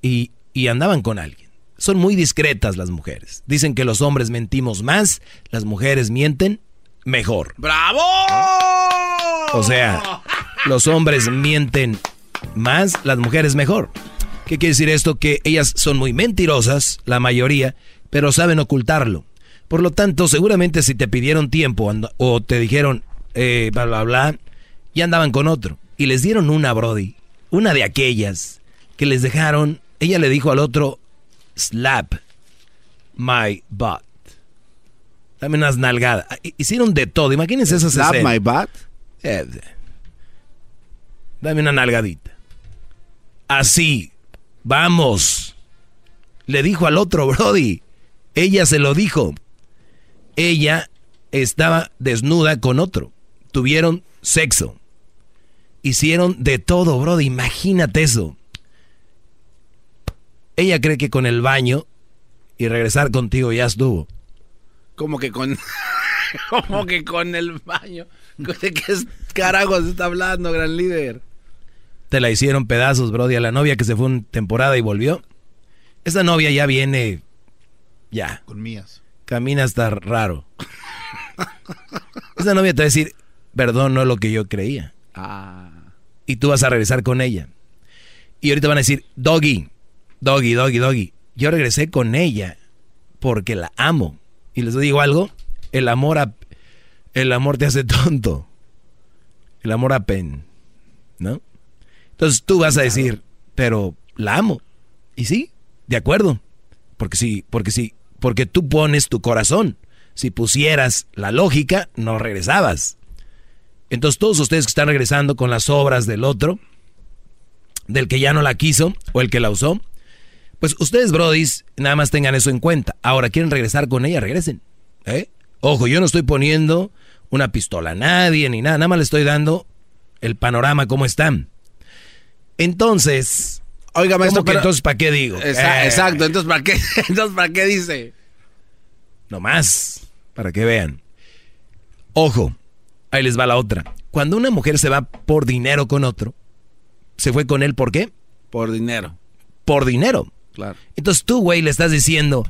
y, andaban con alguien. Son muy discretas las mujeres. Dicen que los hombres mentimos más, las mujeres mienten mejor. ¡Bravo! O sea, los hombres mienten más, las mujeres mejor. ¿Qué quiere decir esto? Que ellas son muy mentirosas, la mayoría, pero saben ocultarlo. Por lo tanto, seguramente si te pidieron tiempo o te dijeron, eh, bla, bla, bla, ya andaban con otro. Y les dieron una, Brody. Una de aquellas que les dejaron ella le dijo al otro, slap my butt. Dame unas nalgadas. Hicieron de todo. Imagínense esas Slap my butt. Eh, dame una nalgadita. Así. Vamos. Le dijo al otro, Brody. Ella se lo dijo. Ella estaba desnuda con otro. Tuvieron sexo. Hicieron de todo, Brody. Imagínate eso. Ella cree que con el baño y regresar contigo ya estuvo. Como que con. como que con el baño. ¿De qué carajos está hablando, gran líder? Te la hicieron pedazos, Brody, a la novia que se fue una temporada y volvió. Esa novia ya viene. Ya. Con mías. Camina hasta raro. Esa novia te va a decir, perdón, no es lo que yo creía. Ah. Y tú vas a regresar con ella. Y ahorita van a decir, Doggy, Doggy, doggy, doggy. Yo regresé con ella porque la amo. Y les digo algo, el amor el amor te hace tonto. El amor a pen, ¿no? Entonces tú vas a decir, pero la amo. Y sí, de acuerdo. Porque sí, porque sí, porque tú pones tu corazón. Si pusieras la lógica, no regresabas. Entonces todos ustedes que están regresando con las obras del otro, del que ya no la quiso o el que la usó, pues ustedes, brodis, nada más tengan eso en cuenta. Ahora, ¿quieren regresar con ella? Regresen. ¿eh? Ojo, yo no estoy poniendo una pistola a nadie ni nada. Nada más le estoy dando el panorama, cómo están. Entonces, Oiga, maestro, ¿cómo que entonces ¿para qué digo? Eh, Exacto, entonces ¿para qué? Entonces ¿para qué dice? Nomás, para que vean. Ojo, ahí les va la otra. Cuando una mujer se va por dinero con otro, ¿se fue con él por qué? Por dinero. Por dinero. Claro. Entonces tú, güey, le estás diciendo,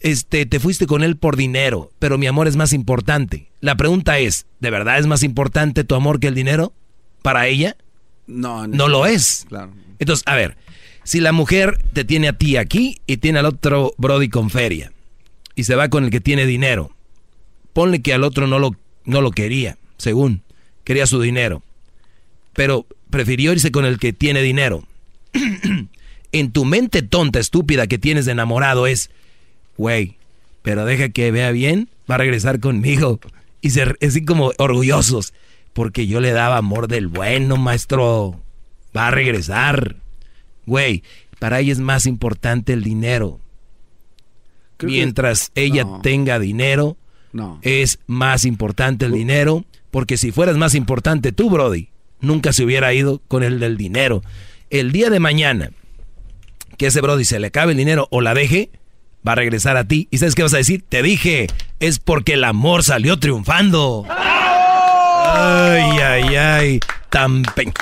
este, te fuiste con él por dinero, pero mi amor es más importante. La pregunta es, ¿de verdad es más importante tu amor que el dinero para ella? No, No lo es. Claro. Entonces, a ver, si la mujer te tiene a ti aquí y tiene al otro Brody con feria y se va con el que tiene dinero, ponle que al otro no lo, no lo quería, según, quería su dinero, pero prefirió irse con el que tiene dinero. en tu mente tonta, estúpida que tienes de enamorado es, güey, pero deja que vea bien, va a regresar conmigo. Y ser así como orgullosos, porque yo le daba amor del bueno, maestro. Va a regresar. Güey, para ella es más importante el dinero. Creo que- Mientras ella no. tenga dinero, No. es más importante el dinero, porque si fueras más importante tú, Brody, nunca se hubiera ido con el del dinero. El día de mañana, que ese Brody se le acabe el dinero o la deje, va a regresar a ti. ¿Y sabes qué vas a decir? Te dije, es porque el amor salió triunfando. Ay, ay, ay, tan pe-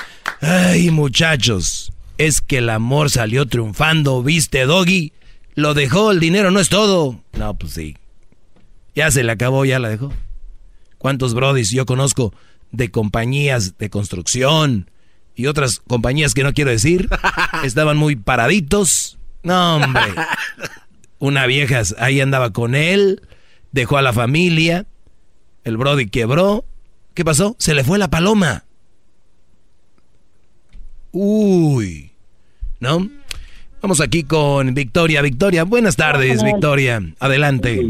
Ay, muchachos, es que el amor salió triunfando, ¿viste, Doggy? Lo dejó, el dinero no es todo. No, pues sí. Ya se le acabó, ya la dejó. ¿Cuántos brodis yo conozco de compañías de construcción y otras compañías que no quiero decir? Estaban muy paraditos. No, hombre. Una vieja ahí andaba con él, dejó a la familia, el brody quebró. ¿Qué pasó? Se le fue la paloma. Uy. ¿No? Vamos aquí con Victoria. Victoria, buenas tardes, Victoria. Adelante.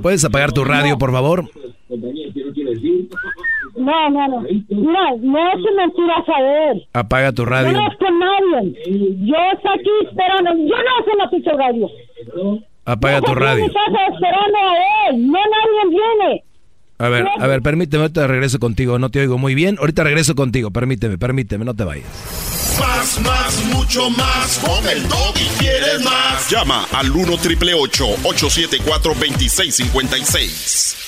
¿Puedes apagar tu radio, por favor? No, no, no. Mira, no es mentira saber. Apaga tu Yo radio. no es con nadie. Yo estoy aquí esperando. Yo no sé la pinche radio. Apaga Yo tu radio. casa esperando a él. No nadie viene. A ver, a ver, permíteme, ahorita regreso contigo. No te oigo muy bien. Ahorita regreso contigo. Permíteme, permíteme, no te vayas. Más, más, mucho más. Con el y quieres más. Llama al 1 triple 874 2656.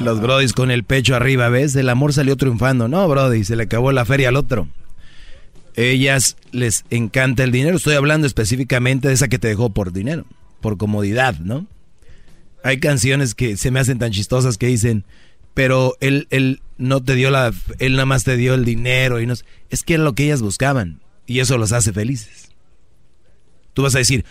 Los brodis con el pecho arriba, ¿ves? El amor salió triunfando. No, brody, se le acabó la feria al otro. Ellas les encanta el dinero. Estoy hablando específicamente de esa que te dejó por dinero, por comodidad, ¿no? Hay canciones que se me hacen tan chistosas que dicen, pero él, él no te dio la, él nada más te dio el dinero y no, es que era lo que ellas buscaban y eso los hace felices. Tú vas a decir,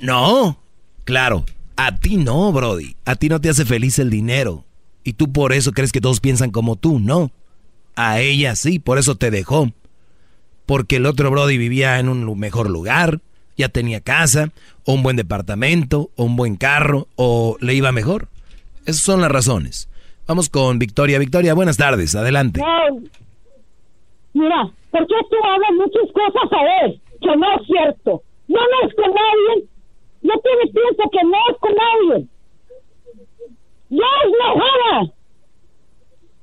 no, claro, a ti no, Brody, a ti no te hace feliz el dinero y tú por eso crees que todos piensan como tú, no, a ella sí, por eso te dejó, porque el otro Brody vivía en un mejor lugar, ya tenía casa, o un buen departamento, o un buen carro, o le iba mejor. Esas son las razones. Vamos con Victoria. Victoria, buenas tardes, adelante. No. Mira, ¿por qué tú hablas muchas cosas a él? Que no es cierto. No, no es con nadie. Yo tiene pienso que no es con nadie. Yo enojada.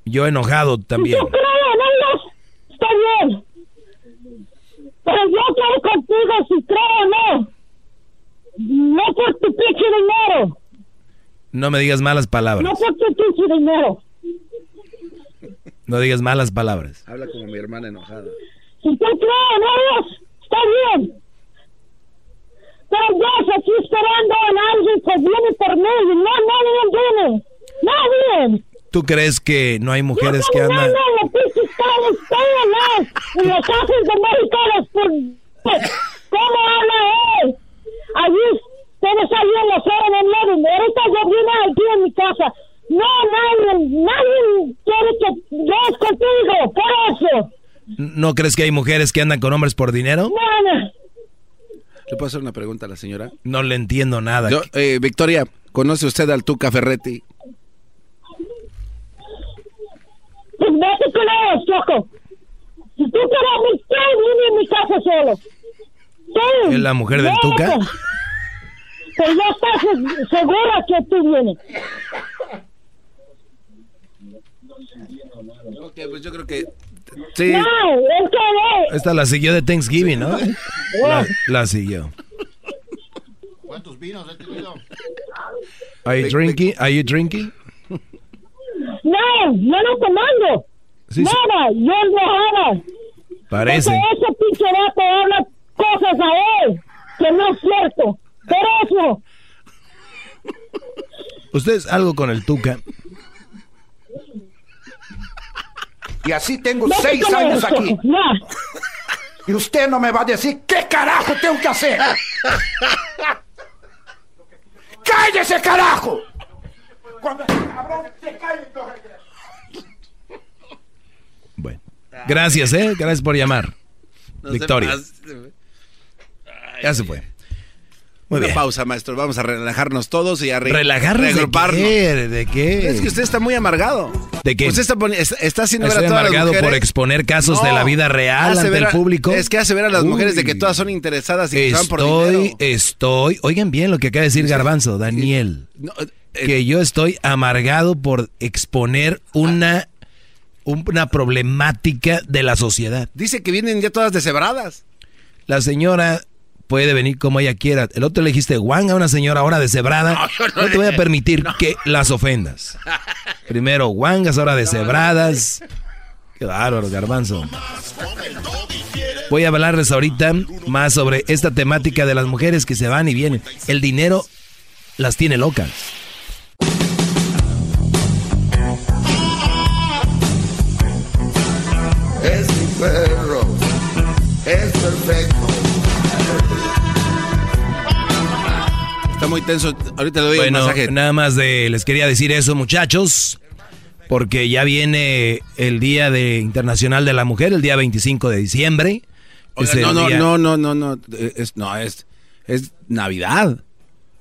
Yo enojado también. Yo creo en ellos. Está bien. Pero yo quiero contigo si creo o no. No por tu pinche dinero. No me digas malas palabras. No por tu pinche dinero. No digas malas palabras. Habla como mi hermana enojada. Si tú crees en ellos, está bien. Pero yo aquí esperando en alguien que viene por mí y no, nadie viene. Nadie. ¿Tú crees que no hay mujeres que No, andan... no, todo más. Y los ojos de México, los por... ¿Cómo habla él? Allí, todos ahí en la zona en el medio. Ahorita yo vine aquí en mi casa. No, nadie, nadie quiere que yo contigo, por eso. ¿No crees que hay mujeres que andan con hombres por dinero? No, no. ¿Le puedo hacer una pregunta a la señora? No le entiendo nada. Yo, eh, Victoria, ¿conoce usted al Tuca Ferretti? Pues vete con ellos, Choco. Si tú quieres mi vine en mi casa solo. Sí. ¿Es la mujer del vete. Tuca? Pero ya estás se- segura que tú vienes. Ok, pues yo creo que... Sí. No, es que. Esta la siguió de Thanksgiving, ¿no? La, la siguió. ¿Cuántos vinos he tenido? Are you drinking? Are you drinking? No, yo no tomando. Sí, sí. Nada, yo enojada. Parece. Porque ese pinche vato habla cosas a él que no es cierto. Pero eso, ¿Ustedes algo con el Tuca? Y así tengo No, seis ¿cómo años aquí. No. Y usted no me va a decir qué carajo tengo que hacer. ¡Cállese, carajo! Cuando ese cabrón se calle, yo regreso. Gracias, ¿eh? Gracias por llamar. No se Victoria. Ya se fue. Muy Una bien. pausa, maestro. Vamos a relajarnos todos y a re- ¿Relajarnos de qué? ¿De qué? Es que usted está muy amargado. ¿De qué? Usted está, está, haciendo ver Estoy a todas amargado por exponer casos de la vida real ante el público. Es que hace ver a las mujeres de que todas son interesadas y que se van por Estoy, dinero. estoy, oigan bien lo que acaba de decir Garbanzo, Daniel, No, eh, que yo estoy amargado por exponer una, una problemática de la sociedad. Dice que vienen ya todas deshebradas. La señora puede venir como ella quiera. El otro le dijiste Juan a una señora ahora deshebrada. No, No, yo no te voy a permitir que las ofendas. Primero guangas, ahora deshebradas. Qué bárbaro, Garbanzo. Voy a hablarles ahorita más sobre esta temática de las mujeres que se van y vienen. El dinero las tiene locas. Es mi perro. Es perfecto. Está muy tenso. Ahorita le doy Bueno, masaje. nada más de les quería decir eso, muchachos, porque ya viene el Día de Internacional de la Mujer, el día 25 de diciembre. Oiga, no, no, día- no, no, no, no. Es, no, es, es Navidad.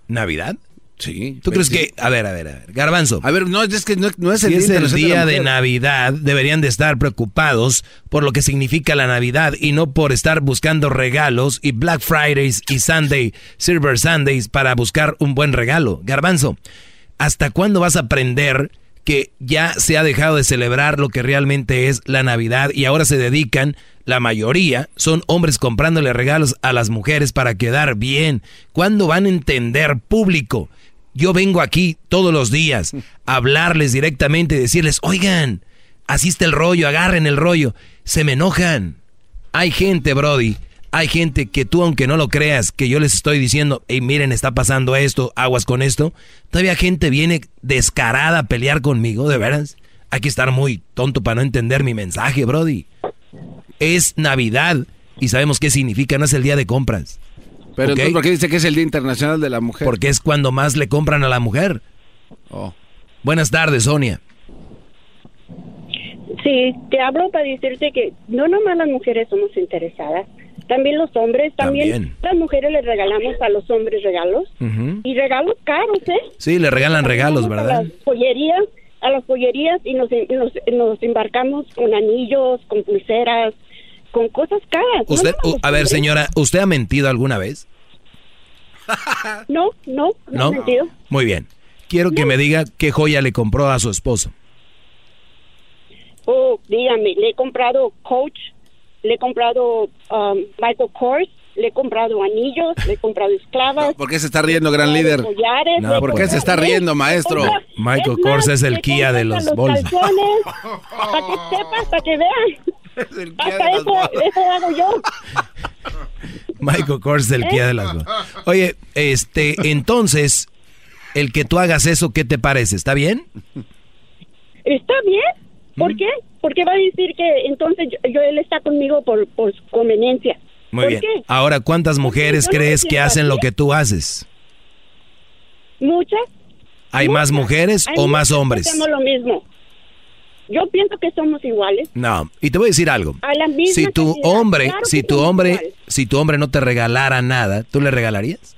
¿Navidad? Sí. ¿Tú crees que, a ver, a ver, a ver, Garbanzo? A ver, no, es que no, no es Si el es Día el Internacional día de. Navidad, deberían de estar preocupados por lo que significa la Navidad y no por estar buscando regalos y Black Fridays y Sunday, Silver Sundays para buscar un buen regalo. Garbanzo, ¿hasta cuándo vas a aprender que ya se ha dejado de celebrar lo que realmente es la Navidad y ahora se dedican, la mayoría, son hombres comprándole regalos a las mujeres para quedar bien? ¿Cuándo van a entender público? Yo vengo aquí todos los días a hablarles directamente y decirles, oigan, así está el rollo, agarren el rollo. Se me enojan. Hay gente, Brody, hay gente que tú, aunque no lo creas, que yo les estoy diciendo, hey, miren, está pasando esto, aguas con esto. Todavía gente viene descarada a pelear conmigo, de veras. Hay que estar muy tonto para no entender mi mensaje, Brody. Es Navidad y sabemos qué significa, no es el día de compras. Pero entonces, ¿por qué dice que es el Día Internacional de la Mujer? Porque es cuando más le compran a la mujer. Oh. Buenas tardes, Sonia. Sí, te hablo para decirte que no nomás las mujeres somos interesadas, también los hombres, también, También. las mujeres les regalamos a los hombres regalos y regalos caros, ¿eh? Sí, le regalan regalos, ¿verdad? A las pollerías, a las pollerías y nos, nos, nos embarcamos con anillos, con pulseras, con cosas caras. No Usted, los a ver, señora, ¿usted ha mentido alguna vez? No, no, no, ¿No? he mentido. Muy bien. Quiero que me diga qué joya le compró a su esposo. Oh, dígame, le he comprado Coach, le he comprado um, Michael Kors, le he comprado anillos, le he comprado esclavas. ¿Por qué se está riendo, gran líder? collares, No, ¿Por qué se está riendo, maestro? Michael Es Kors más, es el Kia de los hasta bolsos. para que sepas, para que vean. Hasta eso, eso hago yo. Michael Kors del Kia de las dos. Oye, este, entonces, el que tú hagas eso, ¿qué te parece? ¿Está bien? Está bien. ¿Por ¿Mm? qué? Porque va a decir que entonces yo, yo- él está conmigo por, por conveniencia. Muy ¿Por bien. qué? Ahora, ¿cuántas mujeres crees que hacen lo que tú haces? Muchas. ¿Hay más mujeres Hay o más muchas hombres? Hacemos lo mismo. Yo pienso que somos iguales. No, y te voy a decir algo. A la misma Si tu hombre, Claro si tu hombre, si tu hombre no te regalara nada, ¿tú le regalarías?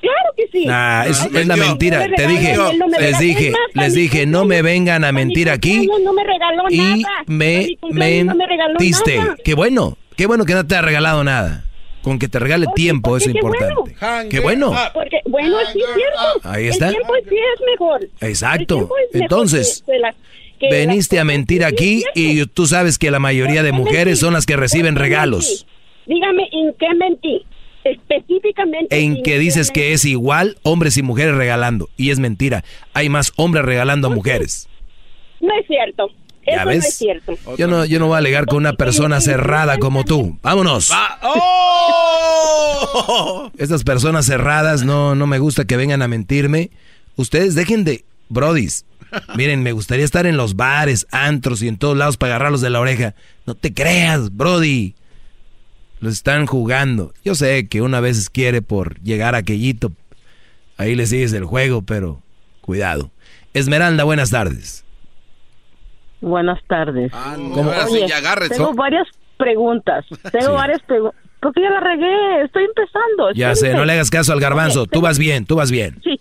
Claro que sí. Nah, es, es la yo- mentira. me Te dije, no me les dije, más, les dije, no me vengan a mentir aquí No me regaló y nada. Me me mentiste. nada. Qué bueno, qué bueno que no te ha regalado nada. Con que te regale tiempo es importante. Qué bueno. Porque, bueno, sí es cierto. Ahí está. El tiempo sí es mejor. Exacto. Entonces, veniste a mentir aquí y tú sabes que la mayoría de mujeres son las que reciben regalos. Dígame, ¿en qué mentí? Específicamente. En que dices que es igual hombres y mujeres regalando. Y es mentira. Hay más hombres regalando a mujeres. No es cierto. Eso no es cierto. Yo no, yo no voy a alegar con una persona cerrada como tú. ¡Vámonos! ¡Oh! Estas personas cerradas no, no me gusta que vengan a mentirme. Ustedes dejen de... Brodis, miren, me gustaría estar en los bares, antros y en todos lados para agarrarlos de la oreja. No te creas, Brody. Los están jugando. Yo sé que una vez quiere por llegar a aquellito. Ahí le sigues el juego, pero cuidado. Esmeralda, buenas tardes. Buenas tardes. Ah. Oye, tengo varias preguntas. Tengo varias preguntas. Porque ya la regué, estoy empezando. Ya sé, no le hagas caso al garbanzo. tú vas bien, tú vas bien. Sí,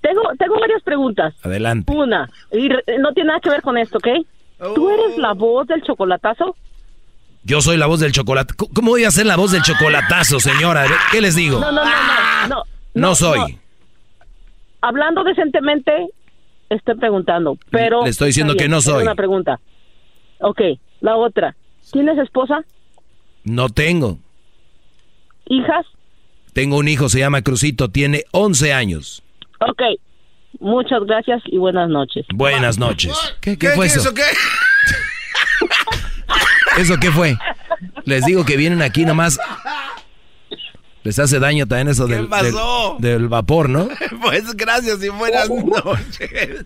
tengo, tengo varias preguntas. Adelante. Una, y no tiene nada que ver con esto, ¿ok? ¿Tú eres la voz del chocolatazo? Yo soy la voz del chocolate. ¿Cómo voy a ser la voz del chocolatazo, señora? ¿Qué les digo? No, no, no, no. No, no soy. Hablando decentemente, estoy preguntando, pero... Le estoy diciendo que no soy. Una pregunta. Ok, la otra. ¿Tienes esposa? No tengo. ¿Hijas? Tengo un hijo, se llama Crucito, tiene 11 años. Ok, muchas gracias y buenas noches. Buenas noches. ¿Qué, fue eso? qué? ¿Eso qué fue? Les digo que vienen aquí nomás. Les hace daño también eso del, del, vapor, ¿no? Pues gracias y buenas noches.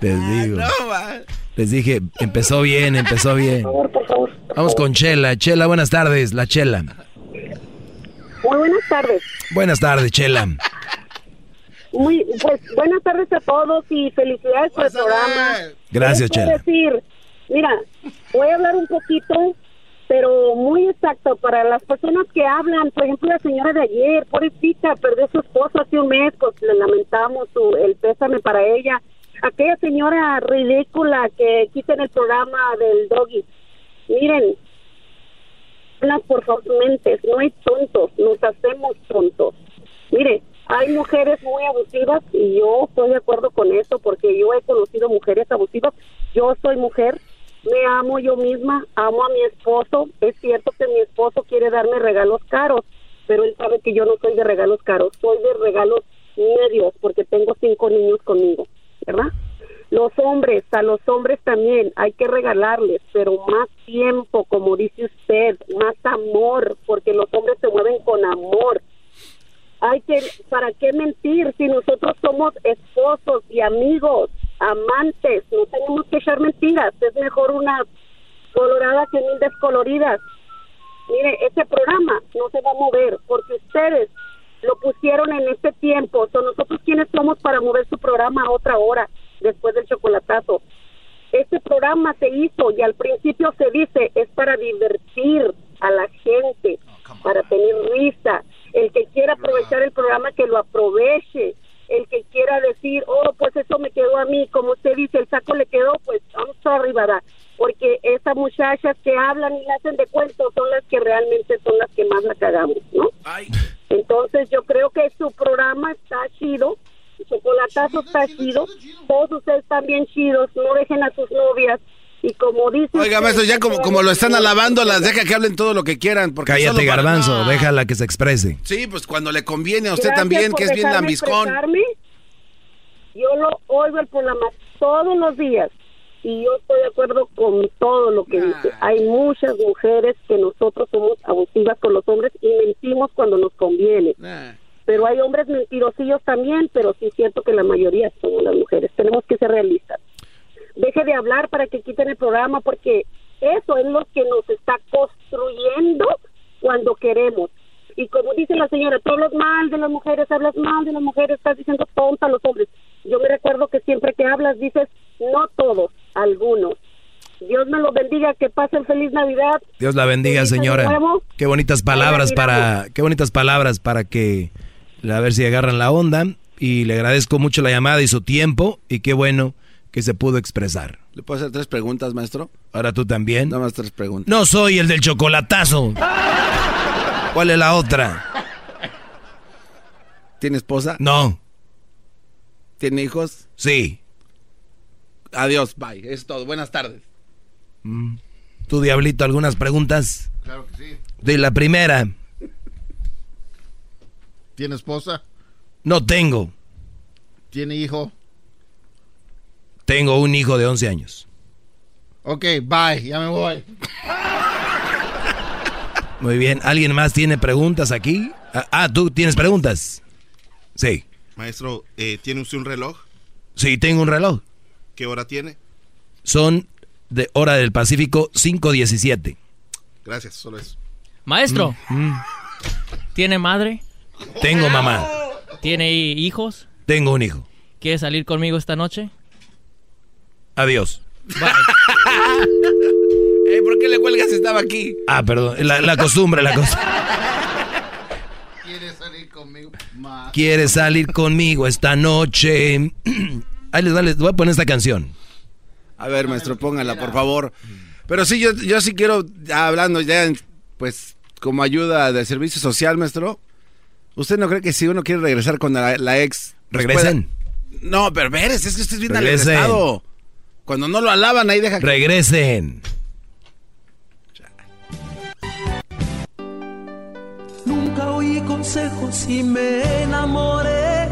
Les digo. Les dije, empezó bien, empezó bien. Vamos con Chela. Chela, buenas tardes, la Chela. Muy buenas tardes. Buenas tardes, Chela. Muy, pues buenas tardes a todos y felicidades por el programa. Gracias, Chela. decir, Mira, voy a hablar un poquito, pero muy exacto para las personas que hablan. Por ejemplo, la señora de ayer, pobrecita, perdió a su esposo hace un mes, pues le lamentamos su, el pésame para ella. Aquella señora ridícula que quita en el programa del doggy. Miren, las por sus mentes, no hay tontos, nos hacemos tontos. Mire, hay mujeres muy abusivas y yo estoy de acuerdo con eso porque yo he conocido mujeres abusivas. Yo soy mujer me amo yo misma, amo a mi esposo. Es cierto que mi esposo quiere darme regalos caros, pero él sabe que yo no soy de regalos caros, soy de regalos medios porque tengo cinco niños conmigo, ¿verdad? Los hombres, a los hombres también hay que regalarles, pero más tiempo, como dice usted, más amor, porque los hombres se mueven con amor. Hay que, ¿para qué mentir si nosotros somos esposos y amigos? Amantes, no tenemos que echar mentiras, es mejor una colorada que mil descoloridas. Mire, ese programa no se va a mover porque ustedes lo pusieron en este tiempo, son nosotros quienes somos para mover su programa a otra hora después del chocolatazo. Este programa se hizo y al principio se dice es para divertir a la gente, para tener risa. El que quiera aprovechar el programa que lo aproveche el que quiera decir, oh, pues eso me quedó a mí, como usted dice, el saco le quedó, pues vamos a arribar, porque esas muchachas que hablan y hacen de cuentos son las que realmente son las que más la cagamos, ¿no? Entonces yo creo que su programa está chido, su chocolatazo está chido, todos ustedes están bien chidos, no dejen a sus novias y como dice. Oiga, maestro, ya como, como lo están alabando, las deja que hablen todo lo que quieran. Porque Cállate, garbanzo, déjala que se exprese. Sí, pues cuando le conviene a usted también, que es bien lambiscón. Yo lo oigo el programa todos los días y yo estoy de acuerdo con todo lo que dice. Hay muchas mujeres que nosotros somos abusivas con los hombres y mentimos cuando nos conviene. Pero hay hombres mentirosillos también, pero sí es cierto que la mayoría son las mujeres. Tenemos que ser realistas deje de hablar para que quiten el programa, porque eso es lo que nos está construyendo cuando queremos. Y como dice la señora, tú hablas mal de las mujeres, hablas mal de las mujeres, estás diciendo tonta a los hombres. Yo me recuerdo que siempre que hablas dices, no todos, algunos. Dios me los bendiga, que pasen feliz Navidad. Dios la bendiga, señora. Qué bonitas palabras para, qué bonitas palabras para que a ver si agarran la onda. Y le agradezco mucho la llamada y su tiempo. Y qué bueno que se pudo expresar. ¿Le puedo hacer tres preguntas, maestro? Ahora tú también. Nada más tres preguntas. No soy el del chocolatazo. ¿Cuál es la otra? ¿Tiene esposa? No. ¿Tiene hijos? Sí. Adiós, bye. Es todo. Buenas tardes. Mm. ¿Tú, Diablito, algunas preguntas? Claro que sí. De la primera. ¿Tiene esposa? No tengo. ¿Tiene hijo? Tengo un hijo de 11 años. Ok, bye, ya me voy. Muy bien. ¿Alguien más tiene preguntas aquí? Ah, ah ¿tú tienes preguntas? Sí. Maestro, eh, ¿tiene usted un reloj? Sí, tengo un reloj. ¿Qué hora tiene? Son de hora del Pacífico 5.17. Gracias, solo eso. Maestro, Mm, mm. ¿tiene madre? Tengo mamá. ¿Tiene hijos? Tengo un hijo. ¿Quiere salir conmigo esta noche? Adiós. Eh, ¿Por qué le cuelgas si estaba aquí? Ah, perdón. La, la costumbre, la costumbre. ¿Quiere salir conmigo? Ma- ¿Quieres salir conmigo esta noche? Ahí les, va, les voy a poner esta canción. A ver, maestro, póngala, por favor. Pero sí, yo, yo sí quiero, ya hablando ya, en- pues, como ayuda de servicio social, maestro. ¿Usted no cree que si uno quiere regresar con la, la ex... pues, Regresen. pueda- No, pero Pérez, es que usted es bien Regresen. Cuando no lo alaban, ahí deja que... Regresen. Nunca oí consejos y me enamoré.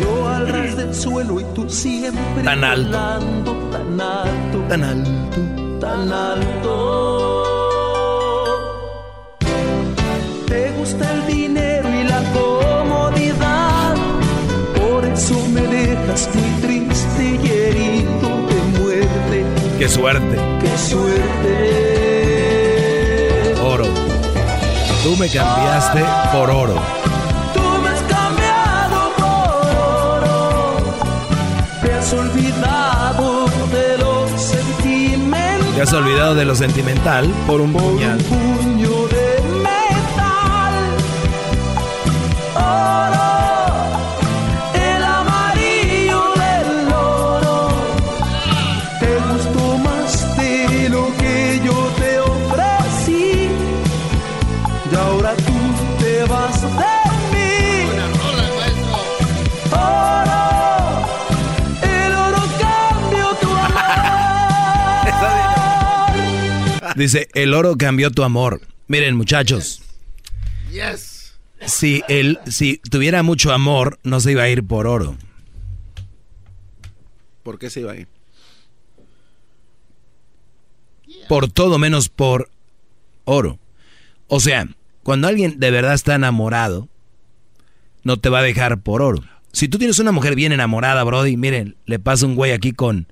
Yo al ras del suelo y tú siempre Tan alto. volando tan alto, Tan alto. tan alto. Te gusta el dinero y la comodidad, por eso me dejas Qué suerte. Qué suerte. Oro. Tú me cambiaste por oro. Tú me has cambiado por oro. Te has olvidado de los sentimientos. Te has olvidado de lo sentimental por un puñal. Puño de metal. Oro. Dice, el oro cambió tu amor. Miren, muchachos, Yes. si él, si tuviera mucho amor, no se iba a ir por oro. ¿Por qué se iba ahí? Por todo menos por oro. O sea, cuando alguien de verdad está enamorado, no te va a dejar por oro. Si tú tienes una mujer bien enamorada, Brody, miren, le pasa un güey aquí con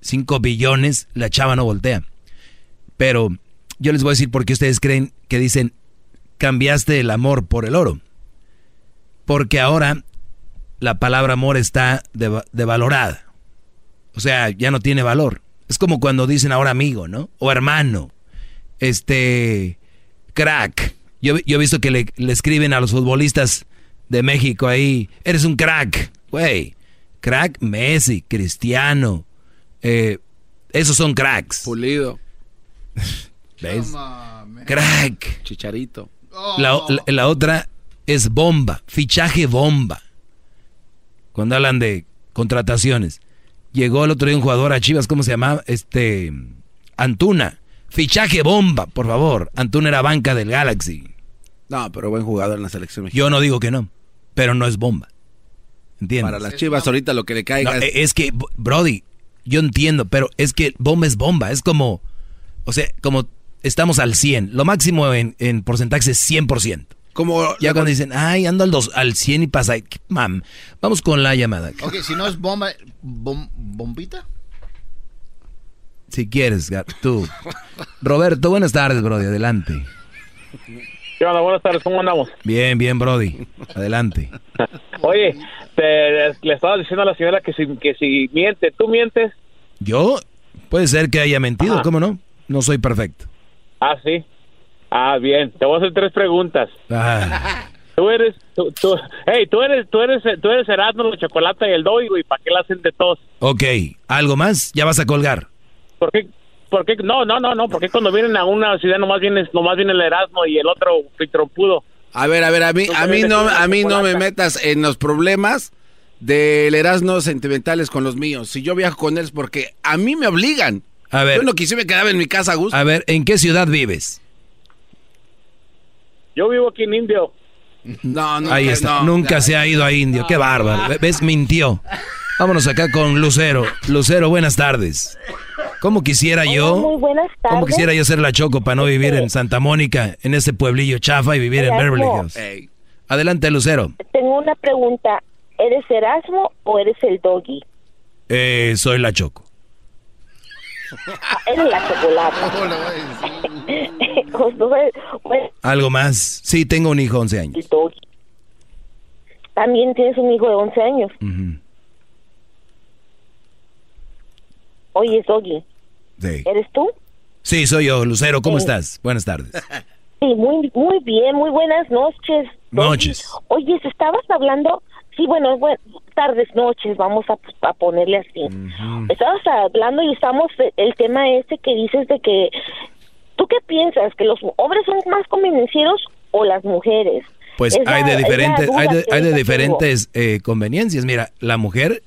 5 billones, la chava no voltea. Pero yo les voy a decir por qué ustedes creen que dicen, cambiaste el amor por el oro. Porque ahora la palabra amor está deva- devalorada. O sea, ya no tiene valor. Es como cuando dicen ahora amigo, ¿no? O hermano. Este, crack. Yo, yo he visto que le, le escriben a los futbolistas de México ahí, eres un crack, güey. Crack Messi, Cristiano. eh, esos son cracks. Pulido. ¿Ves? Crack. Chicharito. La, la- la otra es bomba, fichaje bomba. Cuando hablan de contrataciones. Llegó el otro día un jugador a Chivas, ¿cómo se llamaba? Este, Antuna. Fichaje bomba, por favor. Antuna era banca del Galaxy. No, pero buen jugador en la selección mexicana. Yo no digo que no, pero no es bomba. ¿Entiendes? Para las chivas ahorita lo que le caiga No, es... es que, Brody, yo entiendo, pero es que bomba es bomba. Es como, o sea, como estamos al 100. Lo máximo en, en porcentaje es 100%. Como ya cuando dicen, ay, ando al, dos, al 100 y pasa. ¿qué Mam, vamos con la llamada. Ok, si no es bomba, bom- bombita. Si quieres, tú. Roberto, buenas tardes, Brody. Adelante. ¿Qué onda? Buenas tardes, ¿cómo andamos? Bien, bien, Brody. Adelante. Oye, te- le estaba diciendo a la señora que si, que si miente, ¿tú mientes? Yo, puede ser que haya mentido, ¿cómo no? No soy perfecto. Ah, sí. Ah, bien. Te voy a hacer tres preguntas. Ah, Tú eres, tú, tú, hey, tú eres, tú eres, tú eres Erasmo, la chocolate y el doy, güey, ¿para qué la hacen de tos? ok, ¿algo más? Ya vas a colgar. ¿Por qué, ¿por qué? No, no, no, no, porque cuando vienen a una ciudad nomás viene, nomás viene el Erasmo y el otro Trompudo. A ver, a ver, a mí, a mí no, a mí no me metas en los problemas del Erasmo sentimentales con los míos. Si yo viajo con él es porque a mí me obligan. A ver. Yo no quise me quedaba en mi casa a gusto. A ver, ¿en qué ciudad vives? Yo vivo aquí en Indio. No, no. Ahí está. no, Nunca se ha ido a Indio. Qué bárbaro. ¿Ves? Mintió. Vámonos acá con Lucero. Lucero, buenas tardes. ¿Cómo quisiera yo? muy buenas tardes. ¿Cómo quisiera yo ser la Choco para no vivir en Santa Mónica, en ese pueblillo chafa y vivir en. Beverly Hills? Adelante, Lucero. Tengo una pregunta. ¿Eres Erasmo o eres el doggy? Eh, soy la Choco. Eres la chocolata. ¿Algo más? Sí, tengo un hijo 11 años. También tienes un hijo de 11 años. Ujú. Oye, doggy. Sí. ¿Eres tú? Sí, soy yo, Lucero. ¿Cómo Sí. estás? Buenas tardes. Sí, muy, muy bien, muy buenas noches. Noches. Oye, si estabas hablando, sí, bueno, buen- tardes, noches, vamos a, a ponerle así. Estabas hablando y estamos, el tema ese que dices de que, ¿tú qué piensas? ¿Que los hombres son más convencidos o las mujeres? Pues hay de diferentes, hay de, hay de diferentes eh, conveniencias. Mira, la mujer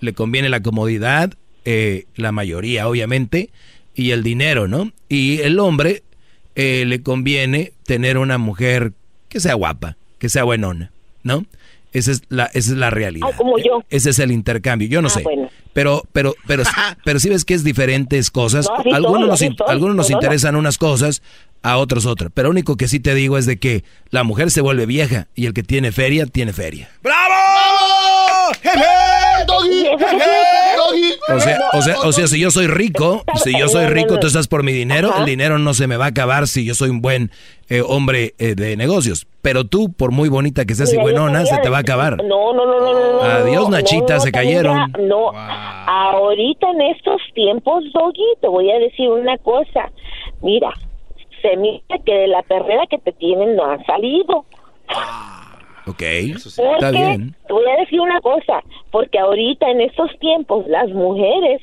le conviene la comodidad, eh, la mayoría obviamente, y el dinero, ¿no? Y el hombre eh, le conviene tener una mujer que sea guapa, que sea buenona, ¿no? Esa es la, esa es la realidad. Ah, como yo. Ese es el intercambio. Yo no Ah, sé. bueno. Pero, pero, pero, pero si ves que es diferentes cosas. No, algunos nos, in- algunos nos interesan unas cosas, a otros otras. Pero lo único que sí te digo es de que la mujer se vuelve vieja y el que tiene feria, tiene feria. O sea, o sea, o sea, si yo soy rico, si yo soy rico, tú estás por mi dinero, el dinero no se me va a acabar si yo soy un buen eh, hombre eh, de negocios. Pero tú, por muy bonita que seas y Mira, buenona, se te va a acabar. No, no, no, no, no. Adiós, Nachita, no, se cayeron. ya- no, ahorita en estos tiempos, Doggy, te voy a decir una cosa. Mira, se mira que de la perrera que te tienen no han salido. Ok, Porque, está bien. te voy a decir una cosa, porque ahorita en estos tiempos las mujeres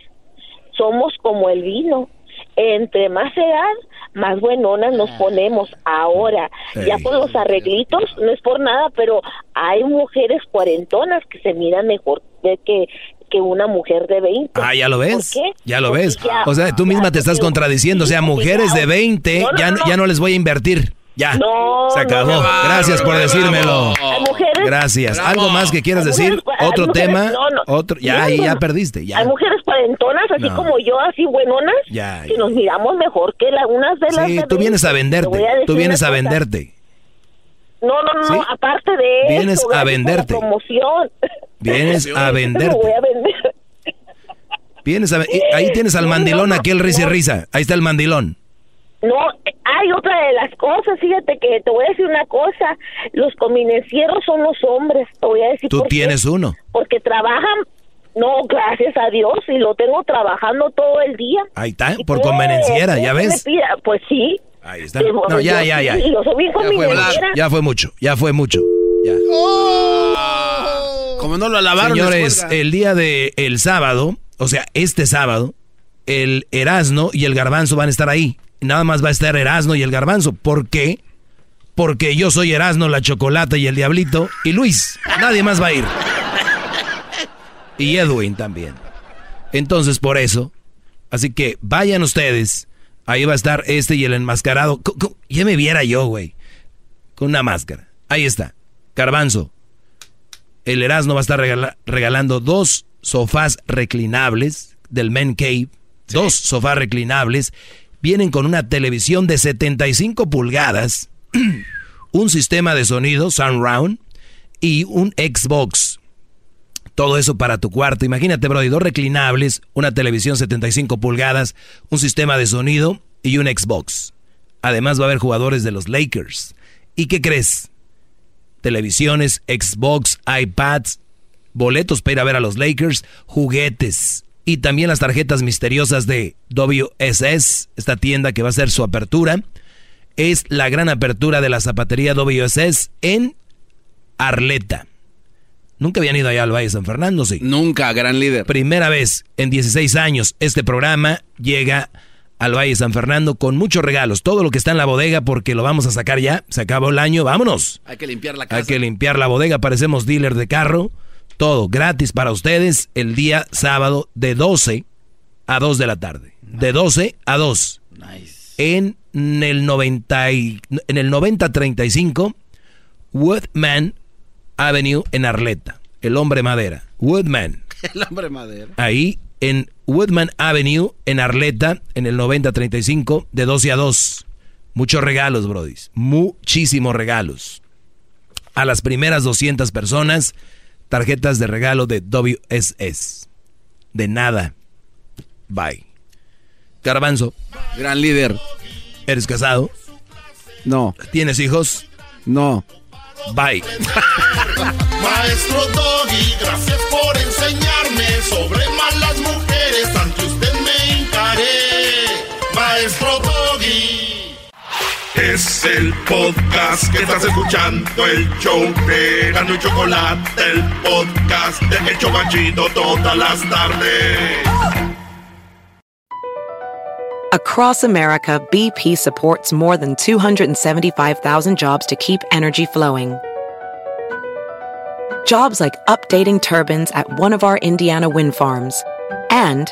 somos como el vino. Entre más edad, más buenonas nos ponemos. Ahora, ya con los arreglitos, no es por nada, pero hay mujeres cuarentonas que se miran mejor de que, que una mujer de 20. Ah, ya lo ves. ¿Por qué? Ya lo Porque ves. ya- O sea, tú misma te estás contradiciendo. O sea, mujeres de 20, No, no, ya, no, no. ya no les voy a invertir. Ya. No, Se acabó. no, no. Gracias por decírmelo. Mujeres- Gracias. Bravo. ¿Algo más que quieras decir? Otro mujeres- tema. no, no. Otro. Ya, ahí ya perdiste. Ya. Hay mujeres cuarentonas, así No. como yo, así buenonas, Ya, que nos miramos mejor que la, unas de las Sí, de tú vienes a 20. Te voy venderte. Tú vienes a cosa. venderte. No, no, no, ¿Sí? aparte de Vienes eso, a venderte. promoción. Vienes a Me venderte. voy a vender. Vienes a Ahí tienes al mandilón, aquel risa y risa. Ahí está el mandilón. No, hay otra de las cosas, fíjate que te voy a decir una cosa, los convenencieros son los hombres, te voy a decir Tú por qué. tienes uno. Porque trabajan, no, gracias a Dios, y lo tengo trabajando todo el día. Ahí está, por convenenciera, ya ves. Pues sí. Ahí está. No, ya, yo ya, ya. Ya fue mucho. Ya fue mucho. Ya fue mucho. Ya. Como no lo lavaron, les Señores, el día de el sábado, o sea, este sábado, el Erasno y el Garbanzo van a estar ahí. Nada más va a estar Erasno y el Garbanzo. ¿Por qué? Porque yo soy Erasno, la Chocolata y el Diablito y Luis. Nadie más va a ir. Y Edwin también. Entonces, por eso. Así que vayan ustedes. Ahí va a estar este y el enmascarado. Ya me viera yo, güey. Con una máscara. Ahí está. Garbanzo. El Erasmo va a estar regala- regalando dos sofás reclinables del Men Cave. Dos sofás reclinables. Vienen con una televisión de 75 pulgadas, un sistema de sonido surround y un Xbox. Todo eso para tu cuarto. Imagínate, Brody, dos reclinables, una televisión 75 pulgadas, un sistema de sonido y un Xbox. Además va a haber jugadores de los Lakers. ¿Y qué crees? televisiones, Xbox, iPads, boletos para ir a ver a los Lakers, juguetes y también las tarjetas misteriosas de WSS, esta tienda que va a ser su apertura. Es la gran apertura de la zapatería WSS en Arleta. Nunca habían ido allá al Valle de San Fernando, sí. Nunca, gran líder. Primera vez en 16 años este programa llega al Valle de San Fernando con muchos regalos. Todo lo que está en la bodega porque lo vamos a sacar ya. Se acabó el año, vámonos. Hay que limpiar la casa. Hay que limpiar la bodega, parecemos dealer de carro. Todo gratis para ustedes el día sábado de 12 a 2 de la tarde. De 12 a 2. En el 90 y- en el 9035 Woodman Avenue en Arleta. El hombre madera. Woodman. El hombre madera. Ahí en Woodman Avenue en Arleta en el 9035 de 12 a 2. Muchos regalos, brodis. Muchísimos regalos. A las primeras 200 personas, tarjetas de regalo de WSS. De nada. Bye. Garbanzo. Gran líder. ¿Eres casado? No. ¿Tienes hijos? No. Bye. Maestro Doggy, gracias por enseñarme sobre malas mujeres. Ante usted me hincaré. Maestro Doggy. Es el podcast que estás escuchando, el show de Gano y Chocolate, el podcast de Hecho Banchito todas las tardes. Across America, BP supports more than 275,000 jobs to keep energy flowing. Jobs like updating turbines at one of our Indiana wind farms and